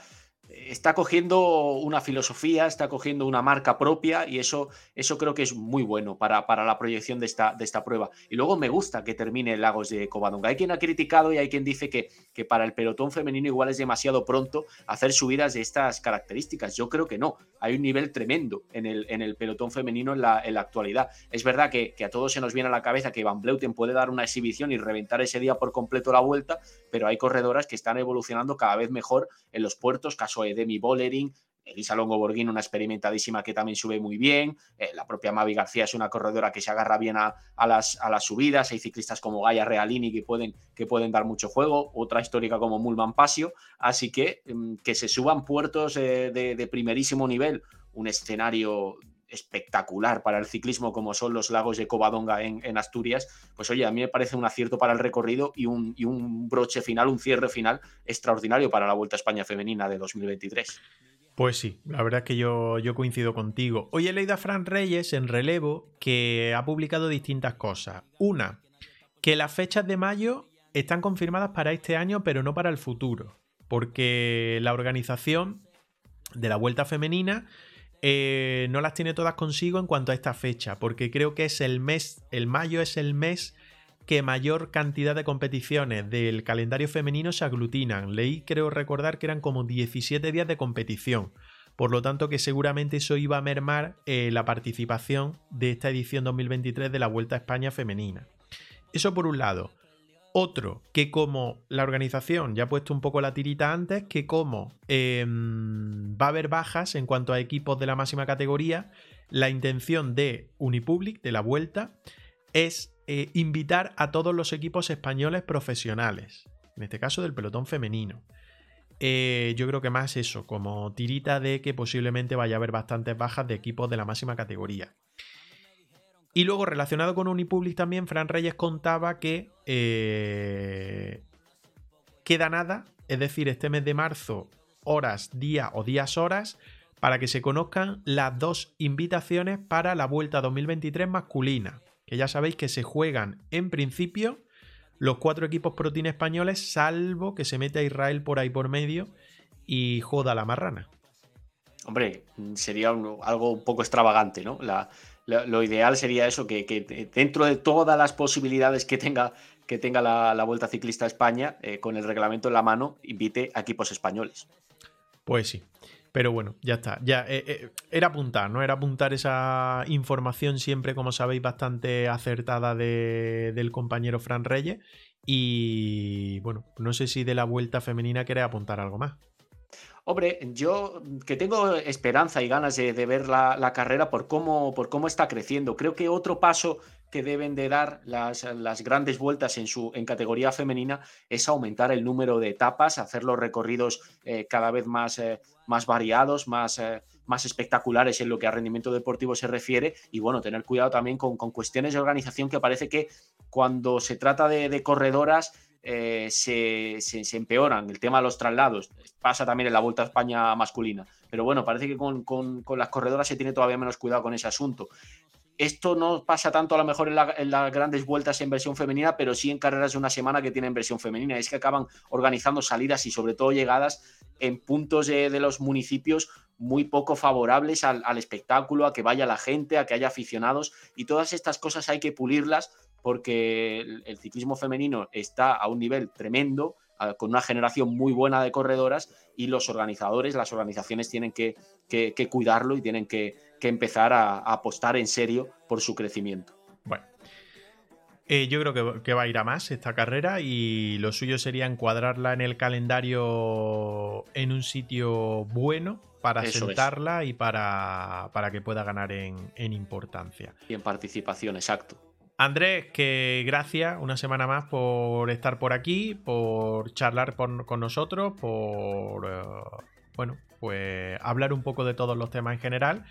está cogiendo una filosofía, está cogiendo una marca propia y eso, eso creo que es muy bueno para, para la proyección de esta, de esta prueba. Y luego me gusta que termine Lagos de Covadonga. Hay quien ha criticado y hay quien dice que, que para el pelotón femenino igual es demasiado pronto hacer subidas de estas características. Yo creo que no. Hay un nivel tremendo en el, en el pelotón femenino en la, en la actualidad. Es verdad que, a todos se nos viene a la cabeza que Van Bleuten puede dar una exhibición y reventar ese día por completo la vuelta, pero hay corredoras que están evolucionando cada vez mejor en los puertos, caso de Demi Bollering, Elisa Longo Borghini, una experimentadísima que también sube muy bien. Eh, la propia Mavi García es una corredora que se agarra bien a, las, a, las, subidas. Hay ciclistas como Gaia Realini que pueden, que pueden dar mucho juego. Otra histórica como Mulman Pasio. Así que mm, que se suban puertos eh, de, primerísimo nivel. Un escenario espectacular para el ciclismo como son los lagos de Covadonga en, Asturias, pues oye, a mí me parece un acierto para el recorrido y un, y un broche final, un cierre final extraordinario para la Vuelta a España femenina de 2023. Pues sí, la verdad es que yo, yo coincido contigo. Hoy he leído a Fran Reyes en relevo que ha publicado distintas cosas. Una, que las fechas de mayo están confirmadas para este año, pero no para el futuro. Porque la organización de la Vuelta Femenina eh, no las tiene todas consigo en cuanto a esta fecha. Porque creo que es el mes, el mayo es el mes que mayor cantidad de competiciones del calendario femenino se aglutinan. Leí, creo recordar que eran como 17 días de competición. Por lo tanto, que seguramente eso iba a mermar eh, la participación de esta edición 2023 de la Vuelta a España femenina. Eso por un lado. Otro, que como la organización ya ha puesto un poco la tirita antes, que como em, va a haber bajas en cuanto a equipos de la máxima categoría, la intención de Unipublic, de la vuelta, es eh, invitar a todos los equipos españoles profesionales, en este caso del pelotón femenino. Eh, yo creo que más eso, como tirita de que posiblemente vaya a haber bastantes bajas de equipos de la máxima categoría. Y luego, relacionado con Unipublic también, Fran Reyes contaba que eh, queda nada, es decir, este mes de marzo, horas, día o días, horas, para que se conozcan las dos invitaciones para la Vuelta 2023 masculina que ya sabéis que se juegan en principio los cuatro equipos protein españoles, salvo que se mete a Israel por ahí por medio y joda la marrana. Hombre, sería algo un poco extravagante, ¿no? Lo ideal sería eso, que, dentro de todas las posibilidades que tenga, que tenga la, Vuelta Ciclista a España, eh, con el reglamento en la mano, invite a equipos españoles. Pues sí. Pero bueno, ya está. Ya eh, eh, era apuntar, ¿no? Era apuntar esa información siempre, como sabéis, bastante acertada del compañero Fran Reyes. Y bueno, no sé si de la vuelta femenina querés apuntar algo más. Hombre, yo que tengo esperanza y ganas de, ver la, carrera por cómo, por cómo está creciendo. Creo que otro paso que deben de dar las, grandes vueltas en, su, en categoría femenina es aumentar el número de etapas, hacer los recorridos eh, cada vez más, eh, variados, eh, más espectaculares en lo que a rendimiento deportivo se refiere y bueno, tener cuidado también con, cuestiones de organización que parece que cuando se trata de corredoras eh, se, empeoran. El tema de los traslados pasa también en la Vuelta a España masculina. Pero bueno, parece que con, las corredoras se tiene todavía menos cuidado con ese asunto. Esto no pasa tanto a lo mejor en, las grandes vueltas en versión femenina, pero sí en carreras de una semana que tienen versión femenina. Es que acaban organizando salidas y sobre todo llegadas en puntos de, los municipios muy poco favorables al, al, espectáculo, a que vaya la gente, a que haya aficionados y todas estas cosas hay que pulirlas porque el, ciclismo femenino está a un nivel tremendo, con una generación muy buena de corredoras y los organizadores, las organizaciones tienen que, cuidarlo y tienen que, empezar a, apostar en serio por su crecimiento. Bueno. Eh, yo creo que, va a ir a más esta carrera y lo suyo sería encuadrarla en el calendario en un sitio bueno para sentarla y para, para, que pueda ganar en, en importancia. Y en participación, exacto. Andrés, que gracias una semana más por estar por aquí, por charlar con nosotros, por eh, bueno, pues hablar un poco de todos los temas en general.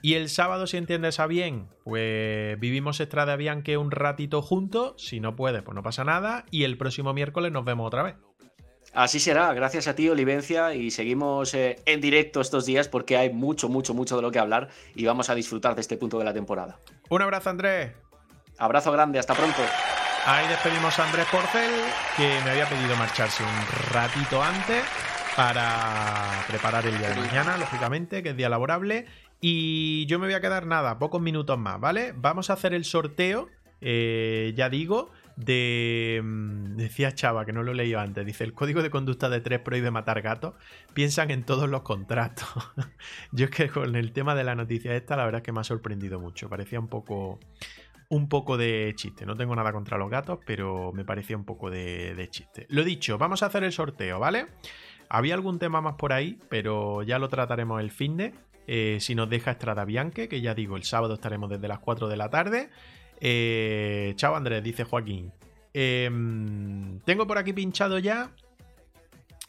Y el sábado, si entiendes a bien, pues vivimos Estrada Bianque un ratito juntos. Si no puedes, pues no pasa nada. Y el próximo miércoles nos vemos otra vez. Así será, gracias a ti, Olivencia, y seguimos eh, en directo estos días porque hay mucho, mucho, mucho de lo que hablar y vamos a disfrutar de este punto de la temporada. Un abrazo, Andrés. Abrazo grande, hasta pronto. Ahí despedimos a Andrés Porcel, que me había pedido marcharse un ratito antes para preparar el día de mañana, lógicamente, que es día laborable. Y yo me voy a quedar nada, pocos minutos más, ¿vale? Vamos a hacer el sorteo, eh, ya digo, de... Mm, decía Chava, que no lo he leído antes, dice, el código de conducta de 3 prohíbe matar gatos, piensan en todos los contratos. yo es que con el tema de la noticia esta, la verdad es que me ha sorprendido mucho, parecía un poco un poco de chiste. No tengo nada contra los gatos, pero me parecía un poco de, chiste. Lo dicho, vamos a hacer el sorteo, ¿vale? Había algún tema más por ahí, pero ya lo trataremos el fin de. Eh, si nos deja Estrada Bianque, que ya digo, el sábado estaremos desde las 4 de la tarde. Eh, chao Andrés, dice Joaquín. Em, tengo por aquí pinchado ya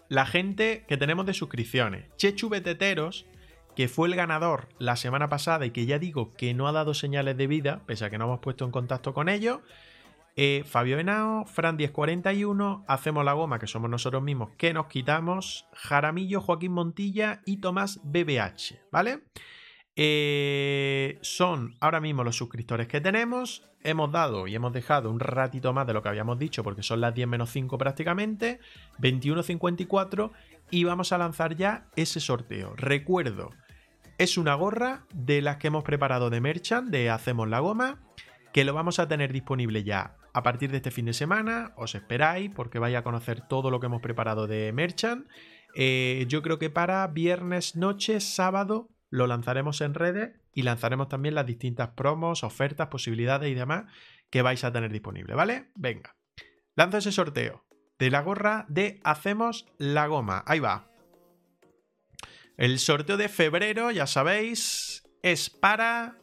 la gente que tenemos de suscripciones. Chechu Beteteros que fue el ganador la semana pasada y que ya digo que no ha dado señales de vida, pese a que no hemos puesto en contacto con ellos. Eh, Fabio Henao, Fran 1041, Hacemos la Goma, que somos nosotros mismos, que nos quitamos, Jaramillo, Joaquín Montilla y Tomás BBH, ¿vale? Eh, son ahora mismo los suscriptores que tenemos. Hemos dado y hemos dejado un ratito más de lo que habíamos dicho, porque son las 10 menos 5 prácticamente, 21.54, y vamos a lanzar ya ese sorteo. Recuerdo es una gorra de las que hemos preparado de Merchant, de Hacemos la Goma, que lo vamos a tener disponible ya a partir de este fin de semana. Os esperáis porque vais a conocer todo lo que hemos preparado de Merchant. Eh, yo creo que para viernes noche, sábado, lo lanzaremos en redes y lanzaremos también las distintas promos, ofertas, posibilidades y demás que vais a tener disponible, ¿vale? Venga, lanzo ese sorteo de la gorra de Hacemos la Goma. Ahí va. El sorteo de febrero, ya sabéis, es para...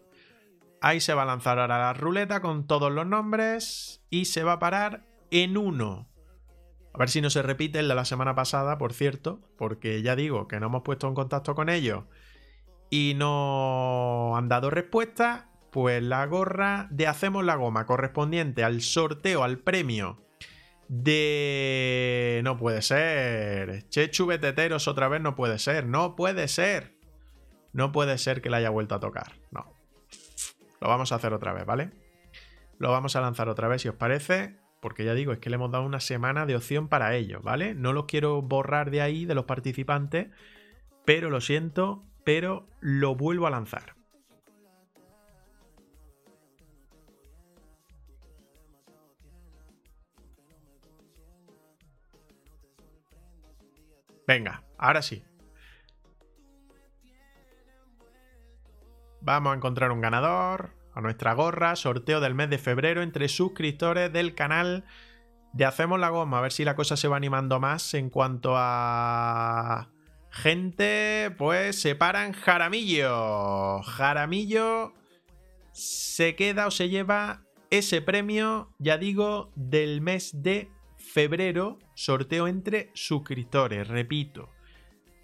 Ahí se va a lanzar ahora la ruleta con todos los nombres y se va a parar en uno. A ver si no se repite el de la semana pasada, por cierto, porque ya digo que no hemos puesto en contacto con ellos y no han dado respuesta. Pues la gorra de Hacemos la Goma correspondiente al sorteo, al premio de... No puede ser. Chechu Beteteros otra vez no puede ser. No puede ser. No puede ser que la haya vuelto a tocar. No. Lo vamos a hacer otra vez, ¿vale? Lo vamos a lanzar otra vez si os parece. Porque ya digo, es que le hemos dado una semana de opción para ello, ¿vale? No los quiero borrar de ahí, de los participantes. Pero lo siento, pero lo vuelvo a lanzar. Venga, ahora sí. Vamos a encontrar un ganador a nuestra gorra, sorteo del mes de febrero entre suscriptores del canal de Hacemos la Goma, a ver si la cosa se va animando más en cuanto a gente, pues se paran Jaramillo. Jaramillo se queda o se lleva ese premio, ya digo, del mes de febrero, sorteo entre suscriptores, repito.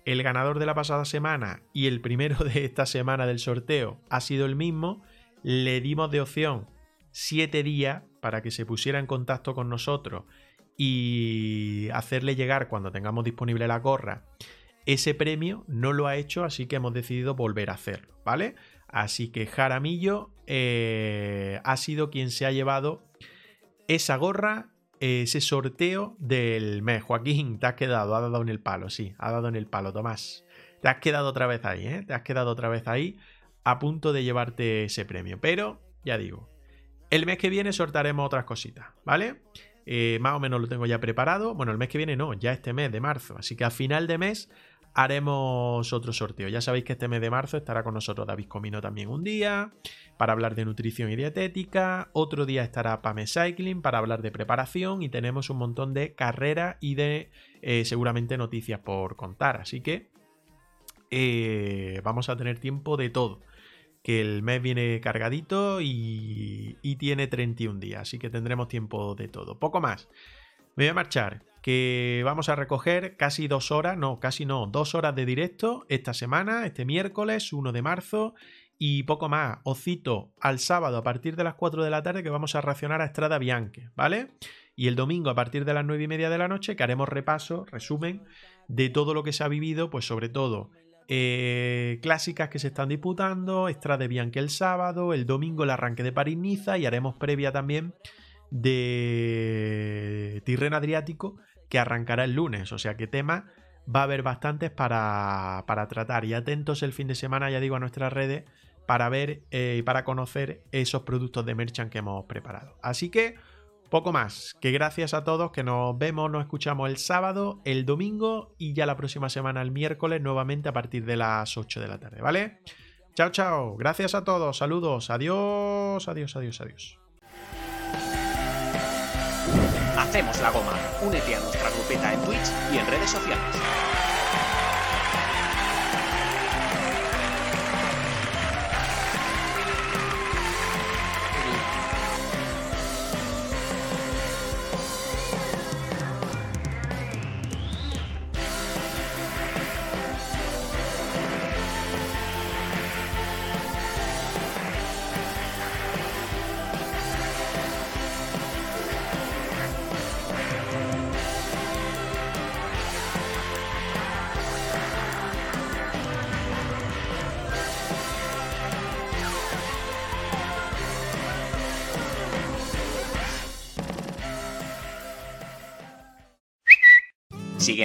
El ganador de la pasada semana y el primero de esta semana del sorteo ha sido el mismo. Le dimos de opción 7 días para que se pusiera en contacto con nosotros y hacerle llegar cuando tengamos disponible la gorra ese premio. No lo ha hecho, así que hemos decidido volver a hacerlo, ¿vale? Así que Jaramillo eh, ha sido quien se ha llevado esa gorra, ese sorteo del mes. Joaquín, te has quedado, ha dado en el palo, sí, ha dado en el palo, Tomás. Te has quedado otra vez ahí, ¿eh? Te has quedado otra vez ahí a punto de llevarte ese premio. Pero, ya digo, el mes que viene sortaremos otras cositas, ¿vale? Eh, más o menos lo tengo ya preparado. Bueno, el mes que viene no, ya este mes de marzo. Así que a final de mes haremos otro sorteo. Ya sabéis que este mes de marzo estará con nosotros David Comino también un día para hablar de nutrición y dietética. Otro día estará Pame Cycling para hablar de preparación y tenemos un montón de carreras y de eh, seguramente noticias por contar. Así que eh, vamos a tener tiempo de todo. Que el mes viene cargadito y, y tiene 31 días, así que tendremos tiempo de todo. Poco más. Me voy a marchar que vamos a recoger casi dos horas, no, casi no, dos horas de directo esta semana, este miércoles 1 de marzo y poco más. Os cito al sábado a partir de las 4 de la tarde que vamos a reaccionar a Estrada Bianche, ¿vale? Y el domingo a partir de las 9 y media de la noche que haremos repaso, resumen de todo lo que se ha vivido, pues sobre todo eh, clásicas que se están disputando, Estrada Bianche el sábado, el domingo el arranque de París-Niza y haremos previa también de Tirreno Adriático que arrancará el lunes. O sea que tema va a haber bastantes para, tratar. Y atentos el fin de semana, ya digo, a nuestras redes para ver eh, y para conocer esos productos de Merchant que hemos preparado. Así que poco más, que gracias a todos, que nos vemos, nos escuchamos el sábado, el domingo y ya la próxima semana el miércoles nuevamente a partir de las 8 de la tarde, ¿vale? Chao, chao, gracias a todos, saludos, adiós, adiós, adiós, adiós. Hacemos la goma. Únete a nuestra grupeta en Twitch y en redes sociales.